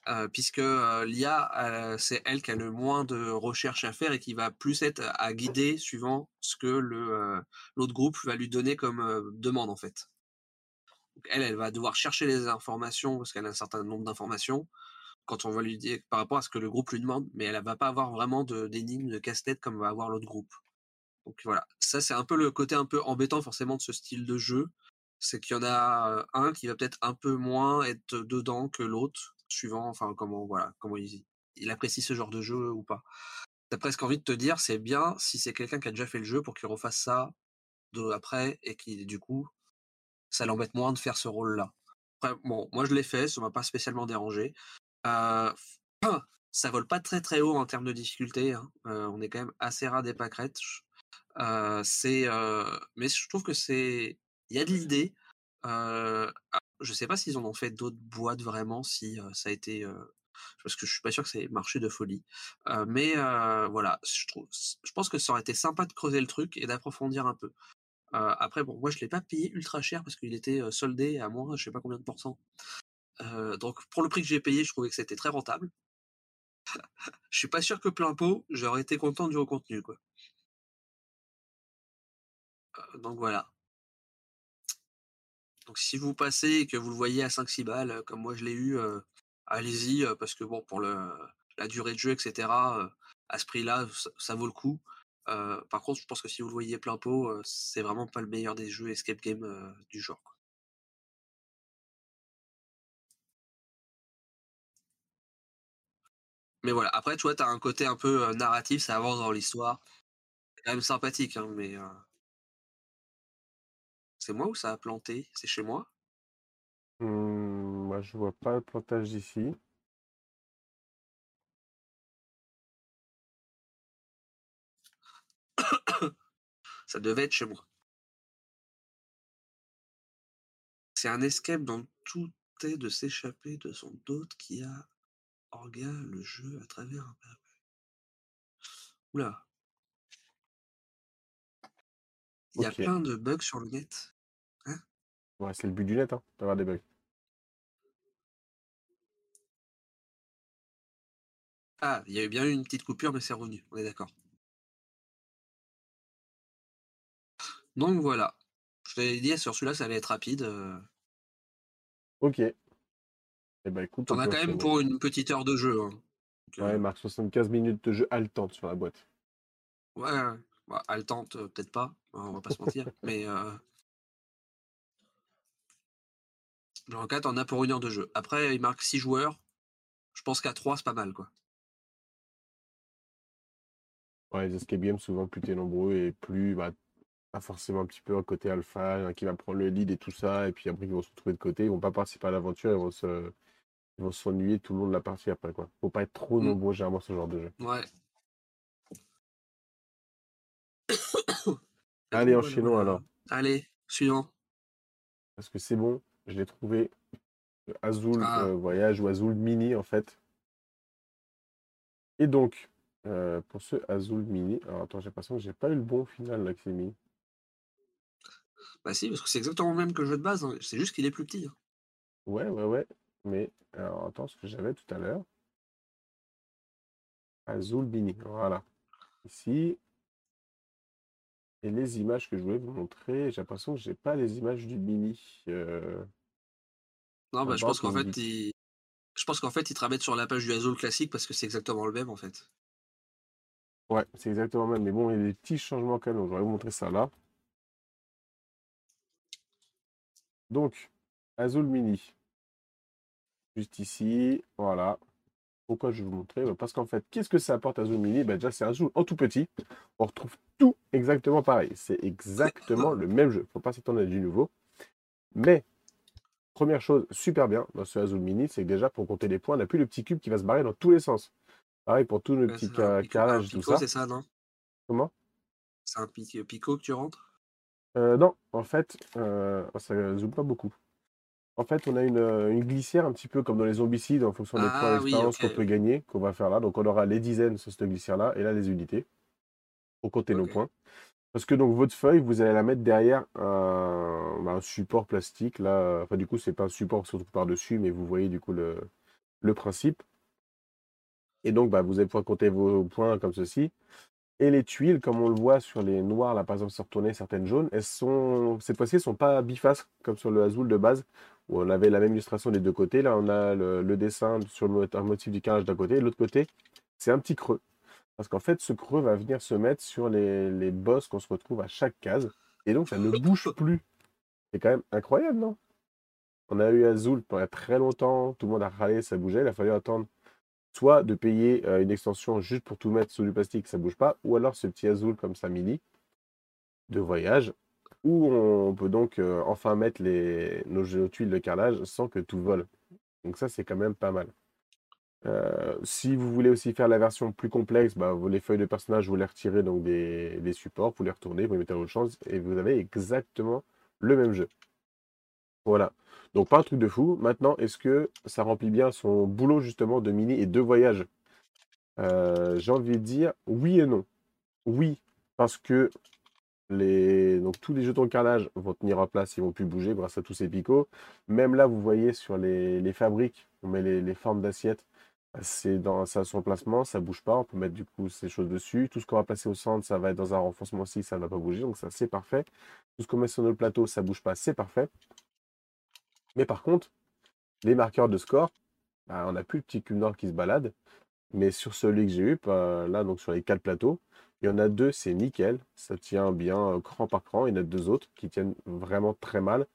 Euh, puisque l'IA, c'est elle qui a le moins de recherche à faire et qui va plus être à guider suivant ce que l'autre groupe va lui donner comme demande en fait. Elle, elle va devoir chercher les informations parce qu'elle a un certain nombre d'informations quand on va lui dire par rapport à ce que le groupe lui demande, mais elle va pas avoir vraiment de, d'énigmes, de casse-tête comme va avoir l'autre groupe. Donc voilà, ça c'est un peu le côté un peu embêtant forcément de ce style de jeu, c'est qu'il y en a euh, un qui va peut-être un peu moins être dedans que l'autre, suivant enfin comment voilà comment il, il apprécie ce genre de jeu ou pas. T'as presque envie de te dire c'est bien si c'est quelqu'un qui a déjà fait le jeu pour qu'il refasse ça de, après et qui du coup ça l'embête moins de faire ce rôle-là. Après, bon, moi je l'ai fait, ça m'a pas spécialement dérangé. Euh, ça vole pas très très haut en termes de difficulté. hein. Euh, on est quand même assez ras des pâquerettes. Euh, c'est, euh, mais je trouve que c'est, il y a de l'idée. Euh, ah, je sais pas s'ils en ont fait d'autres boîtes vraiment, si ça a été, parce que je suis pas sûr que ça ait marché de folie. Mais voilà, je trouve, je pense que ça aurait été sympa de creuser le truc et d'approfondir un peu. Après, bon, moi je l'ai pas payé ultra cher parce qu'il était soldé à moins, je sais pas combien de pourcents. Euh, donc pour le prix que j'ai payé, je trouvais que c'était très rentable. Je suis pas sûr que plein pot, j'aurais été content du contenu, quoi. Euh, donc voilà. Donc si vous passez et que vous le voyez à 5-6 balles, euh, comme moi je l'ai eu, allez-y, parce que bon, pour le, la durée de jeu, etc., à ce prix-là, ça, vaut le coup. Par contre, je pense que si vous le voyez plein pot, c'est vraiment pas le meilleur des jeux escape game du genre. Mais voilà, après, tu vois, t'as un côté un peu euh, narratif, ça avance dans l'histoire. C'est quand même sympathique, hein, mais. euh, C'est moi ou ça a planté? C'est chez moi? Hum, moi, je vois pas le plantage d'ici. Ça devait être chez moi. C'est un escape dont tout est de s'échapper de son hôte qui a orga le jeu à travers. Oula. Il y a plein de bugs sur le net. Ouais, c'est le but du net, hein, d'avoir des bugs. Ah, il y a eu bien eu une petite coupure, mais c'est revenu. On est d'accord. Donc voilà. Je t'avais dit sur celui-là, ça allait être rapide. euh, Ok. Eh ben écoute, on peut quand même pour une petite heure de jeu. hein. Donc, Ouais, euh, il marque 75 minutes de jeu haletante sur la boîte. ouais. Bah, haletante, euh, peut-être pas. hein, on va pas se mentir. mais euh... en 4, on a pour une heure de jeu. Après, il marque 6 joueurs. Je pense qu'à 3, c'est pas mal, quoi. Ouais, les escape games, souvent, plus t'es nombreux et plus, bah, pas forcément un petit peu un côté alpha, un qui va prendre le lead et tout ça, et puis après, ils vont se retrouver de côté, ils vont pas participer à l'aventure, ils vont se, ils vont s'ennuyer tout le long de la partie après, quoi. Faut pas être trop Mm. nombreux, généralement, ce genre de jeu. Ouais. Allez, enchaînons alors. Allez, suivant. Parce que c'est bon, je l'ai trouvé. Le Azul Ah. euh, Voyage ou Azul Mini, en fait. Et donc, euh, pour ce Azul Mini, alors attends, j'ai l'impression que j'ai pas eu le bon final là que c'est mis. Bah si, parce que c'est exactement le même que le jeu de base. hein. C'est juste qu'il est plus petit. hein. Ouais, ouais, ouais. Mais, alors attends, ce que j'avais tout à l'heure. Azul Mini, voilà. Ici. Et les images que je voulais vous montrer, j'ai l'impression que j'ai pas les images du Mini. euh, Non, bah, je pense qu'en fait, il... je pense qu'en fait, ils te ramènent sur la page du Azul classique parce que c'est exactement le même en fait. Ouais, c'est exactement le même. Mais bon, il y a des petits changements quand même, je vais vous montrer ça là. Donc, Azul Mini. Juste ici, voilà. Pourquoi je vais vous montrer? Bah, Parce qu'en fait, qu'est-ce que ça apporte Azul Mini? Bah, Déjà, c'est un Azul en tout petit. On retrouve tout exactement pareil. C'est exactement le même jeu. Faut pas s'attendre à du nouveau. Mais, première chose super bien dans ce Azul Mini, c'est que déjà, pour compter les points, on n'a plus le petit cube qui va se barrer dans tous les sens. Pareil pour tous nos Ouais, petits ca- carrelages, tout ça. c'est ça, non? Comment? C'est un pic- pico que tu rentres? Euh, non, en fait, euh, ça zoome pas beaucoup. En fait, on a une, euh, une glissière un petit peu comme dans les zombicides en fonction des points Ah oui, d'expérience qu'on peut gagner, qu'on va faire là. Donc, on aura les dizaines sur cette glissière-là et là, les unités pour compter nos points. Parce que donc, votre feuille, vous allez la mettre derrière un, bah, un support plastique. Là, enfin, du coup, c'est pas un support qui se retrouve par-dessus, mais vous voyez du coup le, le principe. Et donc, bah, vous allez pouvoir compter vos points comme ceci. Et les tuiles, comme on le voit sur les noirs, là par exemple, se retourner certaines jaunes, elles sont, cette fois-ci, elles sont pas bifaces comme sur le Azul de base, où on avait la même illustration des deux côtés. Là, on a le, dessin sur le un motif du carrelage d'un côté, et l'autre côté, c'est un petit creux. Parce qu'en fait, ce creux va venir se mettre sur les, les bosses qu'on se retrouve à chaque case, et donc ça ne bouge plus. C'est quand même incroyable, non? On a eu Azul pendant très longtemps, tout le monde a râlé, ça bougeait, il a fallu attendre soit de payer euh, une extension juste pour tout mettre sous du plastique, ça bouge pas, ou alors ce petit Azul comme ça mini de voyage, on peut donc euh, enfin mettre les, nos, tuiles de carrelage sans que tout vole. Donc ça, c'est quand même pas mal. Euh, si vous voulez aussi faire la version plus complexe, bah, les feuilles de personnage, vous les retirez donc des, des supports, vous les retournez, vous les mettez à votre chance, et vous avez exactement le même jeu. Voilà. Donc pas un truc de fou. Maintenant, est-ce que ça remplit bien son boulot justement de mini et de voyage? Euh, J'ai envie de dire oui et non. Oui, parce que Donc, tous les jetons de carrelage vont tenir en place, ils vont plus bouger grâce à tous ces picots. Même là, vous voyez sur les, fabriques, on met les, formes d'assiettes, c'est dans son placement, ça bouge pas, on peut mettre du coup ces choses dessus. Tout ce qu'on va placer au centre, ça va être dans un renforcement aussi, ça ne va pas bouger, donc ça c'est parfait. Tout ce qu'on met sur notre plateau, ça bouge pas, c'est parfait. Mais par contre, les marqueurs de score, bah, on n'a plus le petit cube noir qui se balade. Mais sur celui que j'ai eu, bah, là, donc sur les quatre plateaux, Il y en a deux, c'est nickel, ça tient bien cran par cran. Il y en a deux autres qui tiennent vraiment très mal.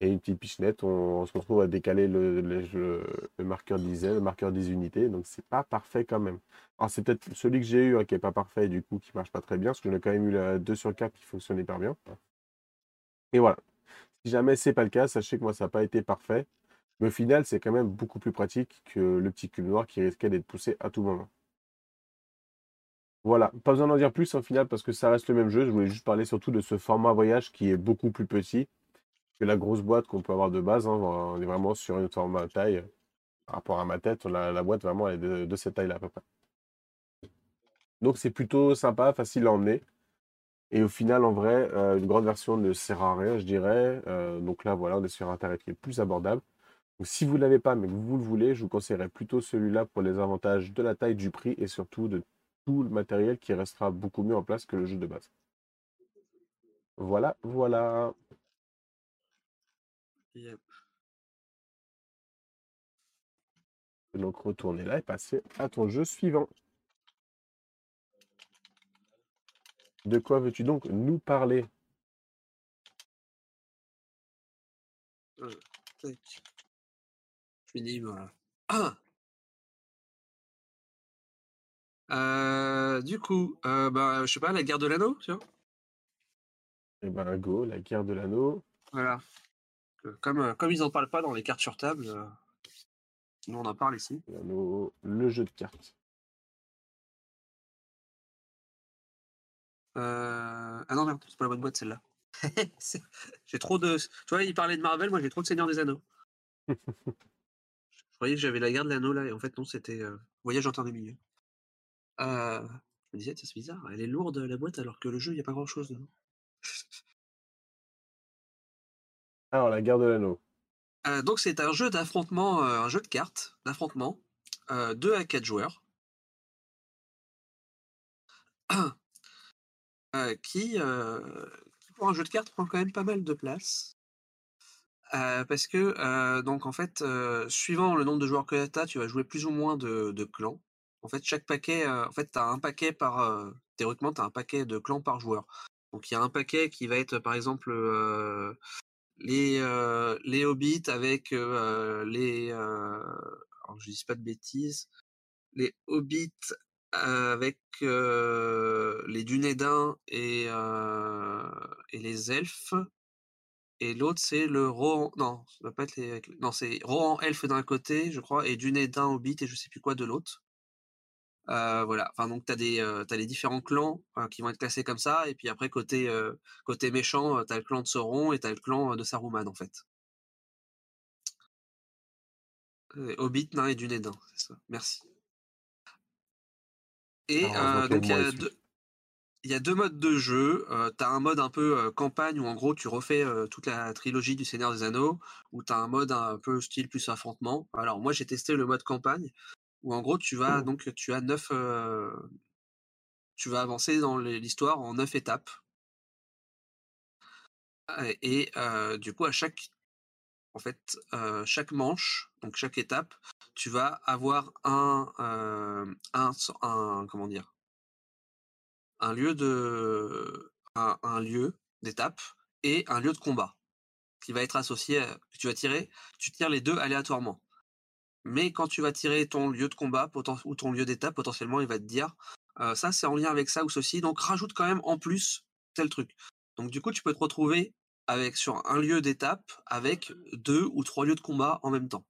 Et une petite pichenette, on, se retrouve à décaler le, marqueur 10 le marqueur 10 unités, donc c'est pas parfait quand même. Alors c'est peut-être celui que j'ai eu hein, qui est pas parfait et du coup qui marche pas très bien, parce que j'en ai quand même eu la 2 sur 4 qui fonctionnait pas bien. Et voilà. Si jamais c'est pas le cas, sachez que moi ça n'a pas été parfait. Mais au final, c'est quand même beaucoup plus pratique que le petit cube noir qui risquait d'être poussé à tout moment. Voilà, pas besoin d'en dire plus au final parce que ça reste le même jeu. Je voulais juste parler surtout de ce format voyage qui est beaucoup plus petit que la grosse boîte qu'on peut avoir de base. Hein. On est vraiment sur une forme taille. Par rapport à ma tête, la, boîte vraiment est de, cette taille-là à peu près. Donc c'est plutôt sympa, facile à emmener. Et au final, en vrai, euh, une grande version ne sert à rien, je dirais. Euh, donc là, voilà, on est sur un tarif qui est plus abordable. Si vous ne l'avez pas, mais que vous le voulez, je vous conseillerais plutôt celui-là pour les avantages de la taille, du prix et surtout de tout le matériel qui restera beaucoup mieux en place que le jeu de base. Voilà, voilà. Donc retourner là et passer à ton jeu suivant. De quoi veux-tu donc nous parler? Euh, Je voilà. Ah euh, du coup, euh, bah, je sais pas, la guerre de l'anneau, tu vois Eh ben, go, la guerre de l'anneau. Voilà. Comme, euh, comme ils n'en parlent pas dans les cartes sur table, euh, nous on en parle ici. L'anneau, le jeu de cartes. Euh... Ah non, merde, c'est pas la bonne boîte celle-là. j'ai trop de. Tu vois, il parlait de Marvel, moi j'ai trop de Seigneur des Anneaux. je croyais que j'avais la guerre de l'anneau là, et en fait non, c'était Voyage en temps des milieux. Euh, je me disais, c'est bizarre, elle est lourde la boîte alors que le jeu, il n'y a pas grand chose dedans. Alors, la guerre de l'anneau. Euh, donc, c'est un jeu d'affrontement, euh, un jeu de cartes d'affrontement, 2 à 4 joueurs. qui, pour un jeu de cartes, prend quand même pas mal de place. parce que, donc, en fait, suivant le nombre de joueurs que tu as, tu vas jouer plus ou moins de clans. En fait, chaque paquet, en fait, tu as un paquet par. théoriquement, tu as un paquet de clans par joueur. Donc, il y a un paquet qui va être, par exemple, les, hobbits avec les. alors, je dis pas de bêtises. Les hobbits avec les Dunédins et, les elfes. Et l'autre, c'est le Rohan. Non, ça va pas être les. Non, c'est Rohan elfe d'un côté, je crois, et Dunédin hobbit et je sais plus quoi de l'autre. Euh, voilà, enfin donc tu as, des, euh, les différents clans euh, qui vont être classés comme ça, et puis après côté, côté méchant, tu as le clan de Sauron et tu as le clan de Saruman en fait. Hobbit, nain et Dunédin, c'est ça, merci. Et donc il y, a deux, y a deux modes de jeu. tu as un mode un peu campagne où en gros tu refais toute la trilogie du Seigneur des Anneaux, ou tu as un mode un peu style plus affrontement. Alors moi j'ai testé le mode campagne, où en gros tu vas mmh. donc tu as neuf tu vas avancer dans l'histoire en neuf étapes. Et du coup à chaque en fait chaque manche, donc chaque étape, tu vas avoir un, un, comment dire? Un lieu de un, lieu d'étape et un lieu de combat qui va être associé que tu vas tirer, tu tires les deux aléatoirement. Mais quand tu vas tirer ton lieu de combat ou ton lieu d'étape, potentiellement, il va te dire ça, c'est en lien avec ça ou ceci. Donc, rajoute quand même en plus tel truc. Donc, du coup, tu peux te retrouver avec sur un lieu d'étape avec deux ou trois lieux de combat en même temps.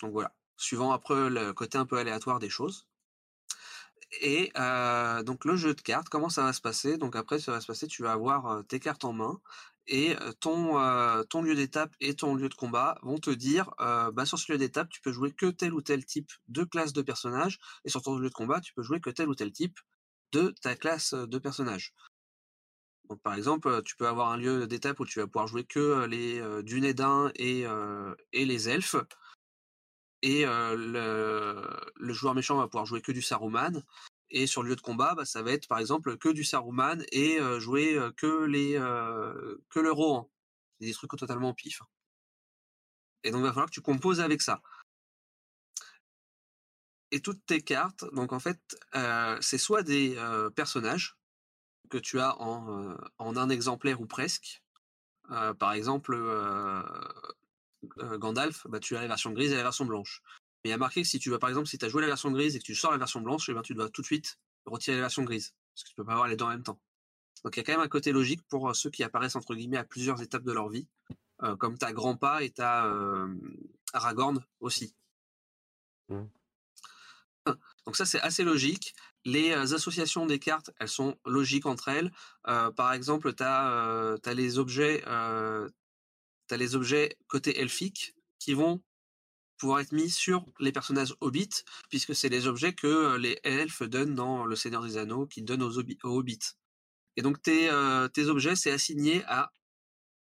Donc voilà, suivant après le côté un peu aléatoire des choses. Et donc le jeu de cartes, comment ça va se passer? Donc après, ça va se passer, tu vas avoir tes cartes en main et ton, ton lieu d'étape et ton lieu de combat vont te dire bah, sur ce lieu d'étape, tu peux jouer que tel ou tel type de classe de personnage, et sur ton lieu de combat, tu peux jouer que tel ou tel type de ta classe de personnage. Par exemple, tu peux avoir un lieu d'étape où tu vas pouvoir jouer que les et, et les elfes, et le, le, joueur méchant va pouvoir jouer que du Saruman, et sur le lieu de combat, bah, ça va être par exemple que du Saruman et jouer que les que le Rohan. Des trucs totalement pif. Et donc il va falloir que tu composes avec ça. et toutes tes cartes, donc en fait, c'est soit des personnages que tu as en, en un exemplaire ou presque. par exemple, Gandalf, bah, tu as la version grise et la version blanche. Mais il y a marqué que si tu veux, par exemple, si tu as joué la version grise et que tu sors la version blanche, eh ben, tu dois tout de suite retirer la version grise. Parce que tu peux pas avoir les deux en même temps. Donc il y a quand même un côté logique pour ceux qui apparaissent entre guillemets à plusieurs étapes de leur vie, comme ta Grandpa et ta Aragorn aussi. Mmh. Donc ça c'est assez logique. Les associations des cartes, elles sont logiques entre elles. par exemple, tu as, les objets, as les objets côté elfique qui vont pouvoir être mis sur les personnages hobbits, puisque c'est les objets que les elfes donnent dans Le Seigneur des Anneaux, qui donnent aux, hobbits. Et donc tes, tes objets, c'est assigné à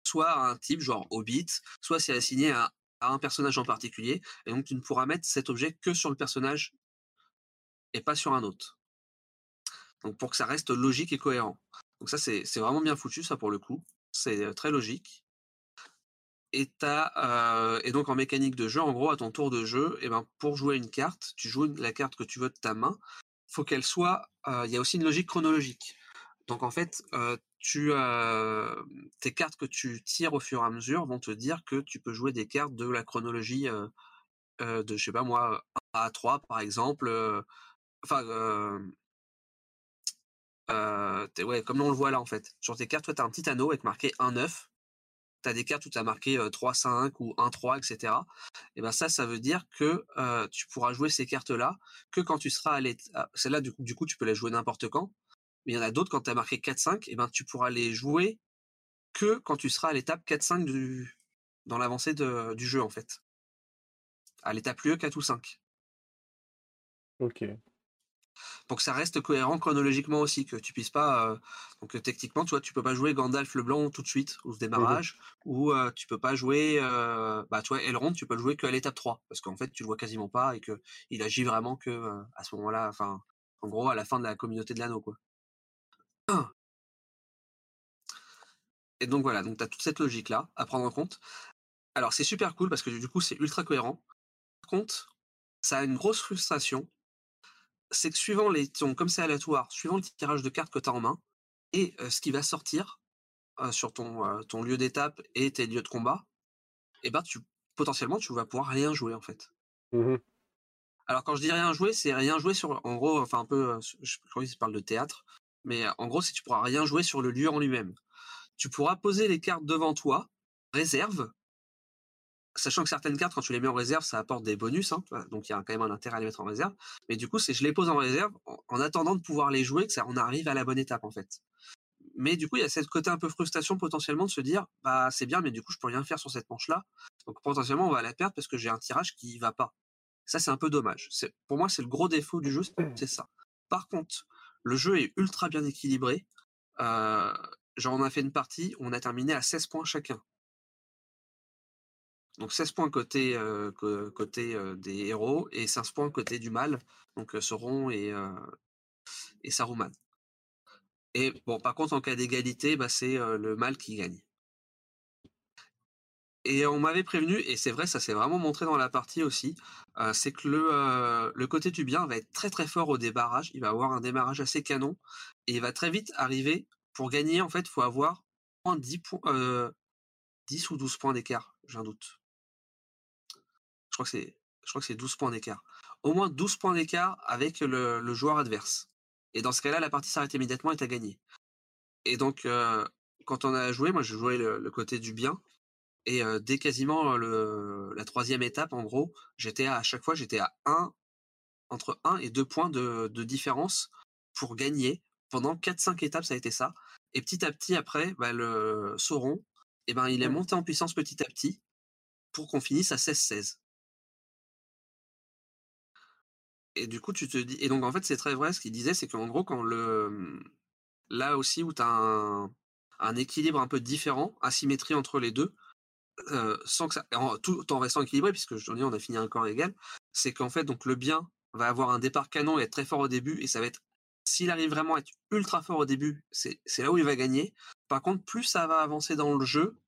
soit à un type, genre hobbit, soit c'est assigné à, à, un personnage en particulier, et donc tu ne pourras mettre cet objet que sur le personnage et pas sur un autre. Donc pour que ça reste logique et cohérent. Donc ça c'est vraiment bien foutu ça pour le coup. C'est très logique. Et, as, et donc en mécanique de jeu, en gros, à ton tour de jeu, et ben pour jouer une carte, tu joues la carte que tu veux de ta main. Faut qu'elle soit. Il y a aussi une logique chronologique. Donc en fait, tu tes cartes que tu tires au fur et à mesure vont te dire que tu peux jouer des cartes de la chronologie de je sais pas moi 1 à 3 par exemple enfin ouais comme on le voit là en fait sur tes cartes toi tu as un petit anneau avec marqué 1 9 tu as des cartes où tu as marqué 3 5 ou 1 3 etc et ben ça ça veut dire que tu pourras jouer ces cartes là que quand tu seras à l'état celle-là du coup, du coup tu peux les jouer n'importe quand mais il y en a d'autres quand tu as marqué 4 5 et ben tu pourras les jouer que quand tu seras à l'étape 4 5 du dans l'avancée du jeu en fait à l'étape plus 4 ou 5 Ok. Pour que ça reste cohérent chronologiquement aussi, que tu puisses pas. donc techniquement, tu vois, tu peux pas jouer Gandalf le blanc tout de suite au mmh démarrage, ou tu peux pas jouer. bah, tu vois, Elrond, tu peux le jouer qu'à l'étape 3, parce qu'en fait, tu le vois quasiment pas et que il agit vraiment que à ce moment-là, enfin, en gros, à la fin de la communauté de l'anneau, quoi. Et donc voilà, donc tu as toute cette logique-là à prendre en compte. Alors c'est super cool parce que du coup c'est ultra cohérent. Par contre, ça a une grosse frustration c'est que suivant les comme c'est aléatoire, suivant le tirage de cartes que tu as en main et ce qui va sortir sur ton, ton lieu d'étape et tes lieux de combat, et ben tu potentiellement tu vas pouvoir rien jouer en fait. Mmh Alors quand je dis rien jouer, c'est rien jouer sur en gros enfin un peu je crois qu'il parle de théâtre, mais en gros c'est tu pourras rien jouer sur le lieu en lui-même. Tu pourras poser les cartes devant toi, réserve sachant que certaines cartes, quand tu les mets en réserve, ça apporte des bonus, hein, donc il y a quand même un intérêt à les mettre en réserve. Mais du coup, c'est je les pose en réserve en, attendant de pouvoir les jouer, que ça on arrive à la bonne étape en fait. Mais du coup, il y a cette côté un peu frustration potentiellement de se dire, bah c'est bien, mais du coup, je peux rien faire sur cette manche-là. Donc potentiellement, on va la perdre parce que j'ai un tirage qui va pas. Ça, c'est un peu dommage. Pour moi, c'est le gros défaut du jeu, c'est ça. Par contre, le jeu est ultra bien équilibré. Euh, genre, on a fait une partie, on a terminé à 16 points chacun. Donc 16 points côté, côté des héros et 15 points côté du mal, donc Sauron et, Saruman. Et bon, par contre, en cas d'égalité, bah, c'est le mal qui gagne. Et on m'avait prévenu, et c'est vrai, ça s'est vraiment montré dans la partie aussi, c'est que le, côté du bien va être très très fort au débarrage. Il va avoir un démarrage assez canon, et il va très vite arriver. Pour gagner, en fait, il faut avoir 10, points, 10 ou 12 points d'écart, un doute crois que c'est je crois que c'est 12 points d'écart. Au moins 12 points d'écart avec le, joueur adverse. Et dans ce cas-là, la partie s'arrête immédiatement et t'as gagné. Et donc, quand on a joué, moi je jouais le, côté du bien. Et dès quasiment le, la troisième étape, en gros, j'étais à, chaque fois, j'étais à 1, entre 1 et 2 points de, différence pour gagner. Pendant 4-5 étapes, ça a été ça. Et petit à petit, après, bah, le Sauron, eh ben, il est monté en puissance petit à petit pour qu'on finisse à 16-16. Et du coup, tu te dis. Et donc, en fait, c'est très vrai ce qu'il disait, c'est qu'en gros, quand là aussi, où tu as un, équilibre un peu différent, asymétrie entre les deux, tout en restant équilibré, puisque je dis, on a fini un corps égal, c'est qu'en fait, donc le bien va avoir un départ canon et être très fort au début, et ça va être. S'il arrive vraiment à être ultra fort au début, c'est là où il va gagner. Par contre, plus ça va avancer dans le jeu,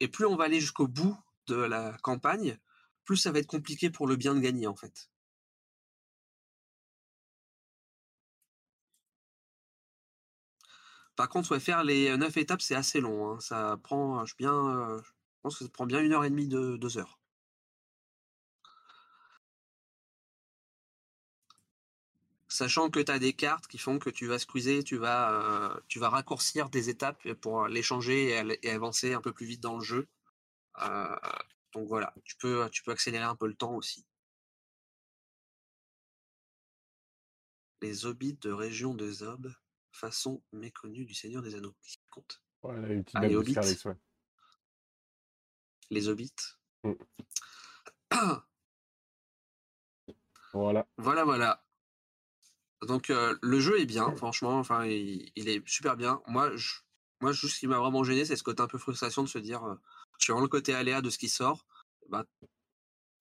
et plus on va aller jusqu'au bout de la campagne, plus ça va être compliqué pour le bien de gagner, en fait. Par contre, ouais, faire les 9 étapes, c'est assez long. hein. Ça prend, je, bien, euh, pense que ça prend bien une heure et demie, de, deux heures. Sachant que tu as des cartes qui font que tu vas squeezer, tu vas, euh, tu vas raccourcir des étapes pour les changer et, avancer un peu plus vite dans le jeu. Euh, donc voilà, tu peux, tu peux accélérer un peu le temps aussi. Les hobbits de région de Zob, façon méconnue du Seigneur des Anneaux. Qu'il compte? Voilà, une petite Ah, les hobbits? Ouais. Les hobbits? Mm. Voilà. Voilà, voilà. Donc euh, le jeu est bien, franchement. Enfin, il, il est super bien. Moi, je, moi, juste ce qui m'a vraiment gêné, c'est ce côté un peu frustration de se dire, euh, suivant le côté aléa de ce qui sort, bah, tu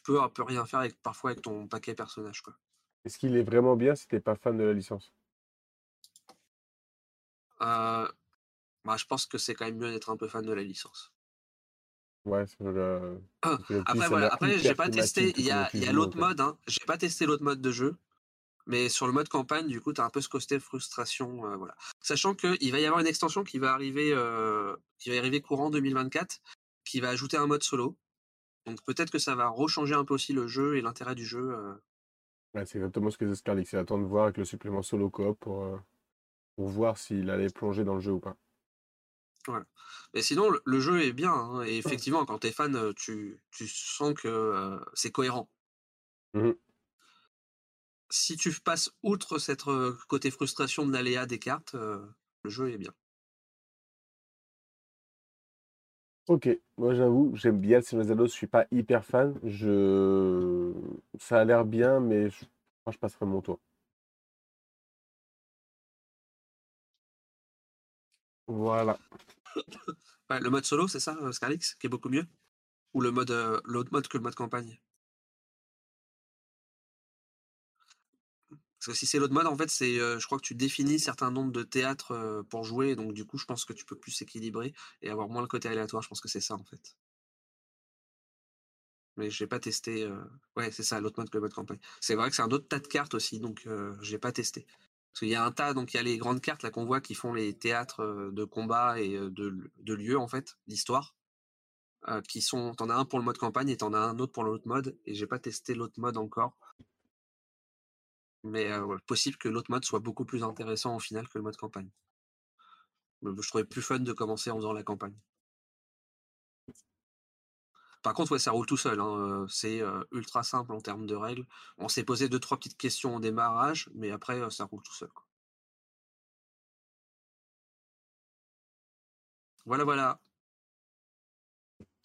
peux un peu rien faire avec, parfois avec ton paquet personnage, quoi. Est-ce qu'il est vraiment bien si t'es pas fan de la licence Euh, bah, je pense que c'est quand même mieux d'être un peu fan de la licence. Ouais, c'est le... Ah, le Après, voilà. Après, j'ai pas testé. Il y a, a l'autre mode. Hein. J'ai pas testé l'autre mode de jeu. Mais sur le mode campagne, du coup, tu as un peu ce côté frustration. euh, voilà. Sachant qu'il va y avoir une extension qui va arriver, euh, qui va arriver courant 2024, qui va ajouter un mode solo. Donc peut-être que ça va rechanger un peu aussi le jeu et l'intérêt du jeu. euh. ouais, c'est exactement ce que c'est Scarlex. C'est attendre de voir avec le supplément solo coop pour, euh, pour voir s'il allait plonger dans le jeu ou pas. Mais sinon, le, jeu est bien. hein, et effectivement, quand tu es fan, euh, tu, tu sens que euh, c'est cohérent. Mhm. Si tu passes outre cette euh, côté frustration de l'aléa des cartes, euh, le jeu est bien. Ok, moi j'avoue, j'aime bien le Seigneur des je suis pas hyper fan. Je... Ça a l'air bien, mais je... moi je passerai mon tour. Voilà. Le mode solo, c'est ça, euh, Scarlix, qui est beaucoup mieux? Ou le mode, euh, l'autre mode que le mode campagne? Parce que si c'est l'autre mode, en fait, c'est, euh, je crois que tu définis certains nombres de théâtres pour jouer, donc du coup, je pense que tu peux plus équilibrer et avoir moins le côté aléatoire. Je pense que c'est ça, en fait. Mais j'ai pas testé. Ouais, c'est ça, l'autre mode que le mode campagne. C'est vrai que c'est un autre tas de cartes aussi, donc j'ai pas testé. Parce qu'il y a un tas, donc il y a les grandes cartes là qu'on voit qui font les théâtres euh, de combat et euh, de, de lieux, en fait, d'histoire. euh, qui sont. T'en as un pour le mode campagne et t'en as un autre pour l'autre mode. Et j'ai pas testé l'autre mode encore. Mais possible que l'autre mode soit beaucoup plus intéressant au final que le mode campagne. Je trouvais plus fun de commencer en faisant la campagne. Par contre, ouais, ça roule tout seul. hein, euh, C'est euh, ultra simple en termes de règles. On s'est posé deux, trois petites questions au démarrage, mais après, euh, ça roule tout seul. quoi. Voilà, voilà.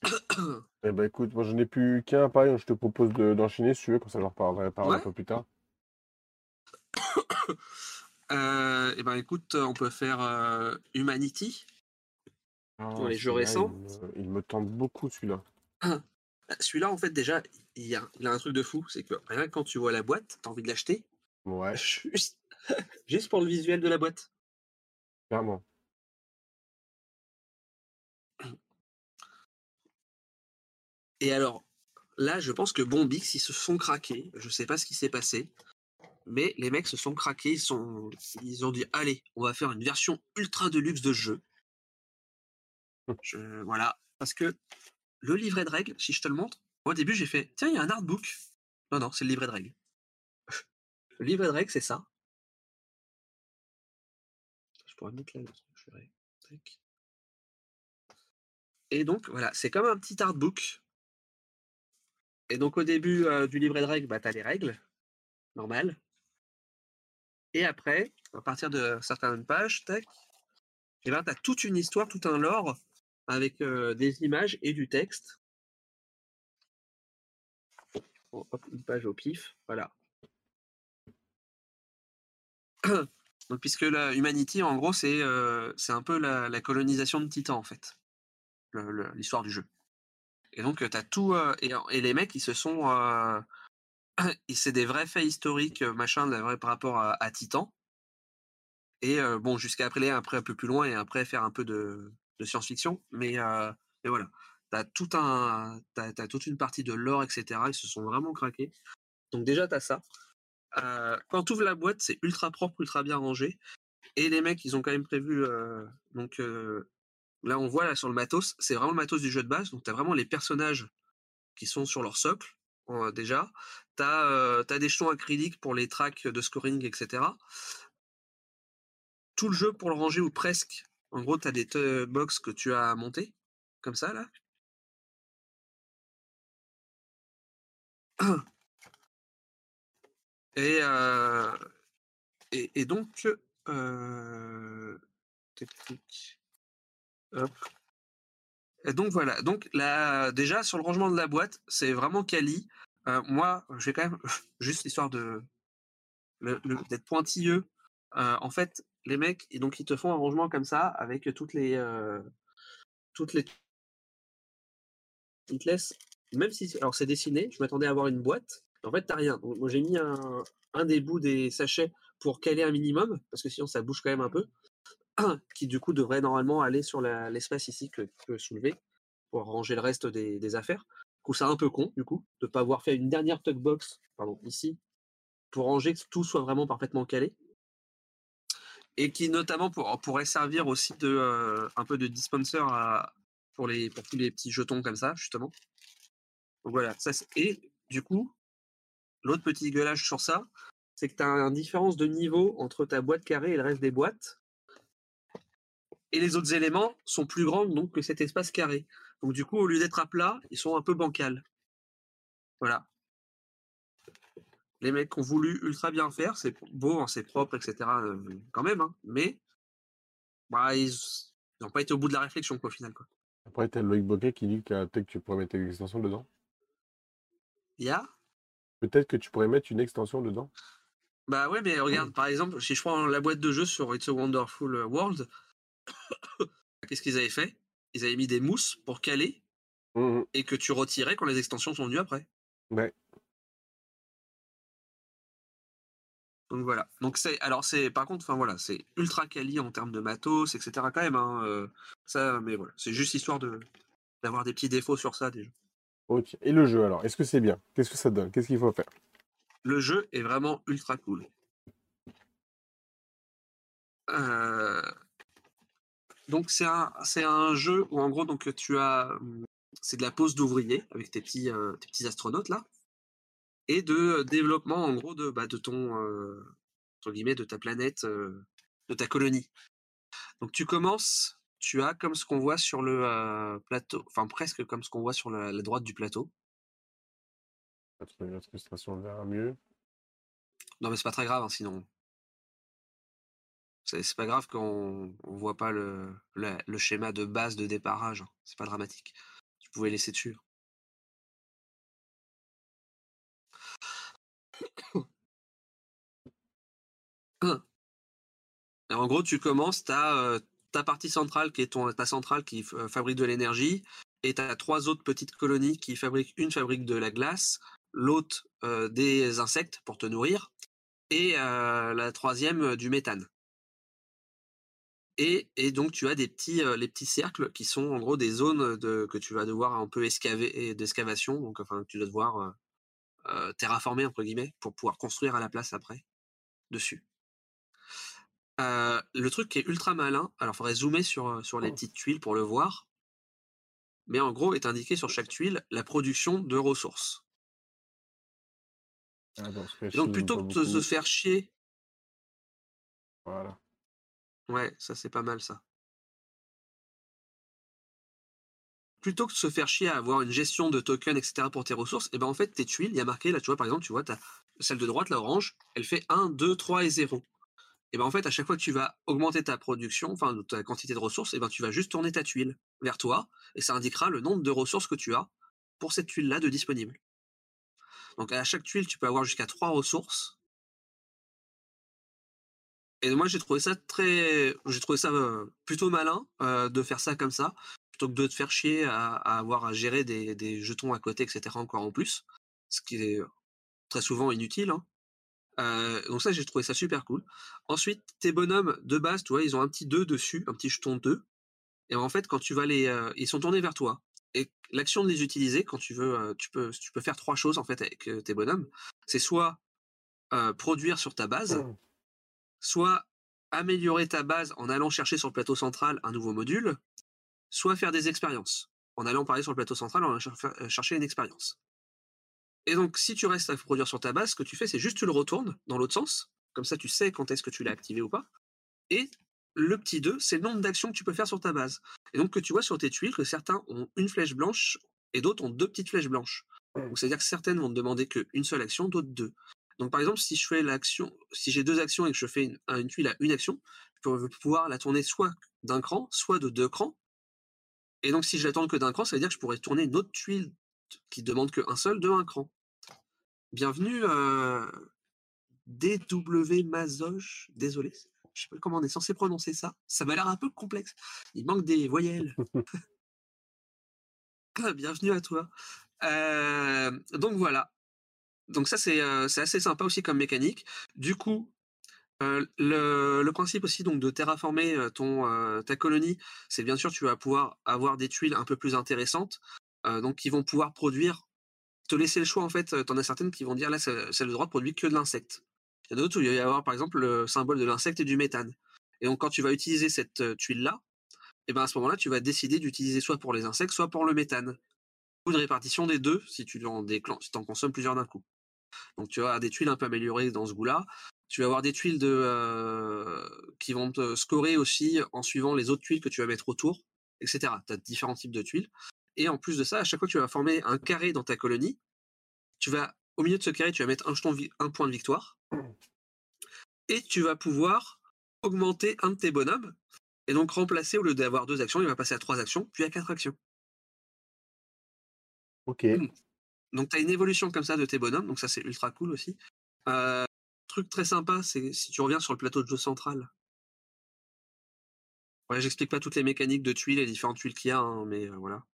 Eh ben écoute, moi j'en ai plus qu'un, pareil, je te propose de- d'enchaîner si tu veux, comme ça je leur parlerai, un peu plus tard. Euh, et ben écoute, on peut faire euh, Humanity. Pour les jeux récents. Il me, il me tente beaucoup celui-là. Ah, Celui-là, en fait, déjà, il, y a, il a un truc de fou. C'est que rien que quand tu vois la boîte, t'as envie de l'acheter. Ouais, Juste, juste pour le visuel de la boîte. clairement. Et alors, là, je pense que Bombix, ils se sont craqués. Je sais pas ce qui s'est passé. Mais les mecs se sont craqués. Ils, sont, ils ont dit Allez, on va faire une version ultra de luxe de ce jeu. Je- voilà. Parce que le livret de règles, si je te le montre, au début, j'ai fait Tiens, il y a un artbook. Non, non, c'est le livret de règles. le livret de règles, c'est ça. Je pourrais mettre là. Et donc, voilà, c'est comme un petit artbook. Et donc, au début euh, du livret de règles, bah, tu as les règles normales. Et après, à partir de certaines pages, tac, et ben, tu as toute une histoire, tout un lore avec des images et du texte. Hop, une page au pif, voilà. Donc, puisque la Humanity, en gros, c'est un peu la, colonisation de Titan, en fait, l'histoire du jeu. Et donc, tu as tout. et, les mecs, ils se sont. c'est des vrais faits historiques, euh, machin, de vrai par rapport à, à Titan. Et bon, jusqu'à après, après un peu plus loin et après faire un peu de, science-fiction. Mais, euh, mais voilà, t'as tout un, t'as, t'as toute une partie de l'or, etc. Ils se sont vraiment craqués. Donc déjà, t'as ça. Euh, quand tu ouvres la boîte, c'est ultra propre, ultra bien rangé. Et les mecs, ils ont quand même prévu. euh, donc là, on voit là sur le matos, c'est vraiment le matos du jeu de base. Donc tu as vraiment les personnages qui sont sur leur socle déjà. Tu as, des jetons acryliques pour les tracks de scoring, etc. Tout le jeu pour le ranger ou presque. En gros, tu as des box que tu as montés, comme ça là. Et, euh, et, donc, euh, donc voilà. Donc là, déjà sur le rangement de la boîte, c'est vraiment quali. Euh, moi, je vais quand même juste histoire de d'être pointilleux. euh, en fait, les mecs, et donc ils te font un rangement comme ça avec toutes les toutes les ils te laissent même si alors c'est dessiné. Je m'attendais à avoir une boîte. En fait, t'as rien. Moi, j'ai mis un, des bouts des sachets pour caler un minimum parce que sinon ça bouge quand même un peu. qui du coup devrait normalement aller sur l'espace ici que tu peux soulever pour ranger le reste des, affaires. Du coup, c'est un peu con, du coup, de pas avoir fait une dernière tuck box, ici, pour ranger que tout soit vraiment parfaitement calé. Et qui notamment pour- pourrait servir aussi de euh, un peu de dispenser pour, les, pour tous les petits jetons comme ça, justement. Voilà, ça et du coup, l'autre petit gueulage sur ça, c'est que tu as une différence de niveau entre ta boîte carrée et le reste des boîtes. Et les autres éléments sont plus grands donc, que cet espace carré. Donc du coup, au lieu d'être à plat, ils sont un peu bancals. Voilà. Les mecs ont voulu ultra bien faire, c'est beau, hein, c'est propre, etc. euh, quand même, hein, mais bah, ils n'ont pas été au bout de la réflexion, quoi, au final. Quoi. Après, t'as Loïc Boquet qui dit que peut-être que tu pourrais mettre une extension dedans. Il y a? Peut-être que tu pourrais mettre une extension dedans. Bah ouais, mais regarde, par exemple, si je prends la boîte de jeu sur It's a Wonderful World, qu'est-ce qu'ils avaient fait? Ils avaient mis des mousses pour caler Mhm. et que tu retirais quand les extensions sont venues après. Ouais. Donc voilà. Donc c'est alors c'est par contre enfin voilà, c'est ultra quali en termes de matos, etc. quand même. Hein, euh, ça, mais voilà, c'est juste histoire de d'avoir des petits défauts sur ça déjà. Ok. Et le jeu alors, est-ce que c'est bien? Qu'est-ce que ça donne? Qu'est-ce qu'il faut faire? Le jeu est vraiment ultra cool. Euh, Donc c'est un c'est un jeu où en gros donc tu as hum, c'est de la pose d'ouvrier avec tes petits euh, tes petits astronautes là et de développement en gros de bah, de ton entre guillemets de ta planète de ta colonie. Donc tu commences tu as comme ce qu'on voit sur le plateau, enfin presque comme ce qu'on voit sur la, la droite du plateau. Notre, notre illustration le verra mieux. Non mais c'est pas très grave hein, sinon. C'est pas grave qu'on on voit pas le, le, le schéma de base de déparage. hein. C'est pas dramatique. Tu pouvais laisser dessus. En gros, tu commences, tu as ta partie centrale qui est ton, ta centrale qui euh, fabrique de l'énergie, et tu as trois autres petites colonies qui fabriquent une fabrique de la glace, l'autre euh, des insectes pour te nourrir, et euh, la troisième euh, du méthane. Et, donc tu as des petits, euh, les petits cercles qui sont en gros des zones de, que tu vas devoir un peu escaver d'excavation, donc tu dois devoir euh, terraformer entre guillemets pour pouvoir construire à la place après dessus. Euh, le truc qui est ultra malin, alors il faudrait zoomer sur, euh, sur les petites tuiles pour le voir, mais en gros est indiqué sur chaque tuile la production de ressources. Ah, donc plutôt que de se faire chier, Voilà. ouais, ça c'est pas mal ça. Plutôt que de se faire chier à avoir une gestion de tokens, etc. pour tes ressources, et ben en fait tes tuiles, il y a marqué là, tu vois, par exemple, tu vois, celle de droite, la orange, elle fait 1, 2, 3 et 0. Et ben en fait, à chaque fois que tu vas augmenter ta production, enfin ta quantité de ressources, et ben tu vas juste tourner ta tuile vers toi, et ça indiquera le nombre de ressources que tu as pour cette tuile-là de disponible. Donc à chaque tuile, tu peux avoir jusqu'à 3 ressources. Et moi j'ai trouvé ça très, j'ai trouvé ça euh, plutôt malin euh, de faire ça comme ça, plutôt que de te faire chier à, à avoir à gérer des, des jetons à côté, etc. encore en plus, ce qui est très souvent inutile. Hein. Euh, donc ça j'ai trouvé ça super cool. Ensuite tes bonhommes de base, tu vois, ils ont un petit 2 dessus, un petit jeton 2. Et en fait quand tu vas les, euh, ils sont tournés vers toi. Et l'action de les utiliser quand tu veux, euh, tu peux, tu peux faire trois choses en fait avec tes bonhommes. C'est soit produire sur ta base, soit améliorer ta base en allant chercher sur le plateau central un nouveau module, soit faire des expériences en allant parler sur le plateau central, en allant cher- chercher une expérience. Et donc, si tu restes à produire sur ta base, ce que tu fais, c'est juste tu le retournes dans l'autre sens. Comme ça, tu sais quand est-ce que tu l'as activé ou pas. Et le petit 2, c'est le nombre d'actions que tu peux faire sur ta base. Et donc, que tu vois sur tes tuiles que certains ont une flèche blanche et d'autres ont deux petites flèches blanches. Donc, c'est-à-dire que certaines vont te demander qu'une seule action, d'autres deux. Donc, par exemple, si je fais l'action, si j'ai deux actions et que je fais une, une tuile à une action, je vais pouvoir la tourner soit d'un cran, soit de deux crans. Et donc, si je la tourne que d'un cran, ça veut dire que je pourrais tourner une autre tuile qui demande qu'un seul de un cran. Bienvenue, euh, DW Mazoche. Désolé, je sais pas comment on est censé prononcer ça. Ça m'a l'air un peu complexe. Il manque des voyelles. Ah, Bienvenue à toi. Euh, donc voilà. Donc ça c'est euh, c'est assez sympa aussi comme mécanique. Du coup, euh, le, principe aussi donc de terraformer euh, euh, ta colonie, c'est bien sûr tu vas pouvoir avoir des tuiles un peu plus intéressantes, donc qui vont pouvoir produire, te laisser le choix en fait. T'en as certaines qui vont dire là c'est c'est le droit de produire que de l'insecte. Il y en a d'autres où il va y avoir par exemple le symbole de l'insecte et du méthane. Et donc quand tu vas utiliser cette tuile là, et ben à ce moment-là tu vas décider d'utiliser soit pour les insectes, soit pour le méthane. Ou une répartition des deux si tu en si en consommes plusieurs d'un coup. Donc tu avoir des tuiles un peu améliorées dans ce goût-là. Tu vas avoir des tuiles de, euh, qui vont te scorer aussi en suivant les autres tuiles que tu vas mettre autour, etc. Tu as différents types de tuiles. Et en plus de ça, à chaque fois que tu vas former un carré dans ta colonie, tu vas, au milieu de ce carré, tu vas mettre un, jeton un point de victoire. Et tu vas pouvoir augmenter un de tes bonhommes. Et donc remplacer, au lieu d'avoir deux actions, il va passer à trois actions, puis à quatre actions. Ok. Donc tu as une évolution comme ça de tes bonhommes, donc ça c'est ultra cool aussi. Euh, truc très sympa, c'est si tu reviens sur le plateau de jeu central. Ouais, j'explique pas toutes les mécaniques de tuiles et les différentes tuiles qu'il y a, hein, mais euh, voilà.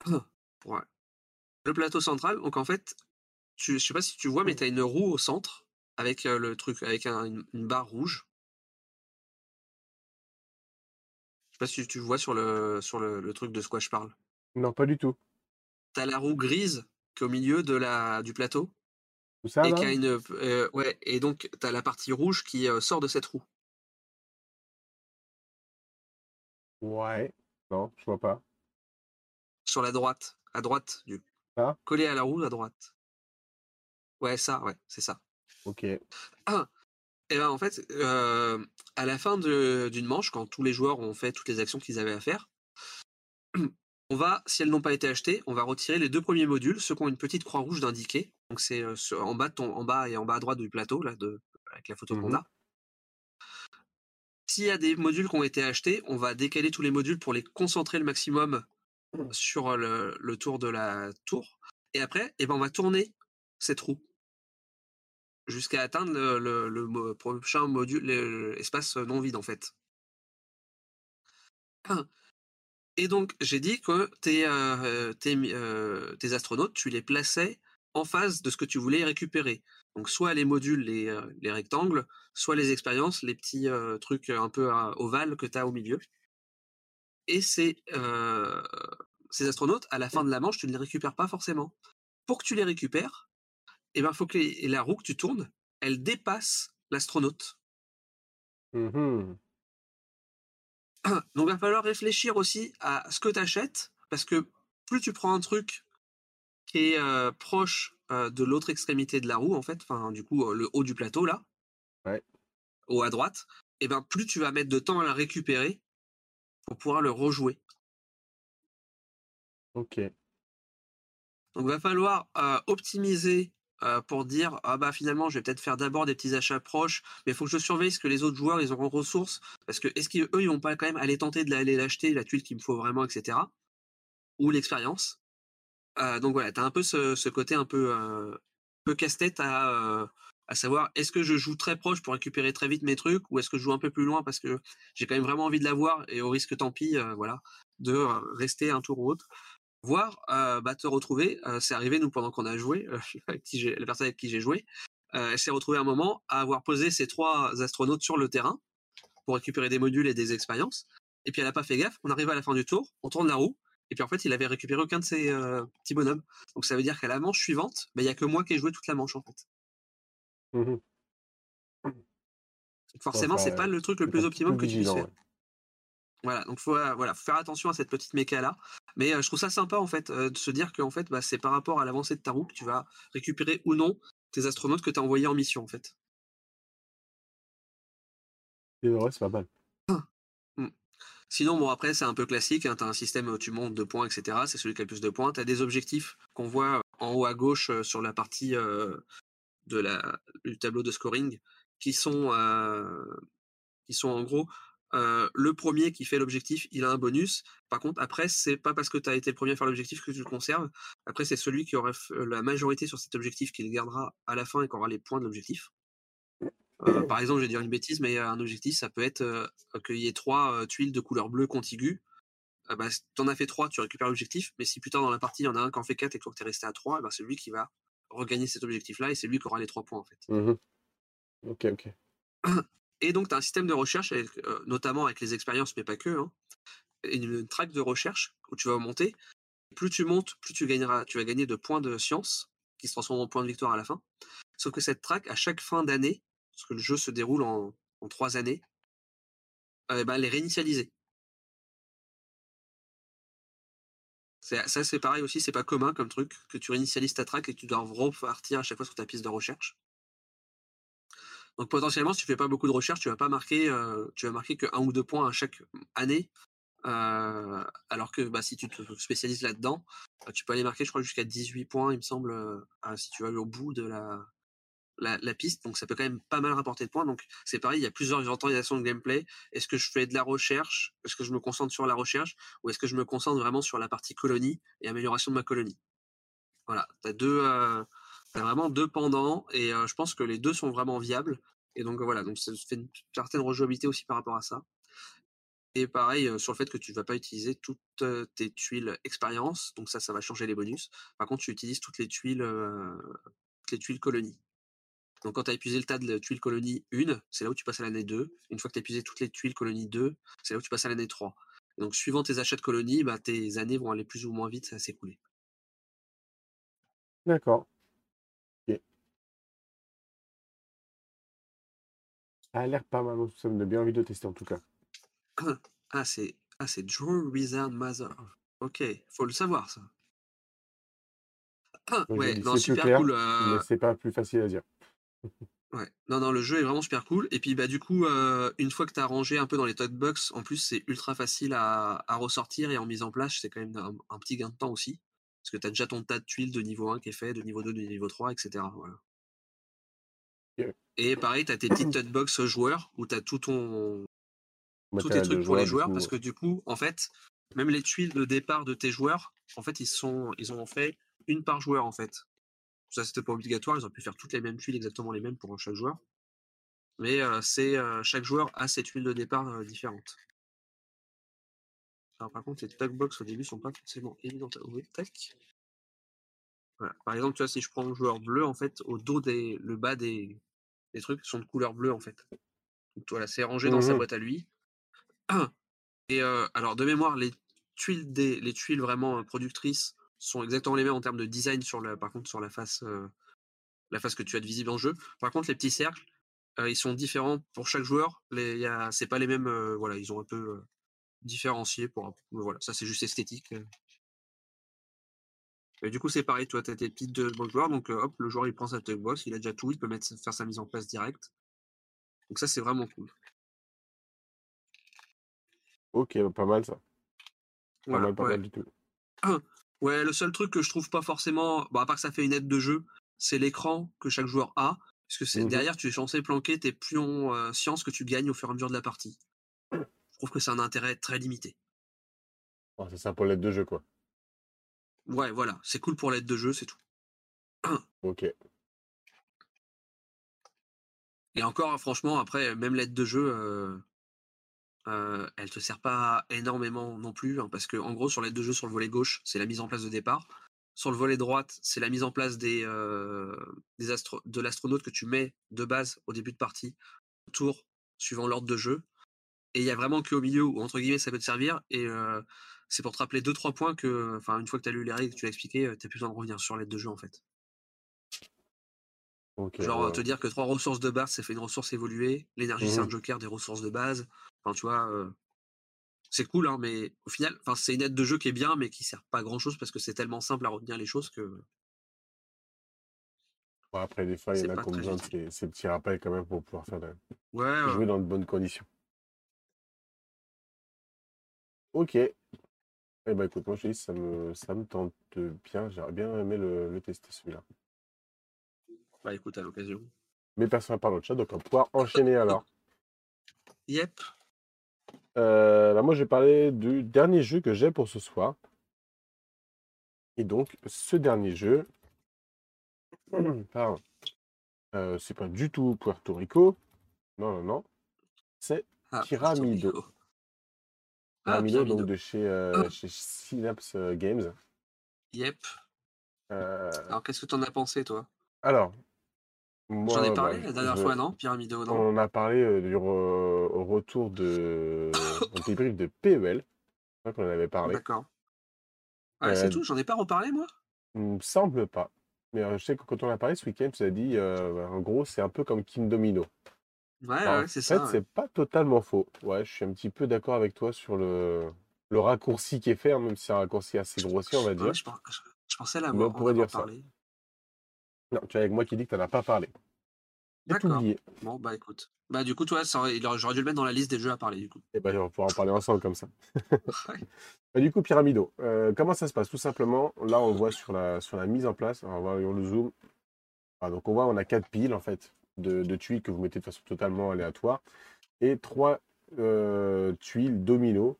Ouais. Le plateau central, donc en fait, tu, je sais pas si tu vois, mais tu as une roue au centre avec euh, le truc, avec un- une, une barre rouge. Je sais pas si tu vois sur le sur le, le truc de ce quoi je parle. Non, pas du tout. T'as la roue grise qui est au milieu de la du plateau. Tout ça, et là? qui a une euh, ouais et donc tu as la partie rouge qui euh, sort de cette roue Ouais. Non, je vois pas. sur la droite à droite du Ça? collé à la roue à droite ouais ça ouais c'est ça Ok. et ben en fait euh, à la fin d'une manche quand tous les joueurs ont fait toutes les actions qu'ils avaient à faire on va si elles n'ont pas été achetées on va retirer les deux premiers modules ceux qui ont une petite croix rouge d'indiquer donc c'est euh, en bas ton, en bas et en bas à droite du plateau là de avec la photo qu'on Mhm. a S'il y a des modules qui ont été achetés, on va décaler tous les modules pour les concentrer le maximum sur le, le tour de la tour. Et après, eh ben, on va tourner cette roue jusqu'à atteindre le, le- prochain module, le- l'espace non vide en fait. Et donc, j'ai dit que tes, euh, euh, tes astronautes, tu les plaçais en face de ce que tu voulais récupérer. Donc, soit les modules, les, euh, les rectangles, soit les expériences, les petits trucs un peu ovales que tu as au milieu. Et ces, ces astronautes, à la fin de la manche, tu ne les récupères pas forcément. Pour que tu les récupères, il ben, faut que la roue que tu tournes, elle dépasse l'astronaute. Mhm. Donc, il va falloir réfléchir aussi à ce que tu achètes, parce que plus tu prends un truc qui est euh, proche euh, de l'autre extrémité de la roue, en fait, enfin, du coup, euh, le haut du plateau, là, Ouais. haut à droite, et ben plus tu vas mettre de temps à la récupérer pour pouvoir le rejouer. Ok. Donc, va falloir euh, optimiser pour dire ah bah finalement je vais peut-être faire d'abord des petits achats proches, mais il faut que je surveille ce que les autres joueurs ils auront ressources parce que est-ce qu'eux ils vont pas quand même aller tenter de l'aller l'acheter la tuile qu'il me faut vraiment etc. Ou l'expérience. Euh, donc voilà, t'as un peu ce, côté un peu euh, peu casse-tête à euh, à savoir est-ce que je joue très proche pour récupérer très vite mes trucs ou est-ce que je joue un peu plus loin parce que j'ai quand même vraiment envie de l'avoir et au risque tant pis euh, voilà de euh, rester un tour ou autre voire bah, te retrouver. c'est arrivé nous pendant qu'on a joué, avec qui j'ai- la personne avec qui j'ai joué, elle s'est retrouvée un moment à avoir posé ses trois astronautes sur le terrain pour récupérer des modules et des expériences. Et puis elle a pas fait gaffe. On arrive à la fin du tour, on tourne la roue. Et puis en fait, il avait récupéré aucun de ses euh, petits bonhommes. Donc ça veut dire qu'à la manche suivante, bah, il y a que moi qui ai joué toute la manche en fait. Mhm. Forcément, c'est pas le truc le plus optimum que tu puisses faire. Voilà, donc faut, euh, voilà, faut faire attention à cette petite méca là. Mais euh, je trouve ça sympa en fait euh, de se dire que en fait, bah, c'est par rapport à l'avancée de ta roue que tu vas récupérer ou non tes astronautes que tu as envoyés en mission en fait. Et ouais, c'est pas mal. Mmh. Sinon, bon, après, c'est un peu classique. hein, tu as un système où tu montes de points, etc. C'est celui qui a le plus de points. Tu as des objectifs qu'on voit en haut à gauche euh, sur la partie de la, du tableau de scoring qui sont, qui sont en gros euh, le premier qui fait l'objectif, il a un bonus. Par contre, après, c'est pas parce que tu as été le premier à faire l'objectif que tu le conserves. Après, c'est celui qui aurait f- la majorité sur cet objectif qui le gardera à la fin et qui aura les points de l'objectif. Euh, par exemple, je vais dire une bêtise, mais un objectif, ça peut être euh, qu'il y ait trois euh, tuiles de couleur bleue contiguës. Euh, bah, t'en as fait trois, tu récupères l'objectif, mais si plus tard dans la partie, il y en a un qui en fait quatre et que toi, tu es resté à trois, bah, c'est lui qui va regagner cet objectif-là et c'est lui qui aura les trois points en fait. Mhm. Ok, ok. Et donc, tu as un système de recherche, euh, notamment avec les expériences, mais pas que, hein, une, une track de recherche où tu vas monter. Plus tu montes, plus tu gagneras, tu vas gagner de points de science qui se transforment en points de victoire à la fin. Sauf que cette track, à chaque fin d'année, parce que le jeu se déroule en, trois années, euh, bah, elle est réinitialisée. Ça, c'est pareil aussi, c'est pas commun comme truc que tu réinitialises ta track et que tu dois repartir à chaque fois sur ta piste de recherche. Donc potentiellement, si tu fais pas beaucoup de recherche, tu vas pas marquer, euh, tu vas marquer que un ou deux points à chaque année. euh, alors que bah, si tu te spécialises là-dedans, bah, tu peux aller marquer, je crois, jusqu'à 18 points, il me semble, euh, si tu vas au bout de la piste. Donc ça peut quand même pas mal rapporter de points. Donc c'est pareil, il y a plusieurs orientations de gameplay. Est-ce que je fais de la recherche? Est-ce que je me concentre sur la recherche? Ou est-ce que je me concentre vraiment sur la partie colonie et amélioration de ma colonie? Voilà, tu as deux, euh, t'as vraiment deux pendants et euh, je pense que les deux sont vraiment viables. Et donc voilà, donc ça fait une certaine rejouabilité aussi par rapport à ça. Et pareil euh, sur le fait que tu vas pas utiliser toutes euh, tes tuiles expérience, donc ça, ça va changer les bonus. Par contre, tu utilises toutes les tuiles, les tuiles colonie. Donc quand tu as épuisé le tas de tuiles colonie 1, c'est là où tu passes à l'année 2. Une fois que tu as épuisé toutes les tuiles colonie 2, c'est là où tu passes à l'année 3. Et donc suivant tes achats de colonies, bah, tes années vont aller plus ou moins vite à s'écouler. D'accord. Ça a l'air pas mal, ça me donne bien envie de tester en tout cas. Ah, c'est ah, c'est Drew Wizard Mother. Ok, faut le savoir ça. Ah, Donc, ouais, dit, non, super clair, cool. euh, mais c'est pas plus facile à dire. Ouais. Non, non, le jeu est vraiment super cool. Et puis, bah, du coup, euh, une fois que tu as rangé un peu dans les tote box, en plus, c'est ultra facile à, à ressortir et en mise en place, c'est quand même un, un petit gain de temps aussi. Parce que tu as déjà ton tas de tuiles de niveau 1 qui est fait, de niveau 2, de niveau 3, etc. Voilà. Et pareil, tu as tes petites tote box joueurs où tu as tout ton, tous tes trucs pour les joueurs coup, parce que du coup, en fait, même les tuiles de départ de tes joueurs, en fait, ils sont, ils ont fait une par joueur en fait. Ça, c'était pas obligatoire. Ils ont pu faire toutes les mêmes tuiles, exactement les mêmes pour chaque joueur. Mais euh, c'est euh, chaque joueur a ses tuiles de départ euh, différentes. Alors, par contre, les tag box au début sont pas forcément évidentes à ouvrir. Tac. Voilà. Par exemple, tu vois, si je prends le joueur bleu, en fait, au dos des, le bas des, des trucs sont de couleur bleue en fait. Donc voilà, c'est rangé dans sa Mhm. boîte à lui. Et euh, alors de mémoire, les tuiles des, les tuiles vraiment euh, productrices sont exactement les mêmes en termes de design sur la, par contre sur la face, euh, la face que tu as de visible en jeu. Par contre, les petits cercles, euh, ils sont différents pour chaque joueur. Les, c'est pas les mêmes, voilà, ils ont un peu différencié pour, un- voilà, ça c'est juste esthétique. Et du coup, c'est pareil, toi, tu as tes de box joueurs, donc euh, hop, le joueur il prend sa tech box, il a déjà tout, il peut mettre, faire sa mise en place directe. Donc ça, c'est vraiment cool. Ok, bah, pas mal ça. Pas mal, pas ouais. mal du tout. Ouais, le seul truc que je trouve pas forcément, bon, à part que ça fait une aide de jeu, c'est l'écran que chaque joueur a. Parce que c'est Mhm. derrière, tu es censé planquer tes pions euh, sciences que tu gagnes au fur et à mesure de la partie. Je trouve que c'est un intérêt très limité. Oh, c'est ça pour l'aide de jeu, quoi. Ouais, voilà, c'est cool pour l'aide de jeu, c'est tout. Ok. Et encore, franchement, après, même l'aide de jeu, euh, euh, elle te sert pas énormément non plus, hein, parce que en gros, sur l'aide de jeu, sur le volet gauche, c'est la mise en place de départ. Sur le volet droite, c'est la mise en place des, euh, des astro de l'astronaute que tu mets de base au début de partie, tour suivant l'ordre de jeu. Et il y a vraiment qu'au milieu où, entre guillemets, ça peut te servir. Et euh, c'est pour te rappeler deux, trois points que, enfin, une fois que tu as lu les règles que tu l'as expliqué, tu n'as plus besoin de revenir sur l'aide de jeu, en fait. Genre, ouais. te dire que trois ressources de base, ça fait une ressource évoluée. L'énergie, c'est un joker des ressources de base. Enfin, tu vois, euh, c'est cool, hein, mais au final, enfin, c'est une aide de jeu qui est bien, mais qui sert pas à grand chose parce que c'est tellement simple à retenir les choses que après, des fois, il y en a qui ont besoin de ces, petits rappels quand même pour pouvoir faire de- Ouais, ouais, jouer dans de bonnes conditions. Ok. Eh ben écoute, moi je dis, ça me, ça me tente bien. J'aurais bien aimé le, le tester celui-là. Bah écoute, à l'occasion. Mais personne n'a parlé de chat, donc on va pouvoir enchaîner alors. Yep. Euh, bah, moi, je vais parler du dernier jeu que j'ai pour ce soir. Et donc, ce dernier jeu, pardon, euh, c'est pas du tout Puerto Rico. Non, non, non. C'est Ah, Pyramido. Puerto Rico. Ah, donc de chez, euh, chez Synapse euh, Games. Yep. Euh, Alors, qu'est-ce que t'en as pensé, toi? Alors, J'en ai moi, parlé bah, la dernière je- fois, non? Pyramido, non? on en a parlé euh, du re- au retour de au débrief de PEL. Je crois qu'on en avait parlé. D'accord. Euh, c'est tout, j'en ai pas reparlé, moi? Il me semble pas. Mais euh, je sais que quand on a parlé ce week-end, tu as dit, en gros, c'est un peu comme Kim Domino. Ouais, Alors, ouais, c'est en fait, ça. ouais. c'est pas totalement faux. Ouais, je suis un petit peu d'accord avec toi sur le, le raccourci qui est fait, hein, même si c'est un raccourci assez grossier, on va Ouais, dire. je, pen- je- je pensais on pourrait dire ça. Non, tu es avec moi qui dis que tu n'en as pas parlé. D'accord. Bon, bah écoute. Bah du coup, toi, ça j'aurais dû le mettre dans la liste des jeux à parler, du coup. Et ben, on va pouvoir en parler ensemble comme ça. Ouais. Bah, du coup, Pyramido, euh, comment ça se passe? Tout simplement, là, on voit sur la, sur la mise en place, on va on le zoom. Ah, donc, on voit, on a quatre piles, en fait, de, tuiles que vous mettez de façon totalement aléatoire. Et trois euh, tuiles domino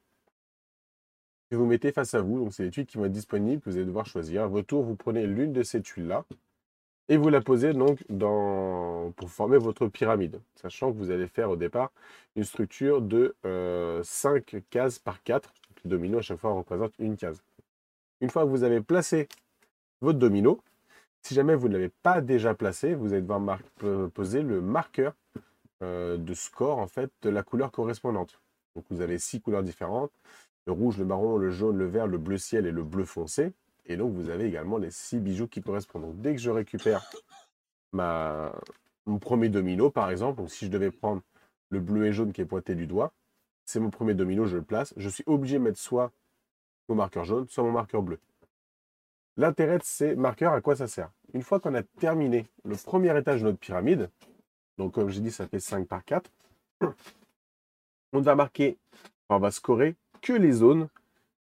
que vous mettez face à vous. Donc, c'est les tuiles qui vont être disponibles, que vous allez devoir choisir. À votre tour, vous prenez l'une de ces tuiles-là et vous la posez donc dans... pour former votre pyramide. Sachant que vous allez faire au départ une structure de 5 cases par 4. Le domino, à chaque fois, représente une case. Une fois que vous avez placé votre domino, si jamais vous ne l'avez pas déjà placé, vous allez devoir poser le marqueur euh, de score en fait de la couleur correspondante. Donc vous avez six couleurs différentes le rouge, le marron, le jaune, le vert, le bleu ciel et le bleu foncé. Et donc vous avez également les six bijoux qui correspondent. Dès que je récupère mon premier domino par exemple, si je devais prendre le bleu et jaune qui est pointé du doigt, c'est mon premier domino, je le place. Je suis obligé de mettre soit mon marqueur jaune, soit mon marqueur bleu. L'intérêt de ces marqueurs, à quoi ça sert? Une fois qu'on a terminé le premier étage de notre pyramide, donc comme j'ai dit, ça fait 5 par 4, on va marquer, on va scorer que les zones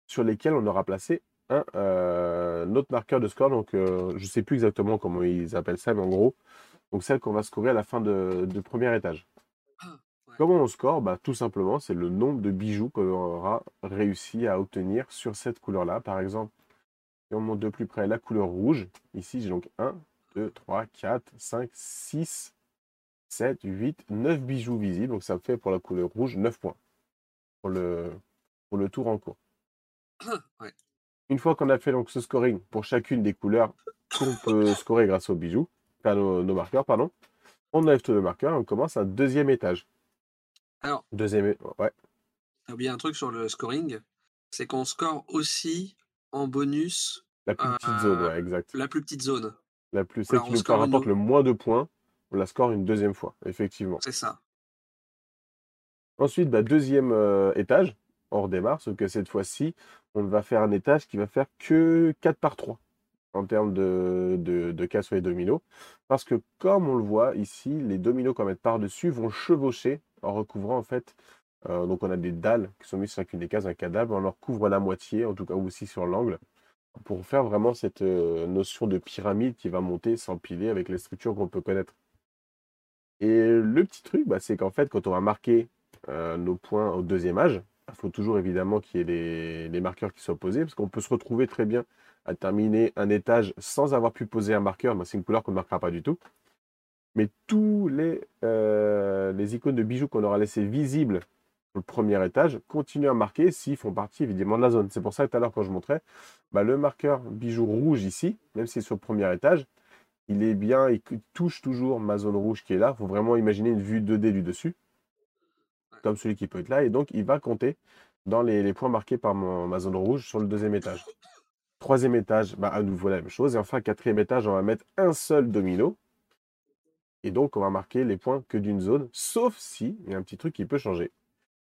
sur lesquelles on aura placé un euh, autre marqueur de score. Donc euh, je ne sais plus exactement comment ils appellent ça, mais en gros, donc celle qu'on va scorer à la fin de, de premier étage. Ah. Comment on score? Bah, Tout simplement, c'est le nombre de bijoux qu'on aura réussi à obtenir sur cette couleur-là. Par exemple, si on monte de plus près la couleur rouge, ici j'ai donc 1, 2, 3, 4, 5, 6, 7, 8, 9 bijoux visibles. Donc ça me fait pour la couleur rouge 9 points pour le, pour le tour en cours. ouais. Une fois qu'on a fait donc ce scoring pour chacune des couleurs qu'on peut scorer grâce aux bijoux, enfin nos, nos marqueurs, pardon, on enlève tous les marqueurs et on commence un deuxième étage. Alors, Deuxième, ouais, t'as oublié un truc sur le scoring, c'est qu'on score aussi en bonus la plus petite zone, Euh, ouais, exact. la plus petite zone. La plus, celle qui nous rapporte le moins de points, on la score une deuxième fois, effectivement. C'est ça. Ensuite, bah, deuxième euh, étage, on redémarre, sauf que cette fois-ci, on va faire un étage qui va faire que 4 par 3 en termes de, de, de casse sur les dominos. Parce que comme on le voit ici, les dominos qu'on va mettre par-dessus vont chevaucher en recouvrant en fait. Euh, donc on a des dalles qui sont mises sur chacune des cases, un cadavre, on leur couvre la moitié, en tout cas aussi sur l'angle, pour faire vraiment cette euh, notion de pyramide qui va monter, s'empiler avec les structures qu'on peut connaître. Et le petit truc, bah, c'est qu'en fait, quand on va marquer euh, nos points au deuxième âge, il faut toujours évidemment qu'il y ait les, marqueurs qui soient posés, parce qu'on peut se retrouver très bien à terminer un étage sans avoir pu poser un marqueur. Bah, c'est une couleur qu'on ne marquera pas du tout. Mais tous les, icônes de bijoux qu'on aura laissés visibles le premier étage continuent à marquer s'ils font partie évidemment de la zone. C'est pour ça que tout à l'heure, quand je montrais, bah, le marqueur bijou rouge ici, même si c'est sur le premier étage, il est bien, il touche toujours ma zone rouge qui est là. Il faut vraiment imaginer une vue 2D du dessus, comme celui qui peut être là. Et donc, il va compter dans les, points marqués par ma zone rouge sur le deuxième étage. Troisième étage, bah, à nouveau la même chose. Et enfin, quatrième étage, on va mettre un seul domino. Et donc, on va marquer les points que d'une zone, sauf si, il y a un petit truc qui peut changer.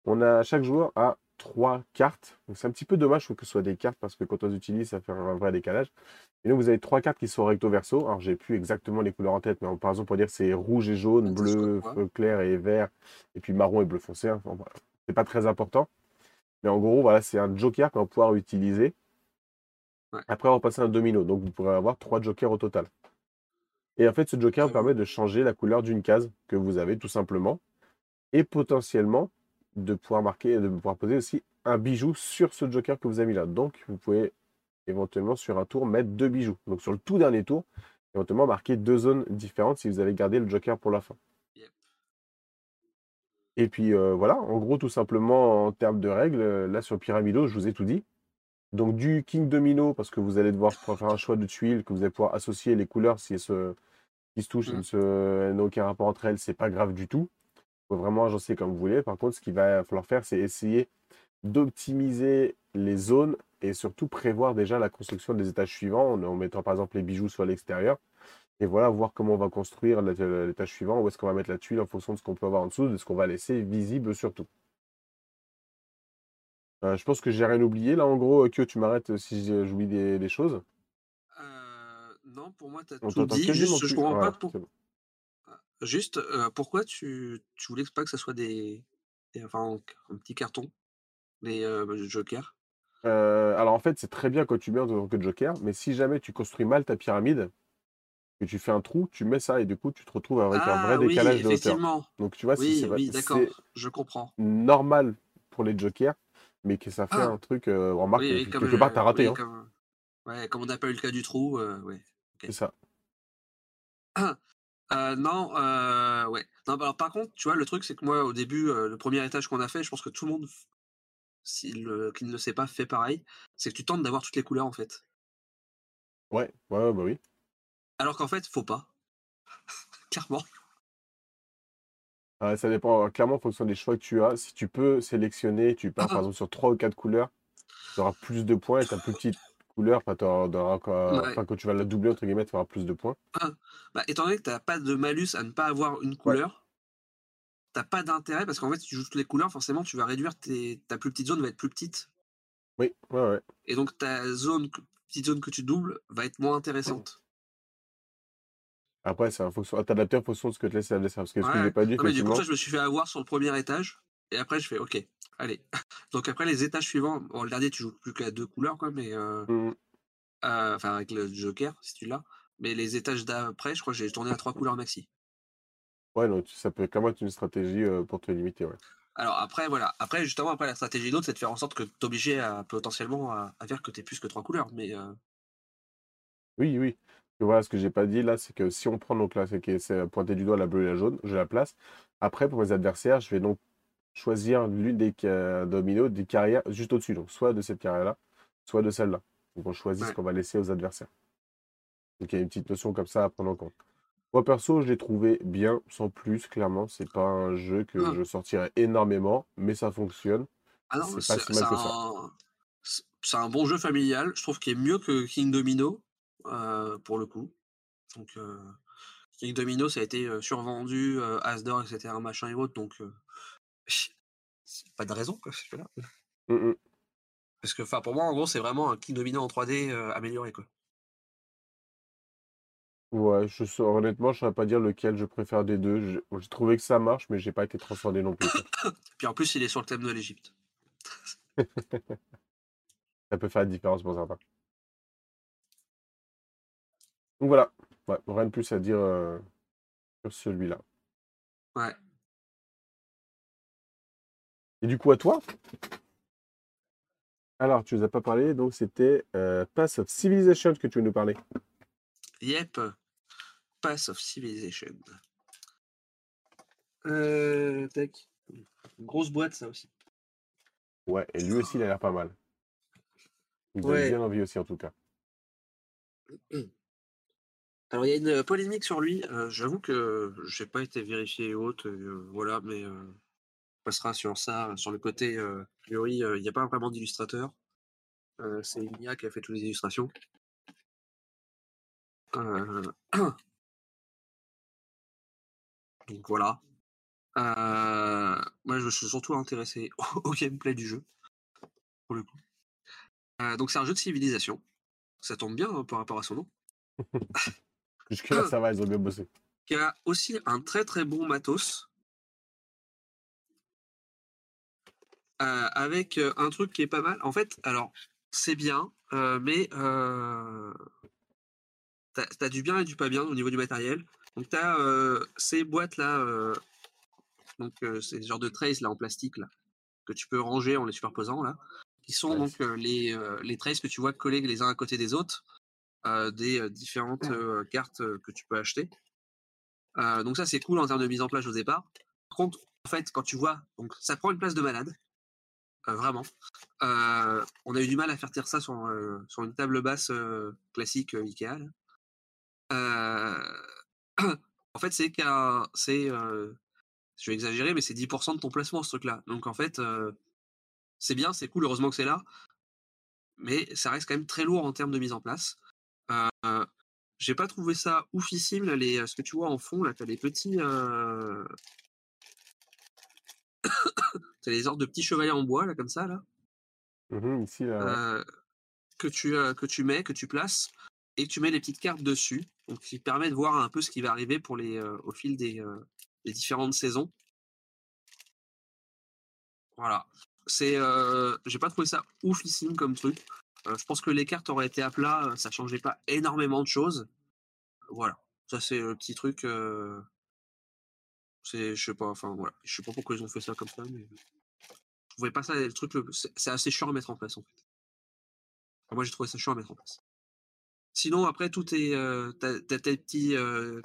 On a, chaque joueur a trois cartes. Donc, c'est un petit peu dommage que ce soit des cartes parce que quand on les utilise, ça fait un vrai décalage. Et donc, vous avez trois cartes qui sont recto verso. Alors, j'ai plus exactement les couleurs en tête, mais par exemple, pour dire c'est rouge et jaune, bleu, feu clair et vert, et puis marron et bleu foncé. Hein. c'est pas très important. Mais en gros, voilà, c'est un joker qu'on va pouvoir utiliser. Après avoir passé un domino. Donc, vous pourrez avoir trois jokers au total. Et en fait, ce joker vous permet de changer la couleur d'une case que vous avez, tout simplement. Et potentiellement, de pouvoir marquer, de pouvoir poser aussi un bijou sur ce joker que vous avez mis là. Donc, vous pouvez éventuellement sur un tour mettre deux bijoux. Donc, sur le tout dernier tour, éventuellement marquer deux zones différentes si vous avez gardé le joker pour la fin. Et puis euh, voilà, en gros, tout simplement, en termes de règles, euh, là sur Pyramido, je vous ai tout dit. Donc du King Domino, parce que vous allez devoir faire un choix de tuiles, que vous allez pouvoir associer les couleurs si elles se, qui se touchent, mmh. elles n'ont aucun rapport entre elles, c'est pas grave du tout. Vraiment agencer comme vous voulez. Par contre, ce qu'il va falloir faire, c'est essayer d'optimiser les zones et surtout prévoir déjà la construction des étages suivants en mettant par exemple les bijoux sur l'extérieur. Et voilà, voir comment on va construire l'étage suivant, où est-ce qu'on va mettre la tuile en fonction de ce qu'on peut avoir en dessous, de ce qu'on va laisser visible surtout. Euh, je pense que j'ai rien oublié. Là, en gros, que tu m'arrêtes si j'oublie des, choses. Euh, non, pour moi, tu as tout dit. Juste, je comprends pas pour... juste, euh, pourquoi tu, tu voulais pas que ce soit des, enfin, un petit carton, des jokers? Alors en fait, c'est très bien quand tu mets en tant que joker, mais si jamais tu construis mal ta pyramide, tu fais un trou, tu mets ça et du coup tu te retrouves avec un vrai ah décalage de hauteur. Donc tu vois, oui, oui, d'accord, je comprends. Normal pour les jokers, mais que ça fait ah! un truc euh, remarque oui, quelque part t'as raté. Hein. Comme, ouais, comme on n'a pas eu le cas du trou, euh, ouais. C'est ça. Euh, non, euh, ouais. Non, bah, alors par contre, tu vois, le truc c'est que moi au début, le premier étage qu'on a fait, je pense que tout le monde, s'il qui ne le sait pas, fait pareil. C'est que tu tentes d'avoir toutes les couleurs en fait. Ouais, ouais, bah oui. Alors qu'en fait, faut pas. Clairement. ça dépend clairement en fonction des choix que tu as. Si tu peux sélectionner, tu pars par exemple sur trois ou quatre couleurs, tu auras plus de points et ta plus petite couleur, enfin, quand tu vas la doubler, entre guillemets, tu auras plus de points. Bah, étant donné que tu n'as pas de malus à ne pas avoir une couleur, tu n'as pas d'intérêt parce qu'en fait, si tu joues toutes les couleurs, forcément, tu vas réduire ta plus petite zone va être plus petite. Oui, ouais, ouais. Et donc ta zone, petite zone que tu doubles va être moins intéressante. Après, c'est en fonction, t'adapter en fonction de ce que te laisse l'adversaire. Parce que ce que j'ai pas dit, mais du coup, je me suis fait avoir sur le premier étage. Et après, je fais OK, allez. Donc après, les étages suivants, bon, le dernier, tu joues plus qu'à deux couleurs, quoi, mais. Euh, mmh. euh, enfin, avec le Joker, si tu l'as. Mais les étages d'après, je crois que j'ai tourné à trois couleurs maxi. Ouais, donc ça peut quand même être une stratégie euh, pour te limiter, ouais. Alors après, voilà. Après, justement, après, la stratégie d'autre, c'est de faire en sorte que tu es obligé à, potentiellement à, faire que tu plus que trois couleurs. Mais. Oui, oui voilà, ce que j'ai pas dit là, c'est que si on prend donc là, c'est pointé du doigt la bleue et la jaune, je la place. Après, pour mes adversaires, je vais donc choisir l'une des dominos des carrières juste au-dessus, donc soit de cette carrière-là, soit de celle-là. Donc on choisit ce qu'on va laisser aux adversaires. Donc il y a une petite notion comme ça à prendre en compte. Moi perso, je l'ai trouvé bien, sans plus, clairement. C'est pas un jeu que ah. je sortirais énormément, mais ça fonctionne. Ah c'est pas si mal que ça. C'est un bon jeu familial. Je trouve qu'il est mieux que King Domino. Euh, pour le coup. Donc, euh, King Domino, ça a été survendu, Asdor, etc., machin et autres, donc pas de raison, quoi, là. Mmh Parce que, enfin, pour moi, en gros, c'est vraiment un King Domino en 3D amélioré, quoi. Ouais, je honnêtement, je saurais pas dire lequel je préfère des deux. J'ai trouvé que ça marche, mais j'ai pas été transcendé non plus. Puis en plus, il est sur le thème de l'Égypte. ça peut faire la différence pour certains. Donc voilà, rien de plus à dire euh, sur celui-là. Ouais. Et du coup, à toi Alors, tu nous as pas parlé, donc c'était euh, Pass of Civilization que tu veux nous parler. Yep. Pass of Civilization. Euh, tac. Grosse boîte, ça aussi. Ouais, et lui aussi, il a l'air pas mal. Il me bien envie aussi, en tout cas. Alors, il y a une polémique sur lui. J'avoue que j'ai pas été vérifié et autres, voilà, mais passera sur ça. Sur le côté, a priori, il n'y a pas vraiment d'illustrateur. c'est une IA qui a fait toutes les illustrations. Donc voilà. Euh, moi, je me suis surtout intéressé au, gameplay du jeu, pour le coup. Euh, donc c'est un jeu de civilisation. Ça tombe bien hein, par rapport à son nom. Jusque-là, ça va, ils ont bien bossé. Qui a aussi un très très bon matos. Avec un truc qui est pas mal. En fait, alors, c'est bien, mais t'as as du bien et du pas bien au niveau du matériel. Donc tu as ces boîtes là, donc des genres de trays là en plastique là que tu peux ranger en les superposant là, qui sont donc les les trays que tu vois collés les uns à côté des autres des différentes cartes que tu peux acheter. donc ça c'est cool en termes de mise en place au départ. Par contre, en fait, quand tu vois, donc ça prend une place de malade, vraiment. on a eu du mal à faire tirer ça sur, sur une table basse classique Ikea. en fait, c'est qu'un, c'est, je vais exagérer, mais c'est 10% de ton placement ce truc-là. Donc en fait, c'est bien, c'est cool, heureusement que c'est là, mais ça reste quand même très lourd en termes de mise en place. j'ai pas trouvé ça oufissime les, ce que tu vois en fond là, t'as les petits. T'as les sortes de petits chevaliers en bois là comme ça là. Mmh ici que tu que tu mets, que tu places et que tu mets les petites cartes dessus, donc qui permet de voir un peu ce qui va arriver pour les au fil des, des différentes saisons. Voilà. C'est, j'ai pas trouvé ça oufissime comme truc. je pense que les cartes auraient été à plat, ça changeait pas énormément de choses. Voilà. Ça c'est le petit truc. C'est, je sais pas, enfin voilà, je sais pas pourquoi ils ont fait ça comme ça, mais je trouvais pas ça le truc. c'est, assez chiant à mettre en place en fait. moi j'ai trouvé ça chiant à mettre en place. Sinon, après, tout est, euh, t'as, tes petits,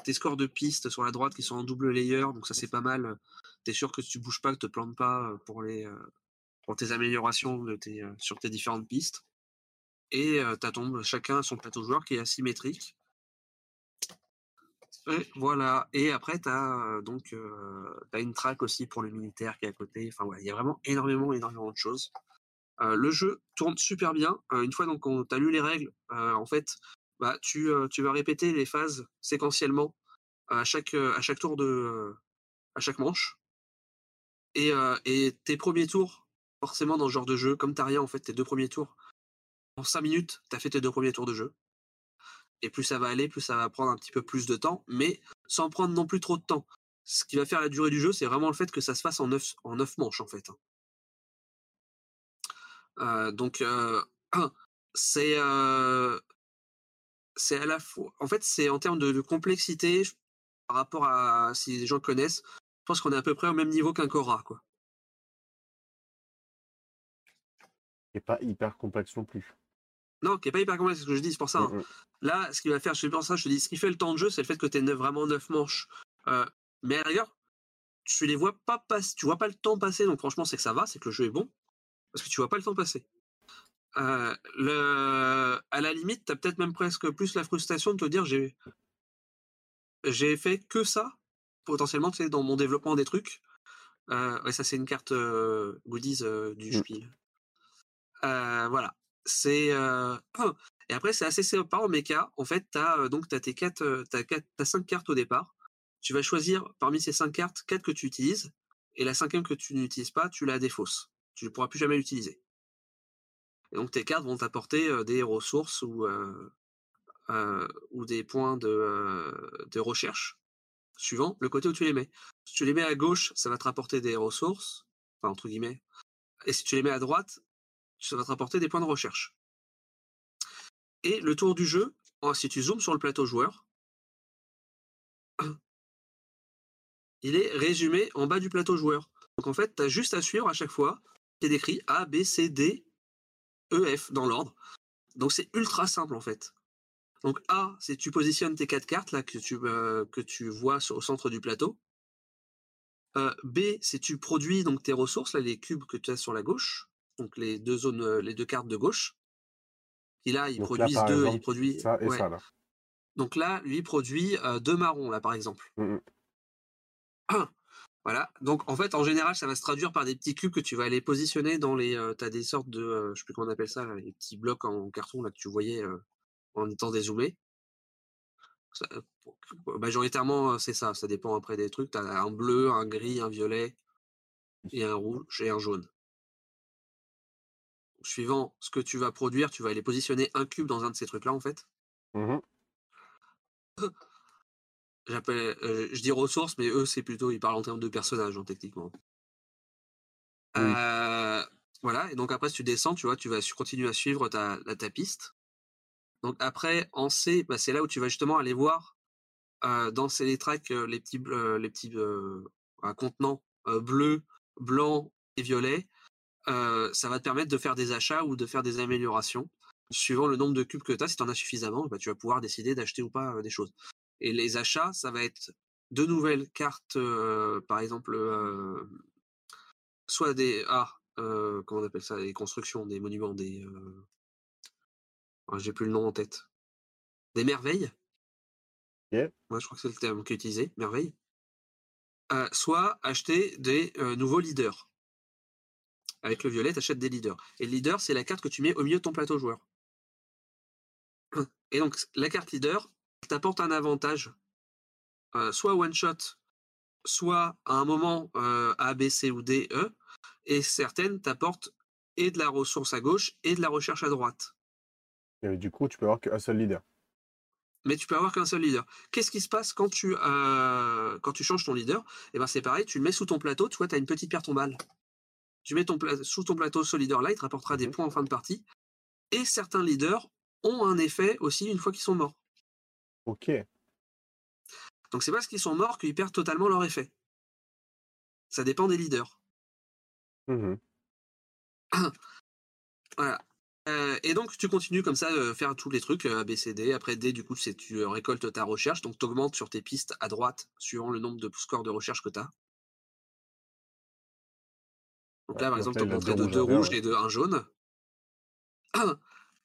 tes scores de pistes sur la droite qui sont en double layer, donc ça c'est pas mal. T'es sûr que tu bouges pas, que te plantes pas pour les, pour tes améliorations de tes, sur tes différentes pistes. Et t'as ton, chacun son plateau joueur qui est asymétrique. Et voilà. Et après, t'as donc as une track aussi pour le militaire qui est à côté. Enfin voilà, il y a vraiment énormément, énormément de choses. le jeu tourne super bien. une fois donc tu as lu les règles, en fait, bah, tu, tu vas répéter les phases séquentiellement à chaque, tour de. à chaque manche. Et, et tes premiers tours, forcément dans ce genre de jeu, comme t'as rien en fait, tes deux premiers tours, en 5 minutes, tu as fait tes deux premiers tours de jeu. Et plus ça va aller, plus ça va prendre un petit peu plus de temps, mais sans prendre non plus trop de temps. Ce qui va faire la durée du jeu, c'est vraiment le fait que ça se fasse en 9, en neuf manches en fait. Hein. donc c'est c'est à la fois. En fait, c'est en termes de, complexité par rapport à si les gens connaissent. Je pense qu'on est à peu près au même niveau qu'un Cora, quoi. Et pas hyper complexe non plus. Non, qui est pas hyper complexe, c'est ce que je dis, c'est pour ça. Hein. Là, ce qui va faire, je pense ça, je te dis, ce qui fait le temps de jeu, c'est le fait que tu aies vraiment neuf manches. mais à l'ailleurs, tu les vois pas passer, tu vois pas le temps passer, donc franchement, c'est que ça va, c'est que le jeu est bon, parce que tu vois pas le temps passer. Euh, le, à la limite, tu as peut-être même presque plus la frustration de te dire j'ai j'ai fait que ça potentiellement tu sais, dans mon développement des trucs. Euh, ouais, ça c'est une carte euh, goodies du mmh. Spiel. voilà, c'est et après c'est assez sympa en mecha. En fait, tu as donc as tes quatre, t'as quatre, cinq cartes au départ. Tu vas choisir parmi ces cinq cartes quatre que tu utilises et la cinquième que tu n'utilises pas, tu la défausses. Tu ne pourras plus jamais l'utiliser. Et donc tes cartes vont t'apporter des ressources ou, ou des points de, de, recherche, suivant le côté où tu les mets. Si tu les mets à gauche, ça va te rapporter des ressources, enfin entre guillemets. Et si tu les mets à droite, ça va te rapporter des points de recherche. Et le tour du jeu, oh, si tu zoomes sur le plateau joueur, il est résumé en bas du plateau joueur. Donc en fait, tu as juste à suivre à chaque fois. C'est décrit A, B, C, D, EF dans l'ordre. Donc c'est ultra simple en fait. Donc A, c'est tu positionnes tes quatre cartes là que tu, euh, que tu vois au centre du plateau. Euh, B, c'est tu produis donc tes ressources, là, les cubes que tu as sur la gauche, donc les deux zones, euh, les deux cartes de gauche. Et là, ils produisent deux, il produit. Ça et ça là. Donc là, lui produit deux marrons là par exemple. Mmh Voilà. Donc en fait, en général, ça va se traduire par des petits cubes que tu vas aller positionner dans les. tu as des sortes de, je sais plus comment on appelle ça, les petits blocs en carton là que tu voyais en étant dézoomé. Ça, majoritairement, c'est ça. Ça dépend après des trucs. Tu as un bleu, un gris, un violet et un rouge et un jaune. Suivant ce que tu vas produire, tu vas aller positionner un cube dans un de ces trucs-là, en fait. Mmh J'appelle, euh, je dis ressources, mais eux, c'est plutôt, ils parlent en termes de personnages, hein, techniquement. Oui. Euh, voilà, et donc après, si tu descends, tu vois, tu vas continuer à suivre ta, la- ta piste. Donc après, en C, bah, c'est là où tu vas justement aller voir euh, dans ces tracks euh, les petits, les petits contenants bleus, blancs et violets. Euh, ça va te permettre de faire des achats ou de faire des améliorations. Suivant le nombre de cubes que tu as, si tu en as suffisamment, bah, tu vas pouvoir décider d'acheter ou pas euh, des choses. Et les achats, ça va être de nouvelles cartes, euh, par exemple, euh, soit des. Ah, comment on appelle ça Des constructions, des monuments, des. ah, J'ai plus le nom en tête. Des merveilles. Moi, je crois que c'est le terme qui est utilisé, merveille. Euh, soit acheter des euh, nouveaux leaders. Avec le violet, tu achètes des leaders. Et le leader, c'est la carte que tu mets au milieu de ton plateau joueur. Et donc, la carte leader t'apporte un avantage, euh, soit one shot, soit à un moment euh, A, B, C ou D, E, et certaines t'apportent et de la ressource à gauche et de la recherche à droite. Et du coup, tu peux avoir qu'un seul leader. Mais tu peux avoir qu'un seul leader. Qu'est-ce qui se passe quand tu, euh, quand tu changes ton leader? Eh ben c'est pareil, tu le mets sous ton plateau, tu vois, tu as une petite pierre tombale. Tu mets ton sous ton plateau ce leader-là, il te rapportera des Mhm. points en fin de partie. Et certains leaders ont un effet aussi une fois qu'ils sont morts. Ok. Donc c'est parce qu'ils sont morts qu'ils perdent totalement leur effet. Ça dépend des leaders. Mhm. Voilà. Euh, et donc tu continues comme ça, euh, faire tous les trucs, euh, A, B, C, D. Après D, du coup, c'est tu euh, récoltes ta recherche, donc tu augmentes sur tes pistes à droite, suivant le nombre de scores de recherche que tu as. Donc là, par exemple, tu deux de deux rouges et de un jaune.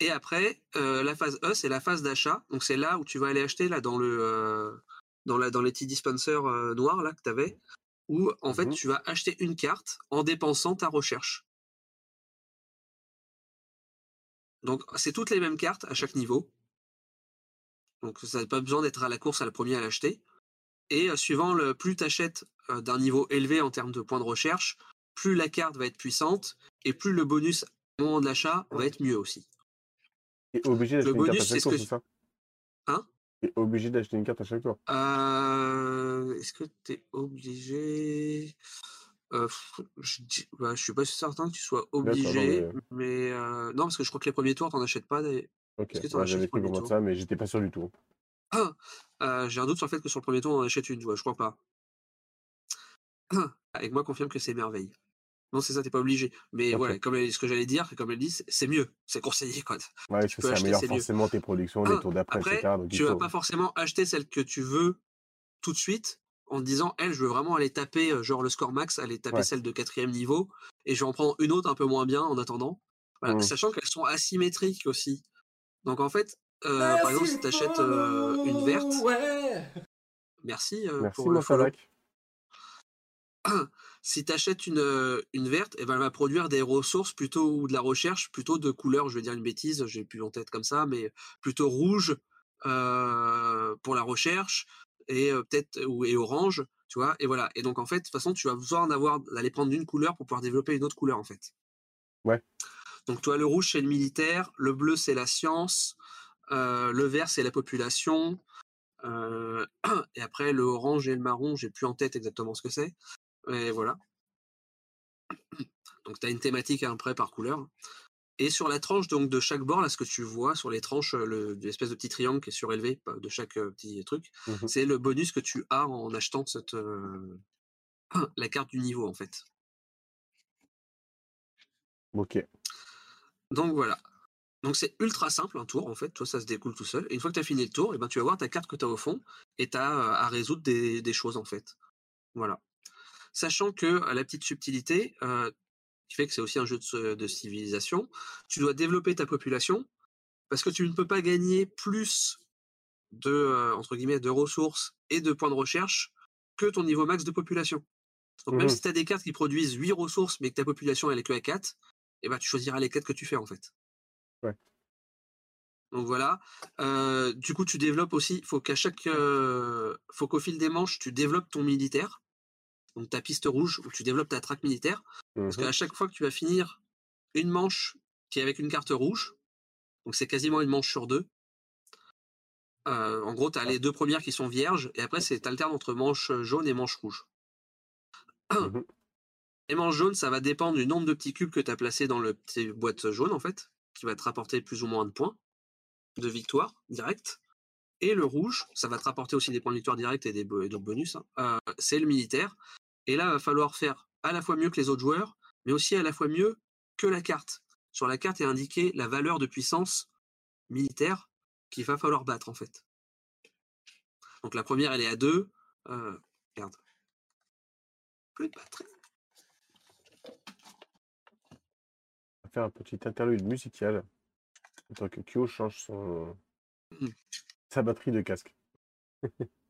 Et après, euh, la phase E, c'est la phase d'achat. Donc c'est là où tu vas aller acheter là dans le euh, dans la dans les petits dispensers euh, noirs là que tu avais, où en fait Mhm. tu vas acheter une carte en dépensant ta recherche. Donc c'est toutes les mêmes cartes à chaque niveau. Donc ça n'a pas besoin d'être à la course à la première à l'acheter. Et suivant le plus tu achètes d'un niveau élevé en termes de points de recherche, plus la carte va être puissante et plus le bonus au moment de l'achat va être mieux aussi. Et obligé d'acheter une carte à chaque tour, que c'est ça? Hein? Obligé d'acheter une carte à chaque tour. Euh, Est-ce que tu es obligé? Euh, je, bah, je suis pas certain que tu sois obligé, mais- mais, euh, non, parce que je crois que les premiers tours, t'en achètes pas. Des... Ok. Achètes J'avais le cru comprendre ça, mais j'étais pas sûr du tout. Ah, euh, J'ai un doute sur le fait que sur le premier tour, on en achète une, je crois pas. Avec moi, confirme que c'est merveille. Non, c'est ça, t'es pas obligé. Mais voilà, comme elle- ce que j'allais dire, comme elle dit, c'est- mieux, c'est conseillé. Quoi. Ouais, Tu peux ça améliore mieux. forcément tes productions, les tours d'après, Après, etc. Donc tu vas faut. pas forcément acheter celle que tu veux tout de suite en te disant, elle, je veux vraiment aller taper, euh, genre le score max, aller taper Ouais. celle de quatrième niveau, et je vais en prendre une autre un peu moins bien en attendant. Voilà, Mhm. Sachant qu'elles sont asymétriques aussi. Donc en fait, euh, par exemple, si tu achètes une verte, Ouais. merci, euh, Merci, pour le follow. Si tu achètes une, euh, une verte, eh ben, elle va produire des ressources plutôt ou de la recherche plutôt de couleur, je vais dire une bêtise, j'ai plus en tête comme ça, mais plutôt rouge euh, pour la recherche et euh, peut-être ou et orange, tu vois. Et voilà. Et donc en fait, de toute façon, tu vas besoin d'avoir d'aller prendre une couleur pour pouvoir développer une autre couleur en fait. Ouais. Donc toi, le rouge c'est le militaire, le bleu c'est la science, euh, le vert c'est la population. et après le orange et le marron, j'ai plus en tête exactement ce que c'est. Et voilà. Donc tu as une thématique à un près par couleur. Et sur la tranche donc de chaque bord, là, ce que tu vois sur les tranches, euh, le- l'espèce de petit triangle qui est surélevé euh, de chaque euh, petit truc, Mhm. c'est le bonus que tu as en achetant cette, euh, la carte du niveau en fait. Ok. Donc voilà. Donc c'est ultra simple un tour en fait, toi ça se découle tout seul. Et une fois que tu as fini le tour, et ben, tu vas voir ta carte que tu as au fond et tu as à résoudre des, des choses en fait. Voilà. Sachant que la petite subtilité, euh, qui fait que c'est aussi un jeu de, civilisation, tu dois développer ta population parce que tu ne peux pas gagner plus de, euh, entre guillemets, de ressources et de points de recherche que ton niveau max de population. Donc même Mhm. si tu as des cartes qui produisent 8 ressources mais que ta population elle est que à 4, et ben, tu choisiras les 4 que tu fais en fait. Ouais. Donc voilà. Euh, du coup, tu développes aussi. Il faut qu'à chaque, euh, faut qu'au fil des manches, tu développes ton militaire. Donc ta piste rouge où tu développes ta traque militaire. Parce Mhm. qu'à chaque fois que tu vas finir une manche qui est avec une carte rouge, donc c'est quasiment une manche sur deux. euh, en gros, tu as les deux premières qui sont vierges, et après, c'est alternes entre manche jaune et manche rouge. Mhm. Les manches jaunes, ça va dépendre du nombre de petits cubes que tu as placés dans le petit boîte jaune, en fait, qui va te rapporter plus ou moins de points de victoire direct. Et le rouge, ça va te rapporter aussi des points de victoire direct et des et bonus. hein. Euh, c'est le militaire. Et là, il va falloir faire à la fois mieux que les autres joueurs, mais aussi à la fois mieux que la carte. Sur la carte est indiqué la valeur de puissance militaire qu'il va falloir battre, en fait. Donc la première, elle est à 2. Euh, merde. Plus de batterie. On va faire un petit interlude musical. En tant que Kyo change son Mhm. sa batterie de casque.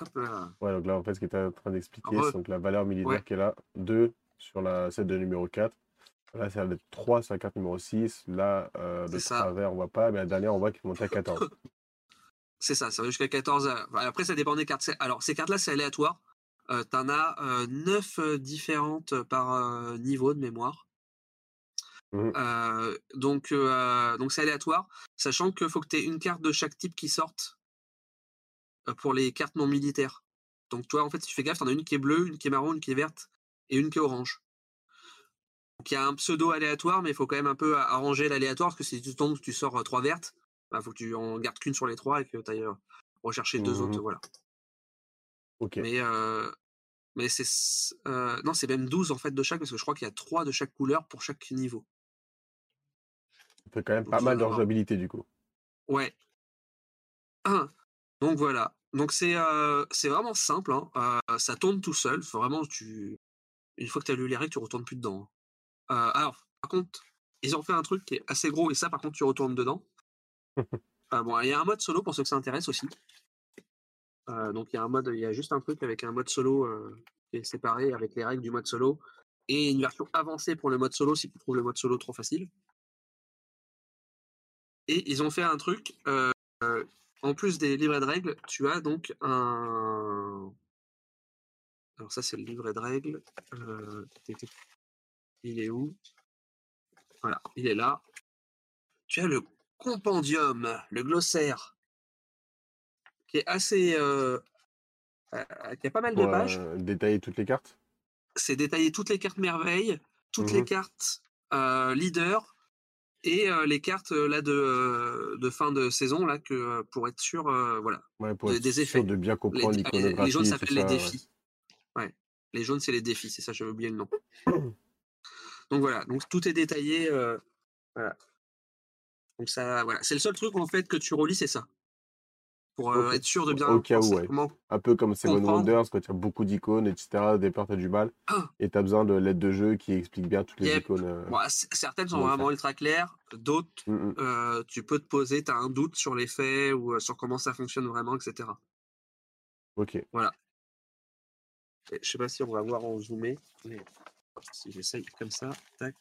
Hop là. Ouais, donc là, en fait, ce qu'il était en train d'expliquer, c'est donc la valeur militaire Ouais. qui est là, 2 sur la set de numéro 4. Là, c'est la 3 sur la carte numéro 6. Là, euh, ça. travers, on voit pas, mais la dernière, on voit qu'il monte à 14. C'est ça, ça va jusqu'à 14. à- enfin, Après, ça dépend des cartes. Alors, ces cartes-là, c'est aléatoire. Euh, T'en as euh, 9 différentes par euh, niveau de mémoire. Euh, donc, euh, donc c'est aléatoire, sachant qu'il faut que tu aies une carte de chaque type qui sorte euh, pour les cartes non militaires. Donc, toi, en fait, si tu fais gaffe, t'en as une qui est bleue, une qui est marron, une qui est verte et une qui est orange. Donc, il y a un pseudo aléatoire, mais il faut quand même un peu arranger l'aléatoire, parce que si tu tombes, tu sors euh, trois vertes, il faut que tu en gardes qu'une sur les trois et que tu ailles rechercher deux autres. Voilà. Ok. Mais, euh, mais c'est. euh, non, c'est même 12 en fait de chaque, parce que je crois qu'il y a 3 de chaque couleur pour chaque niveau. Ça fait quand même donc pas mal de rejouabilité, du coup. Ouais. Donc voilà. Donc c'est euh, c'est vraiment simple. hein. Euh, ça tourne tout seul. Faut vraiment tu. Une fois que tu as lu les règles, tu retournes plus dedans. hein. Euh, alors, par contre, ils ont fait un truc qui est assez gros et ça, par contre, tu retournes dedans. Bon, il y a un mode solo pour ceux que ça intéresse aussi. Euh, donc il y a un mode, il y a juste un truc avec un mode solo euh, qui est séparé avec les règles du mode solo et une version avancée pour le mode solo si tu trouves le mode solo trop facile. Et ils ont fait un truc. euh, en plus des livrets de règles, tu as donc un. Alors ça c'est le livret de règles. Euh, Il est où? Voilà, il est là. Tu as le compendium, le glossaire, qui est assez. euh, euh, qui a pas mal de pages. euh, détailler toutes les cartes? C'est détaillé toutes les cartes merveilles, toutes les Mhm. cartes euh, leader et euh, les cartes euh, là de, euh, de fin de saison là que pour être sûr, voilà. Ouais, pour Des- être des sûr effets. de bien Les, comprendre les- jaunes s'appellent les ouais. défis. Ouais. Les jaunes c'est les défis, c'est ça, j'avais oublié le nom. Donc voilà, donc tout est détaillé. voilà. Donc ça, voilà, c'est le seul truc en fait que tu relis, c'est ça. Pour euh, être sûr de bien Au cas où, ouais. Un peu comme Seven. Wonders, quand il y a beaucoup d'icônes, etc. Au départ, t'as du mal. Ah. Et t'as besoin de l'aide de jeu qui explique bien toutes les Yep. icônes. euh, Bon, certaines sont vraiment faire. ultra claires, d'autres mm, mm. euh, tu peux te poser, tu as un doute sur les faits ou sur comment ça fonctionne vraiment, etc. Ok. Et je sais pas si on va voir en zoomé, mais si j'essaye comme ça, tac.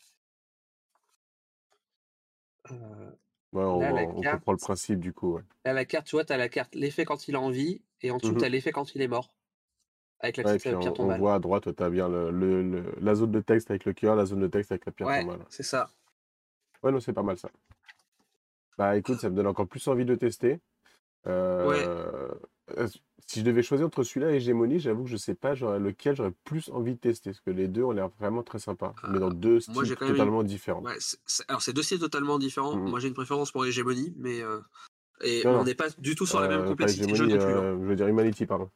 Euh, Ouais, on, Là, on carte- comprend le principe du coup. ouais. là, la carte, tu vois, tu as la carte l'effet quand il est en vie, et en dessous, Mhm. tu as l'effet quand il est mort. Avec la Ouais, petite euh, pierre on, on tombale. voit à droite, tu as bien le, le- le- la zone de texte avec le cœur, la zone de texte avec la pierre tombale. c'est ça. Ouais, non, c'est pas mal ça. Bah écoute, ça me donne encore plus envie de tester. Euh, euh, Si je devais choisir entre celui-là et Hégémonie, j'avoue que je sais pas lequel j'aurais plus envie de tester, parce que les deux ont l'air vraiment très sympas, mais dans deux moi, styles quand totalement différents. Ouais, c'est- c'est- alors, c'est deux styles totalement différents. Mhm. Moi, j'ai une préférence pour Hégémonie, mais. euh, et Non, on n'est pas du tout sur la même Euh, complexité de jeu Hégémonie, non plus. hein. je veux dire Humanity, pardon.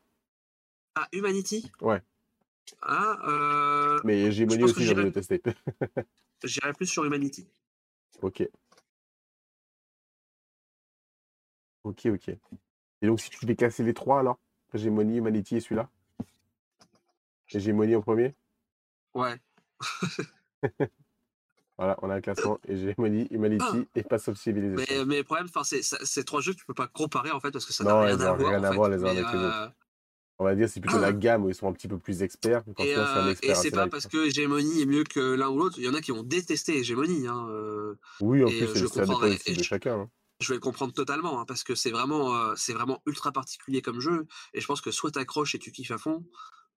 Ah, Humanity? Ouais. Ah, euh, Mais Hégémonie aussi, j'ai envie de tester. j'irais plus sur Humanity. Ok. Ok, ok. Et donc, si tu devais casser les trois, alors? Hégémonie, Humanity et celui-là? Hégémonie en premier? Ouais. Voilà, on a un classement Hégémonie, Humanity et Pass of Civilization. Mais, mais le problème, c'est trois jeux que tu peux pas comparer en fait parce que ça n'a rien ils à voir. rien en à voir les uns avec les autres. euh, On va dire c'est plutôt la gamme où ils sont un petit peu plus experts. Quand Et, c'est euh, c'est pas parce que Hégémonie est mieux que l'un ou l'autre. Il y en a qui ont détesté Hégémonie. Hein, euh, Oui, en et, plus, euh, je ça dépend de je- chacun. hein. Je vais le comprendre totalement, hein, parce que c'est vraiment, euh, c'est vraiment ultra particulier comme jeu, et je pense que soit t'accroches et tu kiffes à fond,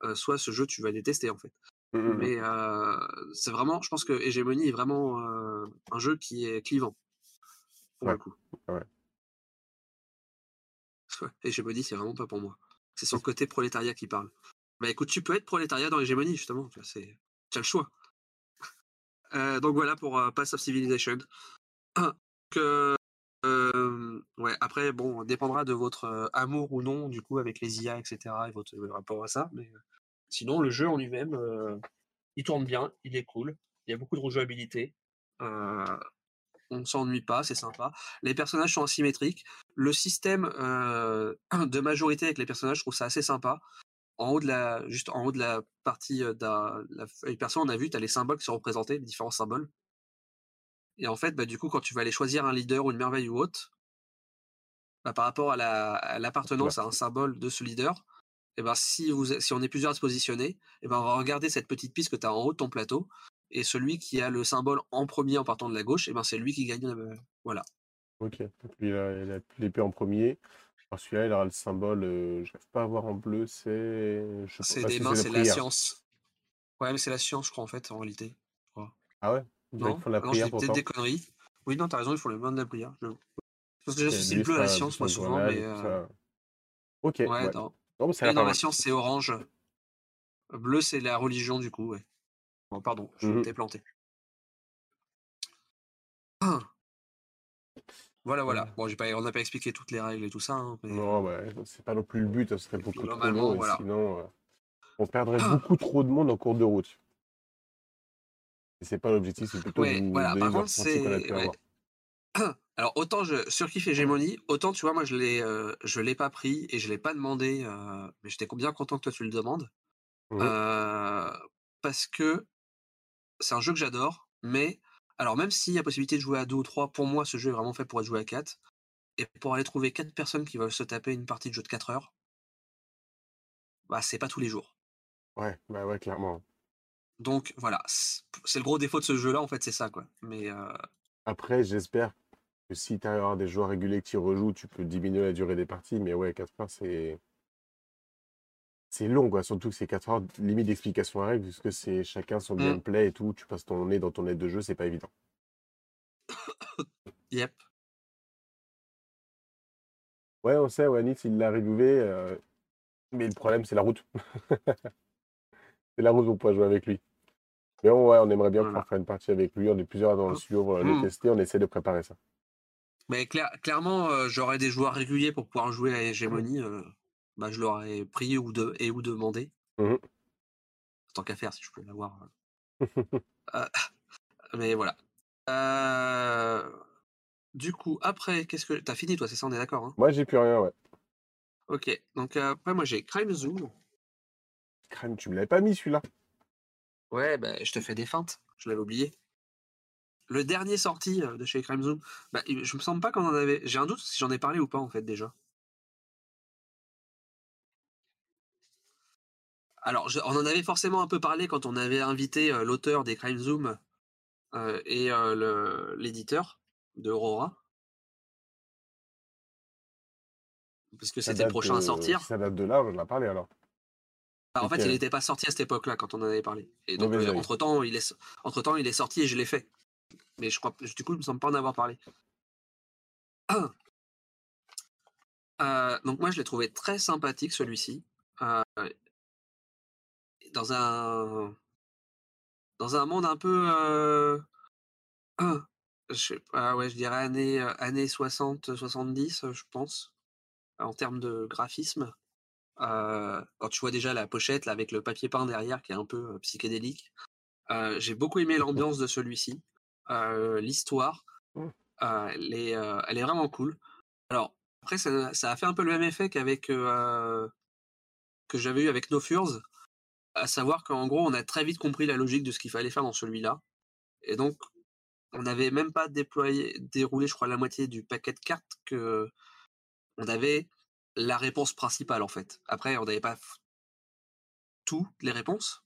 euh, soit ce jeu tu vas détester en fait. Mmh, mmh, mmh. Mais euh, c'est vraiment, je pense que Hegemony est vraiment un jeu qui est clivant. Pour Ouais, le coup. ouais. Ouais, Hegemony, c'est vraiment pas pour moi. C'est son côté prolétariat qui parle. Bah écoute, tu peux être prolétariat dans Hegemony, justement. Tu as, le choix. Euh, donc voilà pour euh, Pass of Civilization. Euh, ouais, après, bon, dépendra de votre amour ou non, du coup, avec les IA, etc., et votre rapport à ça. Mais sinon, le jeu en lui-même, il tourne bien, il est cool. Il y a beaucoup de rejouabilité. On ne s'ennuie pas, c'est sympa. Les personnages sont asymétriques. Le système de majorité avec les personnages, je trouve ça assez sympa. En haut de la, juste en haut de la partie la feuille perso, on a vu, tu as les symboles qui sont représentés, les différents symboles. Et en fait, bah, du coup, quand tu vas aller choisir un leader ou une merveille ou autre, bah, par rapport à la- à l'appartenance à un symbole de ce leader, et ben si, vous, si on est plusieurs à se positionner, et ben on va regarder cette petite piste que tu as en haut de ton plateau, et celui qui a le symbole en premier en partant de la gauche, et ben c'est lui qui gagne. euh, voilà. Ok, donc lui, il a, l'épée en premier. Alors celui-là, il aura le symbole, euh, j'arrive pas à voir en bleu, c'est... Je C'est pas des mains, c'est la science. Ouais, mais c'est la science, je crois, en fait, en réalité. je. Ah ouais? Non, font la je prière dis peut-être des conneries. Oui, non, t'as raison, ils font les mains de la prière. Je... Parce que Ok, j'associe le bleu à la science, moi, souvent, mais. euh. Ok, Ouais, ouais. non. Mais la science, c'est orange. Bleu, c'est la religion, du coup, ouais. Bon, pardon, je Mhm. t'ai planté. Ah. Voilà, voilà. Ouais. Bon, j'ai pas, on n'a pas expliqué toutes les règles et tout ça, hein, mais Non, ouais, c'est pas non plus le but, ce serait beaucoup trop long, voilà. sinon, euh, on perdrait Ah. beaucoup trop de monde en cours de route. Et c'est pas l'objectif, c'est plutôt de Ouais, voilà. donner Par contre, c'est. ouais. Alors, autant je surkiffe Hégémonie, autant, tu vois, moi, je l'ai, euh, je l'ai pas pris et je l'ai pas demandé, euh, mais j'étais bien content que toi, tu le demandes. Euh, parce que c'est un jeu que j'adore, mais alors même s'il y a possibilité de jouer à deux ou trois, pour moi ce jeu est vraiment fait pour être joué à 4. Et pour aller trouver quatre personnes qui veulent se taper une partie de jeu de 4 heures, bah c'est pas tous les jours. Ouais, bah ouais, clairement. Donc voilà, c'est le gros défaut de ce jeu-là, en fait, c'est ça, quoi. Mais euh, Après, j'espère que si tu as des joueurs réguliers qui rejouent, tu peux diminuer la durée des parties, mais ouais, 4 heures, c'est. C'est long, quoi. Surtout que c'est 4 heures limite d'explication à règle, puisque c'est chacun son Mm. gameplay et tout. Tu passes ton nez dans ton aide de jeu, c'est pas évident. yep. Ouais, on sait, ouais, Nitz, il l'a reviewé, euh, mais le problème, c'est la route. c'est la route pour pouvoir jouer avec lui. Mais on, ouais, on aimerait bien Voilà. pouvoir faire une partie avec lui. On est plusieurs dans le studio euh, le Mm. tester. On essaie de préparer ça. Mais clair- clairement, euh, j'aurais des joueurs réguliers pour pouvoir jouer à Hégémonie. euh, bah, je l'aurais pris ou de, et ou demandé. Tant qu'à faire, si je peux l'avoir. Euh, mais voilà. Du coup, après, qu'est-ce que. T'as fini, toi, c'est ça, on est d'accord hein? Moi, j'ai plus rien, ouais. Ok, donc après, moi, j'ai Crime Zoom. Crème, tu me l'avais pas mis celui-là? Ouais, bah, je te fais des feintes, je l'avais oublié. Le dernier sorti euh, de chez Crime Zoom, bah, je me semble pas qu'on en avait. J'ai un doute si j'en ai parlé ou pas, en fait, déjà. Alors, je- on en avait forcément un peu parlé quand on avait invité euh, l'auteur des Crime Zoom euh, et euh, l'éditeur de Aurora. Parce que c'était le prochain à sortir. Ça date de là, on en a parlé alors. Bah, en fait, il n'était pas sorti à cette époque-là quand on en avait parlé. Et donc, euh, œil. entre-temps, il est, entre-temps, il est sorti et je l'ai fait. Mais je crois, du coup, il me semble pas en avoir parlé. Euh, donc moi, je l'ai trouvé très sympathique celui-ci. Euh, dans un dans un monde un peu, euh, je sais pas, ouais, je dirais années euh, années 60, 70, euh, je pense, en termes de graphisme. Euh, quand tu vois déjà la pochette là, avec le papier peint derrière qui est un peu euh, psychédélique. Euh, J'ai beaucoup aimé l'ambiance de celui-ci, l'histoire. Mm. euh, elle, est, elle est vraiment cool. Alors après, ça, ça a fait un peu le même effet qu'avec que j'avais eu avec No Furs, à savoir qu'en gros, on a très vite compris la logique de ce qu'il fallait faire dans celui-là, et donc on n'avait même pas déployé, déroulé, je crois, la moitié du paquet de cartes que on avait la réponse principale en fait. Après, on n'avait pas toutes les réponses,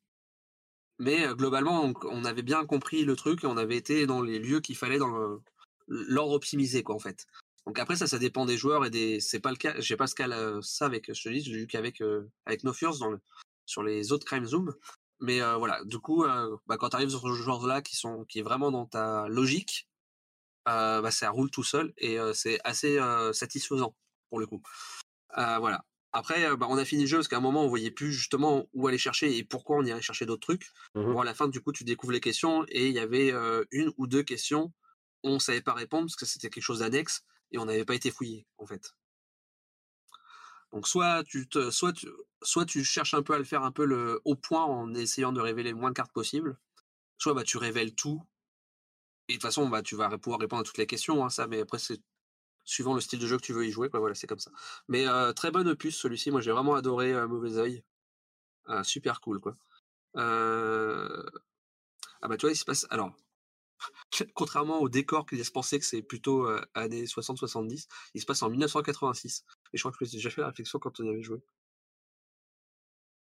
mais euh, globalement, on, avait bien compris le truc et on avait été dans les lieux qu'il fallait dans l'ordre optimisé quoi en fait. Donc après ça, ça dépend des joueurs et des. C'est pas le cas. J'ai pas ce cas ça avec. Je te dis, j'ai eu qu'avec avec No Fears dans sur les autres Crime Zoom. Mais voilà, du coup, bah, quand tu arrives sur ce genre-là qui sont qui est vraiment dans ta logique, bah, ça roule tout seul et c'est assez satisfaisant pour le coup. Voilà. Après, bah, on a fini le jeu parce qu'à un moment, on voyait plus justement où aller chercher et pourquoi on irait chercher d'autres trucs. Mmh Bon, à la fin, du coup, tu découvres les questions et il y avait une ou deux questions où on savait pas répondre parce que c'était quelque chose d'annexe et on n'avait pas été fouillé, en fait. Donc soit tu te, soit tu, soit tu cherches un peu à le faire un peu le au point en essayant de révéler le moins de cartes possible, soit bah tu révèles tout et de toute façon bah tu vas pouvoir répondre à toutes les questions hein, ça, mais après c'est suivant le style de jeu que tu veux y jouer, quoi, voilà c'est comme ça. Mais très bonne opus celui-ci, moi j'ai vraiment adoré Mauvais Oeil, super cool quoi. Ah bah tu vois il se passe alors contrairement au décor qui laisse penser que c'est plutôt années 60-70, il se passe en 1986. Et je crois que j'ai déjà fait la réflexion quand on y avait joué.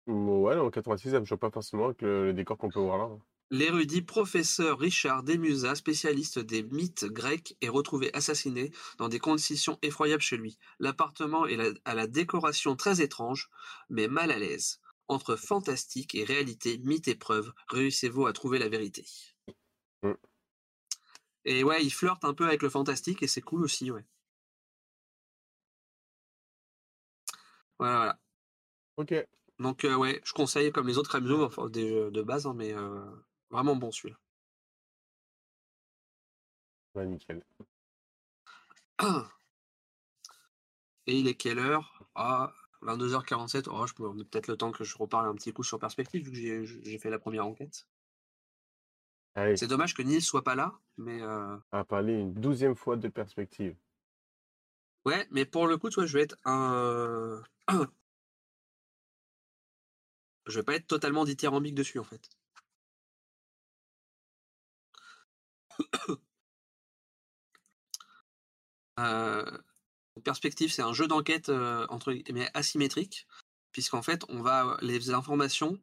Ouais, en 86, ça me choque pas forcément avec le, décor qu'on peut voir là. L'érudit professeur Richard Demusa, spécialiste des mythes grecs, est retrouvé assassiné dans des conditions effroyables chez lui. L'appartement est à la décoration très étrange, mais mal à l'aise. Entre fantastique et réalité, mythe et preuve, réussissez-vous à trouver la vérité mmh. Et ouais, il flirte un peu avec le fantastique et c'est cool aussi, ouais. Voilà, voilà. Ok. Donc ouais, je conseille comme les autres enfin des jeux de base, hein, mais vraiment bon celui-là. Ouais, nickel. Et il est quelle heure? Ah, 22h47. Oh, je peux peut-être le temps que je reparle un petit coup sur perspective, vu que j'ai fait la première enquête. C'est dommage que Nils soit pas là, mais. Euh... À parler une douzième fois de perspective. Ouais, mais pour le coup, tu vois, je vais être un. je vais pas être totalement dithyrambique dessus, en fait. Perspective, c'est un jeu d'enquête euh, entre asymétrique, puisqu'en fait, on va les informations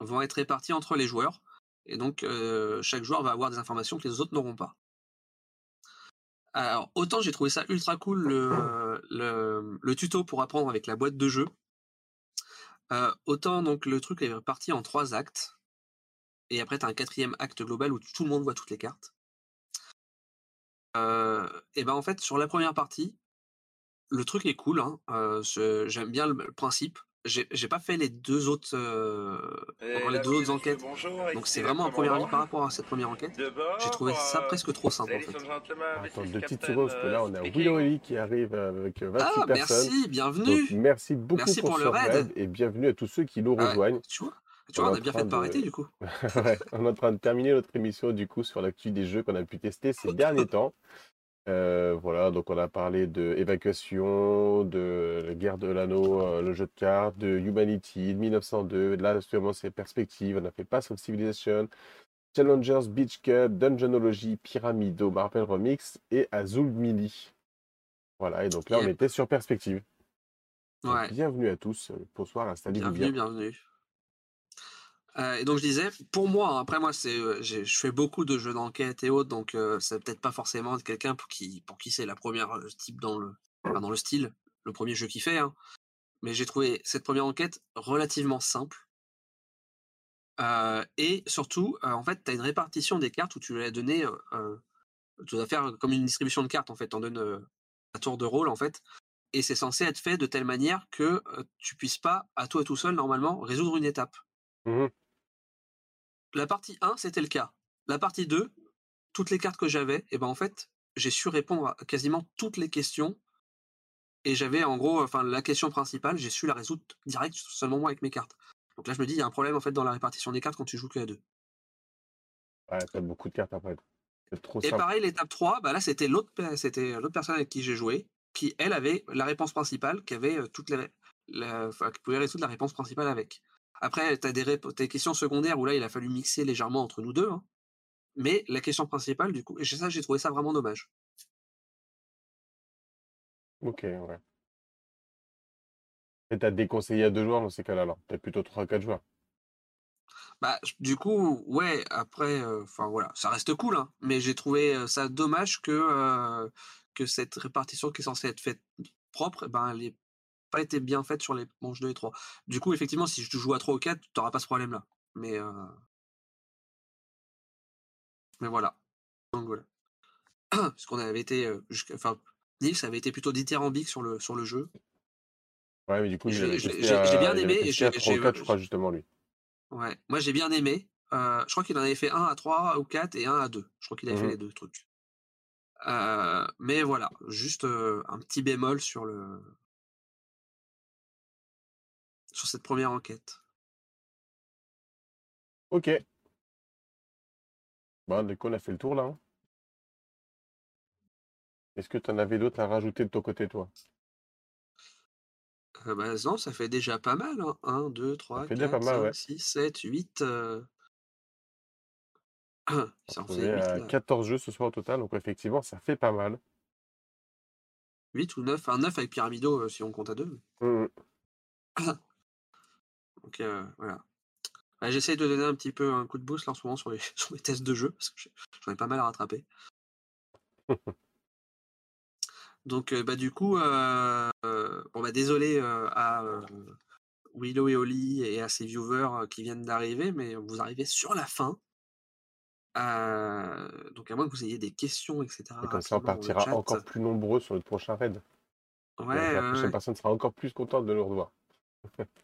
vont être réparties entre les joueurs et donc, chaque joueur va avoir des informations que les autres n'auront pas. Alors, autant j'ai trouvé ça ultra cool le, le, tuto pour apprendre avec la boîte de jeu. autant donc le truc est réparti en trois actes. Et après, tu as un quatrième acte global où tout le monde voit toutes les cartes. et ben en fait, sur la première partie, le truc est cool. Hein, J'aime bien le principe j'ai pas fait les deux autres, euh, les deux autres enquêtes. Donc c'est vraiment un premier avis par rapport à cette première enquête. J'ai trouvé ça euh, presque trop simple en fait. Attends deux petites secondes parce que là on a Willow qui arrive avec 28 ah, personnes. Merci, bienvenue. merci beaucoup merci pour, le raid. et bienvenue à tous ceux qui nous ah rejoignent. tu vois, tu vois on, a bien fait de pas arrêter du coup. on est en train de terminer notre émission du coup sur l'actu des jeux qu'on a pu tester ces derniers temps. Euh, voilà, donc on a parlé de Évacuation, de la guerre de l'anneau, euh, le jeu de cartes, de Humanity, de 1902. Là, actuellement, c'est Perspective. On a fait Pass of Civilization, Challengers, Beach Cup, Dungeonology, Pyramido, Marvel Remix et Azul Mini. Voilà, et donc là, on était sur Perspective. bienvenue à tous. Bonsoir, installez-vous bien. Bienvenue, bienvenue. Euh, et donc je disais, pour moi, hein, après moi, c'est, euh, je fais beaucoup de jeux d'enquête et autres, donc euh, c'est peut-être pas forcément quelqu'un pour qui, pour qui c'est la première type dans le, dans le style, le premier jeu qu'il fait. Hein. Mais j'ai trouvé cette première enquête relativement simple. et surtout, en fait, tu as une répartition des cartes où tu vas donner, tu dois faire comme une distribution de cartes, en fait, en donne un tour de rôle, en fait. Et c'est censé être fait de telle manière que tu puisses pas, à toi tout seul, normalement, résoudre une étape. Mmh la partie 1, c'était le cas. La partie 2, toutes les cartes que j'avais, et eh ben en fait, j'ai su répondre à quasiment toutes les questions. Et j'avais en gros, enfin la question principale, j'ai su la résoudre direct seulement moi avec mes cartes. Donc là, je me dis, il y a un problème en fait dans la répartition des cartes quand tu joues que à deux. Ouais, t'as beaucoup de cartes après. Trop Et pareil, l'étape 3, bah là, c'était l'autre, c'était l'autre personne avec qui j'ai joué, qui elle avait la réponse principale, qui avait euh, toutes les, qui pouvait résoudre la réponse principale avec. Après, tu as des, questions secondaires où là, il a fallu mixer légèrement entre nous deux. Hein. Mais la question principale, du coup, et ça, j'ai trouvé ça vraiment dommage. Ok, ouais. Et t'as déconseillé à deux joueurs dans ces cas-là, alors? T'es plutôt 3-4 joueurs? Bah, du coup, ouais, après, enfin voilà, ça reste cool, hein, mais j'ai trouvé ça dommage que, que cette répartition qui est censée être faite propre, eh ben, elle est pas été bien faite sur les manches 2 et 3. Du coup, effectivement, si tu joues à 3 ou 4, tu n'auras pas ce problème-là. Mais, euh... mais voilà. Donc voilà. Parce qu'on avait été, euh, enfin, Nils avait été plutôt dithyrambique sur le, sur le jeu. Ouais, mais du coup, J'ai- bien aimé et j'ai- 3 ou j'ai- 4, je crois, justement, lui. Ouais. Moi, j'ai bien aimé. Euh, je crois qu'il en avait fait un à 3 ou 4 et un à 2. Je crois qu'il avait fait Mhm. les deux trucs. Euh, mais voilà, juste euh, un petit bémol sur le sur cette première enquête. Ok. Bon, du coup, on a fait le tour, là. hein. Est-ce que tu en avais d'autres à rajouter de ton côté, toi? Euh, bah, non, ça fait déjà pas mal. Hein. 1, 2, 3, fait déjà 4, pas mal, 5, ouais. 6, 7, 8. euh, Ça On fait est 8, à là. 14 jeux ce soir au total, donc effectivement, ça fait pas mal. 8 ou 9. Un 9 avec Pyramido euh, si on compte à 2. Mhm. Donc euh, voilà. Ouais, J'essaye de donner un petit peu un coup de boost là en ce moment sur les, sur les tests de jeu, parce que j'en ai pas mal à rattraper. Donc euh, bah du coup, euh, bon bah désolé euh, à Willow et Oli et à ses viewers qui viennent d'arriver, mais vous arrivez sur la fin. Donc à moins que vous ayez des questions, etc. Et comme ça, on le partira encore plus nombreux sur notre prochain raid. Donc, Ouais, la prochaine personne sera encore plus contente de nous revoir.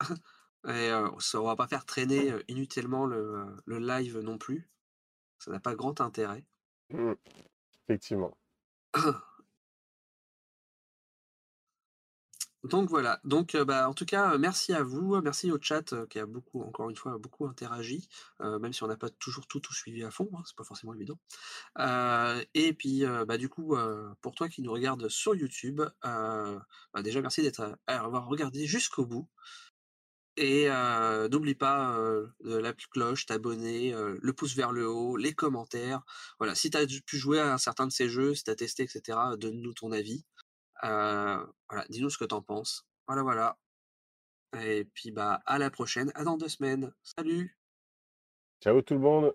Et euh, ça, on va pas faire traîner inutilement le, le live non plus. Ça n'a pas grand intérêt. Mhm. Effectivement. Donc voilà. Donc euh, bah, en tout cas, merci à vous, merci au chat euh, qui a beaucoup, encore une fois, beaucoup interagi, euh, même si on n'a pas toujours tout, tout suivi à fond, hein, c'est pas forcément évident. Et puis bah, du coup, pour toi qui nous regarde sur YouTube, bah, déjà merci d'être avoir regardé jusqu'au bout. Et euh, n'oublie pas euh, la cloche, t'abonner, euh, le pouce vers le haut, les commentaires. Voilà, si tu as pu jouer à un certain de ces jeux, si tu as testé, etc., donne-nous ton avis. Euh, dis-nous ce que t'en penses. Voilà, voilà. Et puis bah à la prochaine, à dans deux semaines. Salut Ciao tout le monde